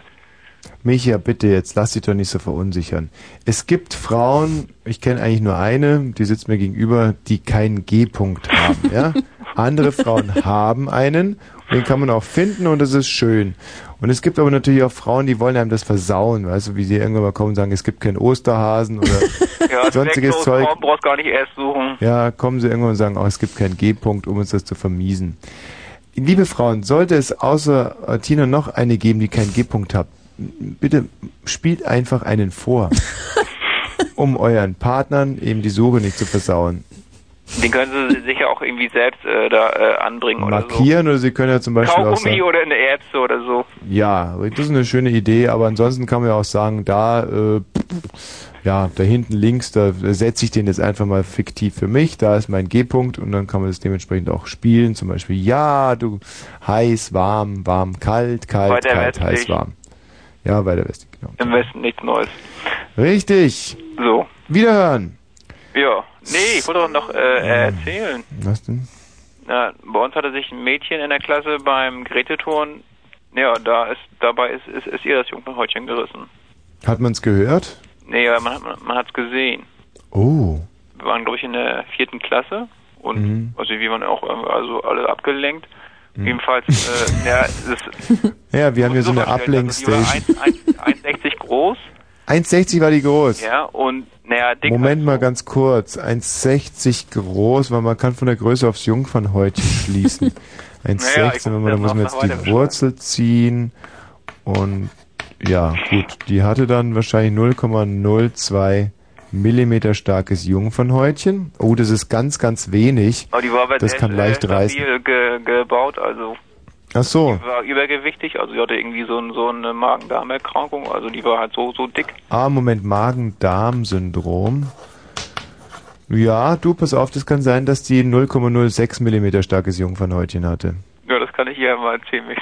Micha, bitte jetzt, lass dich doch nicht so verunsichern. Es gibt Frauen, ich kenne eigentlich nur eine, die sitzt mir gegenüber, die keinen G-Punkt haben, ja? *laughs* Andere Frauen haben einen, den kann man auch finden und das ist schön. Und es gibt aber natürlich auch Frauen, die wollen einem das versauen, weißt du, wie sie irgendwann mal kommen und sagen, es gibt keinen Osterhasen oder *laughs* ja, sonstiges zwecklos, Zeug. Frauen brauchst gar nicht erst suchen. Ja, kommen sie irgendwann und sagen, oh, es gibt keinen G-Punkt, um uns das zu vermiesen. Liebe Frauen, sollte es außer Tina noch eine geben, die keinen G-Punkt hat, bitte spielt einfach einen vor, *laughs* um euren Partnern eben die Suche nicht zu versauen. Den können sie sicher auch irgendwie selbst äh, da äh, anbringen oder Markieren oder sie können ja zum so. Beispiel auch sagen, oder eine Erbse oder so. ja, das ist eine schöne Idee, aber ansonsten kann man ja auch sagen, da, äh, ja, da hinten links, da setze ich den jetzt einfach mal fiktiv für mich, da ist mein G-Punkt und dann kann man das dementsprechend auch spielen, zum Beispiel, ja, du, heiß, warm, warm, kalt, kalt, Weiter kalt, heiß, westlich. warm. Ja, weiter westlich, genau. Im Westen nichts Neues. Richtig. So. Wiederhören. Ja. Nee, ich wollte doch noch äh, erzählen. Was denn? Na, bei uns hatte sich ein Mädchen in der Klasse beim Geräteturnen, ja, da ist, dabei ist, ist, ist ihr das Jungfernhäutchen gerissen. Hat man's gehört? Nee, man, hat- man, man hat's gesehen. Oh. Wir waren, glaube ich, in der vierten Klasse und Mhm. also wir waren auch äh, also alle abgelenkt. Jedenfalls, äh, *laughs* ja, es ist Ja, wir haben hier so eine also Uplink-Station. 1 1,60 groß, 1,60 war die groß. ja, und naja, dick Moment mal ganz kurz. 1,60 groß, weil man kann von der Größe aufs Jungfernhäutchen *laughs* schließen. 1,60, Naja, da muss man jetzt die Wurzel ziehen und ja, gut, die hatte dann wahrscheinlich 0,02 Millimeter starkes Jungfernhäutchen. Oh, das ist ganz, ganz wenig. Aber die war aber das kann leicht sehr reißen. ge gebaut, also Ach so. die war übergewichtig, also die hatte irgendwie so, ein, so eine Magen-Darm-Erkrankung, also die war halt so, so dick. Ah, Moment, Magen-Darm-Syndrom. Ja, du, pass auf, das kann sein, dass die 0,06 Millimeter starkes Jungfernhäutchen hatte. Ja, das kann ich hier mal erzählen.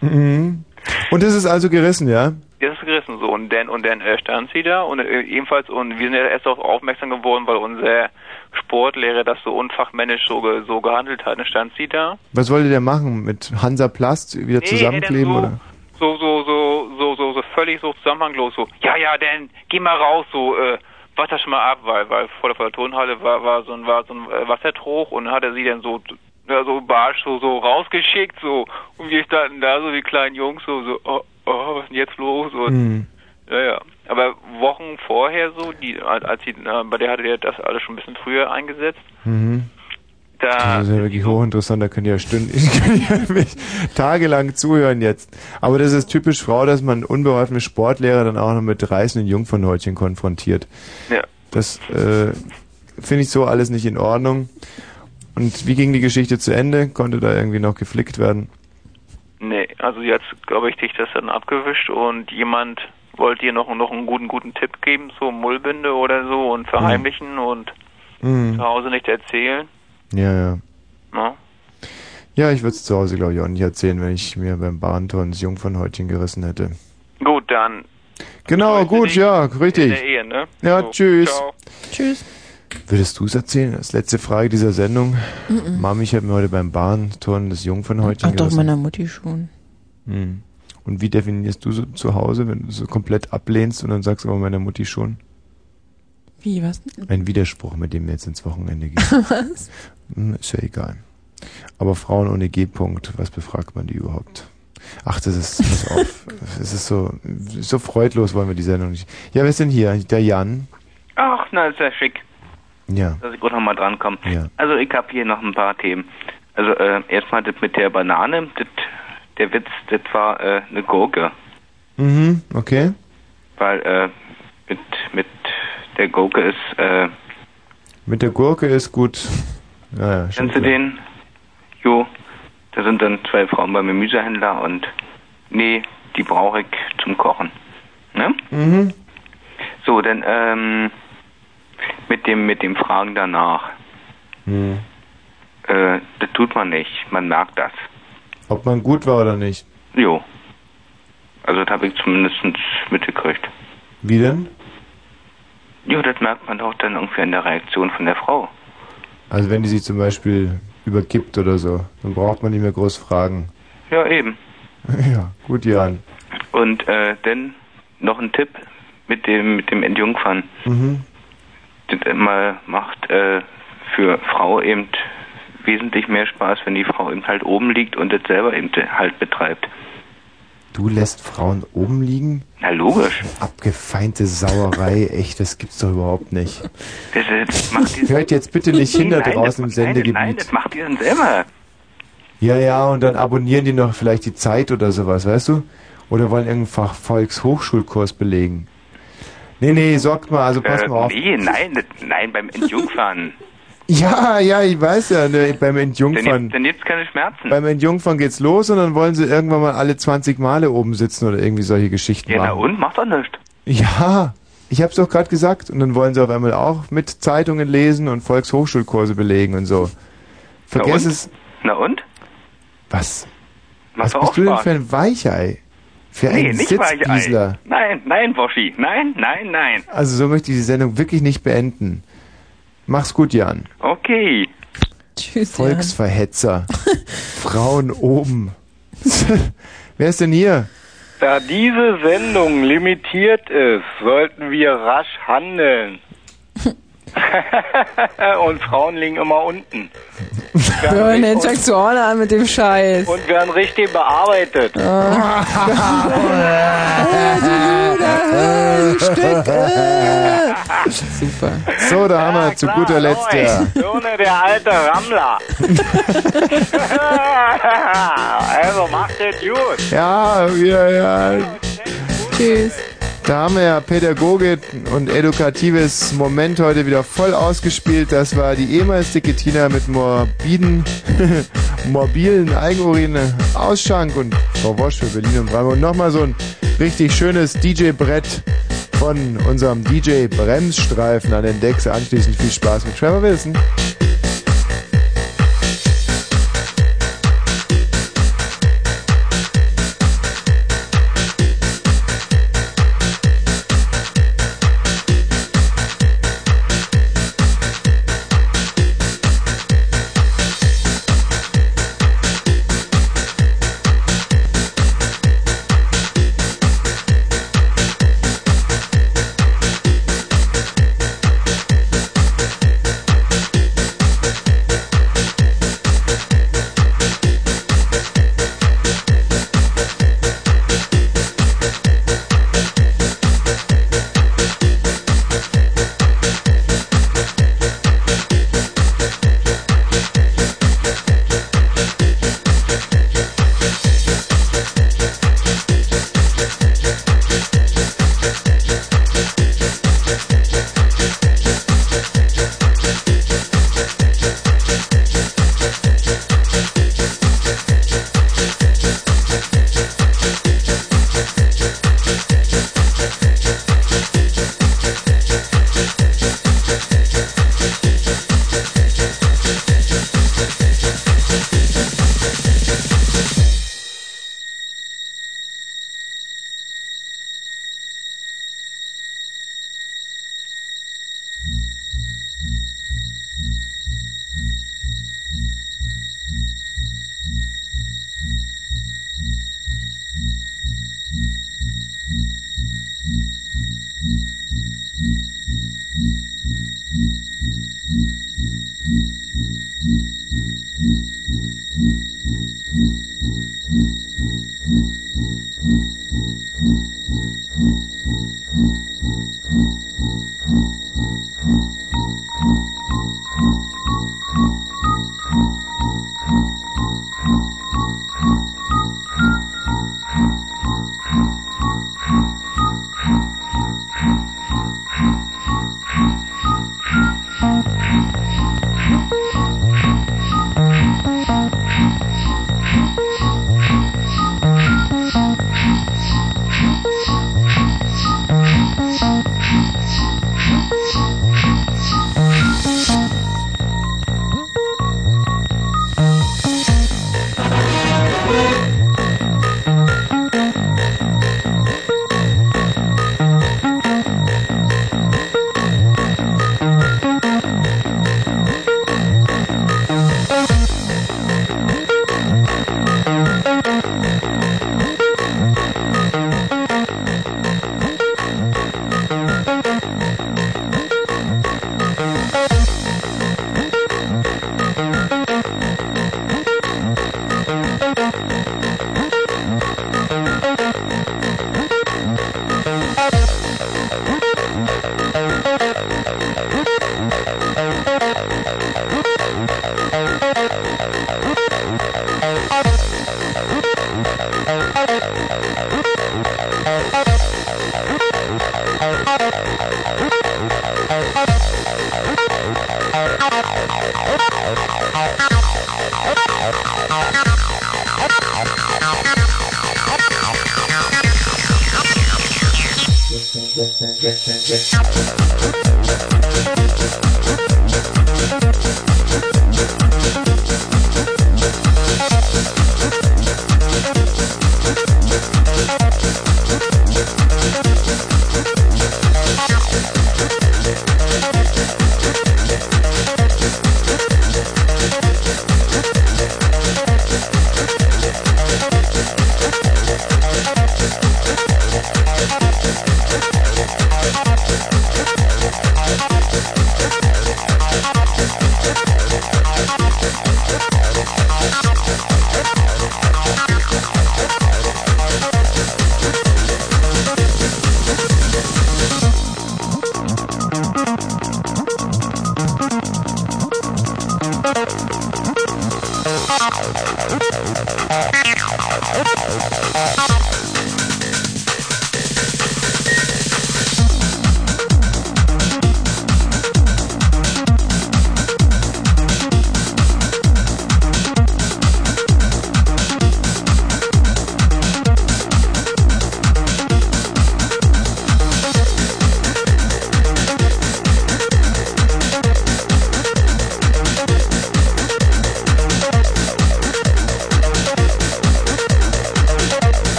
Mhm. Und das ist also gerissen, ja? Das ist gerissen so und dann und dann äh, stand sie da und äh, ebenfalls und wir sind ja erst darauf aufmerksam geworden, weil unser Sportlehrer das so unfachmännisch so, ge, so gehandelt hat. Dann stand sie da. Was wollte der machen? Mit Hansaplast wieder Nee, zusammenkleben, denn oder? So, so, so, so, so, so völlig so zusammenhanglos so. Ja, ja, dann geh mal raus, so, äh, das schon mal ab, weil, weil vor der, vor der Turnhalle war, war so ein, war so ein äh, Wassertrog und hat er sie dann so, ja, so barsch so, so rausgeschickt, so. Und wir standen da so wie kleinen Jungs, so, so, oh, oh, was ist denn jetzt los? Und, Mhm. ja, ja. Aber Wochen vorher so, die, als sie, äh, bei der hatte der das alles schon ein bisschen früher eingesetzt. Mhm. Da, Das ist ja wirklich hochinteressant, da könnt ihr ja Stunden, *laughs* ich kann ja mich tagelang zuhören jetzt. Aber das ist typisch Frau, dass man unbeholfene Sportlehrer dann auch noch mit reißenden Jungfernhäutchen konfrontiert. Ja. Das äh, finde ich so alles nicht in Ordnung. Und wie ging die Geschichte zu Ende? Konnte da irgendwie noch geflickt werden? Nee, also hat, glaube ich, dich das dann abgewischt und jemand wollte ihr noch, noch einen guten, guten Tipp geben, so Mullbinde oder so und verheimlichen und Mhm. zu Hause nicht erzählen. Ja, ja. Ne? Ja, ich würde es zu Hause, glaube ich, auch nicht erzählen, wenn ich mir beim Bahnton das Jungfernhäutchen gerissen hätte. Gut, dann Genau, gut, ja, in richtig. der Ehe, ne? Ja, So, tschüss. Ciao. Tschüss. Würdest du es erzählen? Das letzte Frage dieser Sendung. Mhm. Mami, ich habe mir heute beim Bahnturnen das Jungfernhäutchen Ach doch, gerissen. meiner Mutti schon. Hm. Und wie definierst du so zu Hause, wenn du so komplett ablehnst und dann sagst aber meiner Mutti schon? Wie, was? Ein Widerspruch, mit dem wir jetzt ins Wochenende gehen. *laughs* was? Hm, Ist ja egal. Aber Frauen ohne G-Punkt, was befragt man die überhaupt? Ach, das ist, pass auf, *laughs* es ist so, so freudlos wollen wir die Sendung nicht. Ja, wer ist denn hier? Der Jan? Ach, na, ist ja schick, Ja. dass ich gut nochmal drankomme. Ja. Also, ich habe hier noch ein paar Themen. Also, äh, erstmal das mit der Banane, das, der Witz, das war äh, eine Gurke. Mhm, okay. Weil, äh, mit, mit der Gurke ist, äh, Mit der Gurke ist gut. Ja, ja, kennst du den? Jo, da sind dann zwei Frauen beim Gemüsehändler und, nee, die brauche ich zum Kochen. Ne? Mhm. So, dann, ähm, mit dem, mit dem Fragen danach. Hm. Äh, das tut man nicht. Man merkt das. Ob man gut war oder nicht. Jo. Also das habe ich zumindest mitgekriegt. Wie denn? Jo, das merkt man doch dann irgendwie an der Reaktion von der Frau. Also wenn die sich zum Beispiel übergibt oder so, dann braucht man nicht mehr groß fragen. Ja, eben. *laughs* Ja, gut, Jan. Und äh, dann noch ein Tipp mit dem mit dem Entjungfern. Mhm. Das mal macht äh, für Frau eben wesentlich mehr Spaß, wenn die Frau eben halt oben liegt und das selber eben halt betreibt. Du lässt Frauen oben liegen? Na logisch. Abgefeinte Sauerei, *laughs* echt, das gibt's doch überhaupt nicht. Das, das macht Hört jetzt bitte nicht hin da draußen im nein, Sendegebiet. Nein, das macht ihr dann selber. Ja, ja, und dann abonnieren die noch vielleicht die Zeit oder sowas, weißt du? Oder wollen irgendeinen Volkshochschulkurs belegen. Nee, nee, sorgt mal, also pass äh, mal auf. Nee, nein, das, nein, beim Entjungfern. Ja, ja, ich weiß ja, ne, beim Entjungfern. dann jetzt keine Schmerzen. Beim Entjungfern geht's los und dann wollen sie irgendwann mal alle 20 Male oben sitzen oder irgendwie solche Geschichten Ja, na machen. und? Macht doch nichts. Ja, ich hab's doch gerade gesagt. Und dann wollen sie auf einmal auch mit Zeitungen lesen und Volkshochschulkurse belegen und so. Vergiss es. Na und? Was? Macht Was bist du denn für ein Weichei? Für nee, ein nicht Weichei. Sitzgiesler. Nein, nein, Boschi. Nein, nein, nein. Also so möchte ich die Sendung wirklich nicht beenden. Mach's gut, Jan. Okay. Tschüss. Volksverhetzer. *laughs* Frauen oben. *laughs* Wer ist denn hier? Da diese Sendung limitiert ist, sollten wir rasch handeln. *laughs* Und Frauen liegen immer unten. Wir hören jetzt fängst du auch an mit dem Scheiß. Und werden richtig bearbeitet. *laughs* *laughs* Super. So, da haben wir zu guter Letzt ja. Ohne der alte Rammler. also macht es gut. Ja, wir, ja. Tschüss. Da haben wir ja Pädagogik und edukatives Moment heute wieder voll ausgespielt. Das war die ehemals dicke Tina mit morbiden, *laughs* morbilen Eigenurin Ausschank und Frau Wosch für Berlin und Brandenburg. Und nochmal so ein richtig schönes DJ-Brett von unserem DJ Bremsstreifen an den Decks. Anschließend viel Spaß mit Trevor Wilson.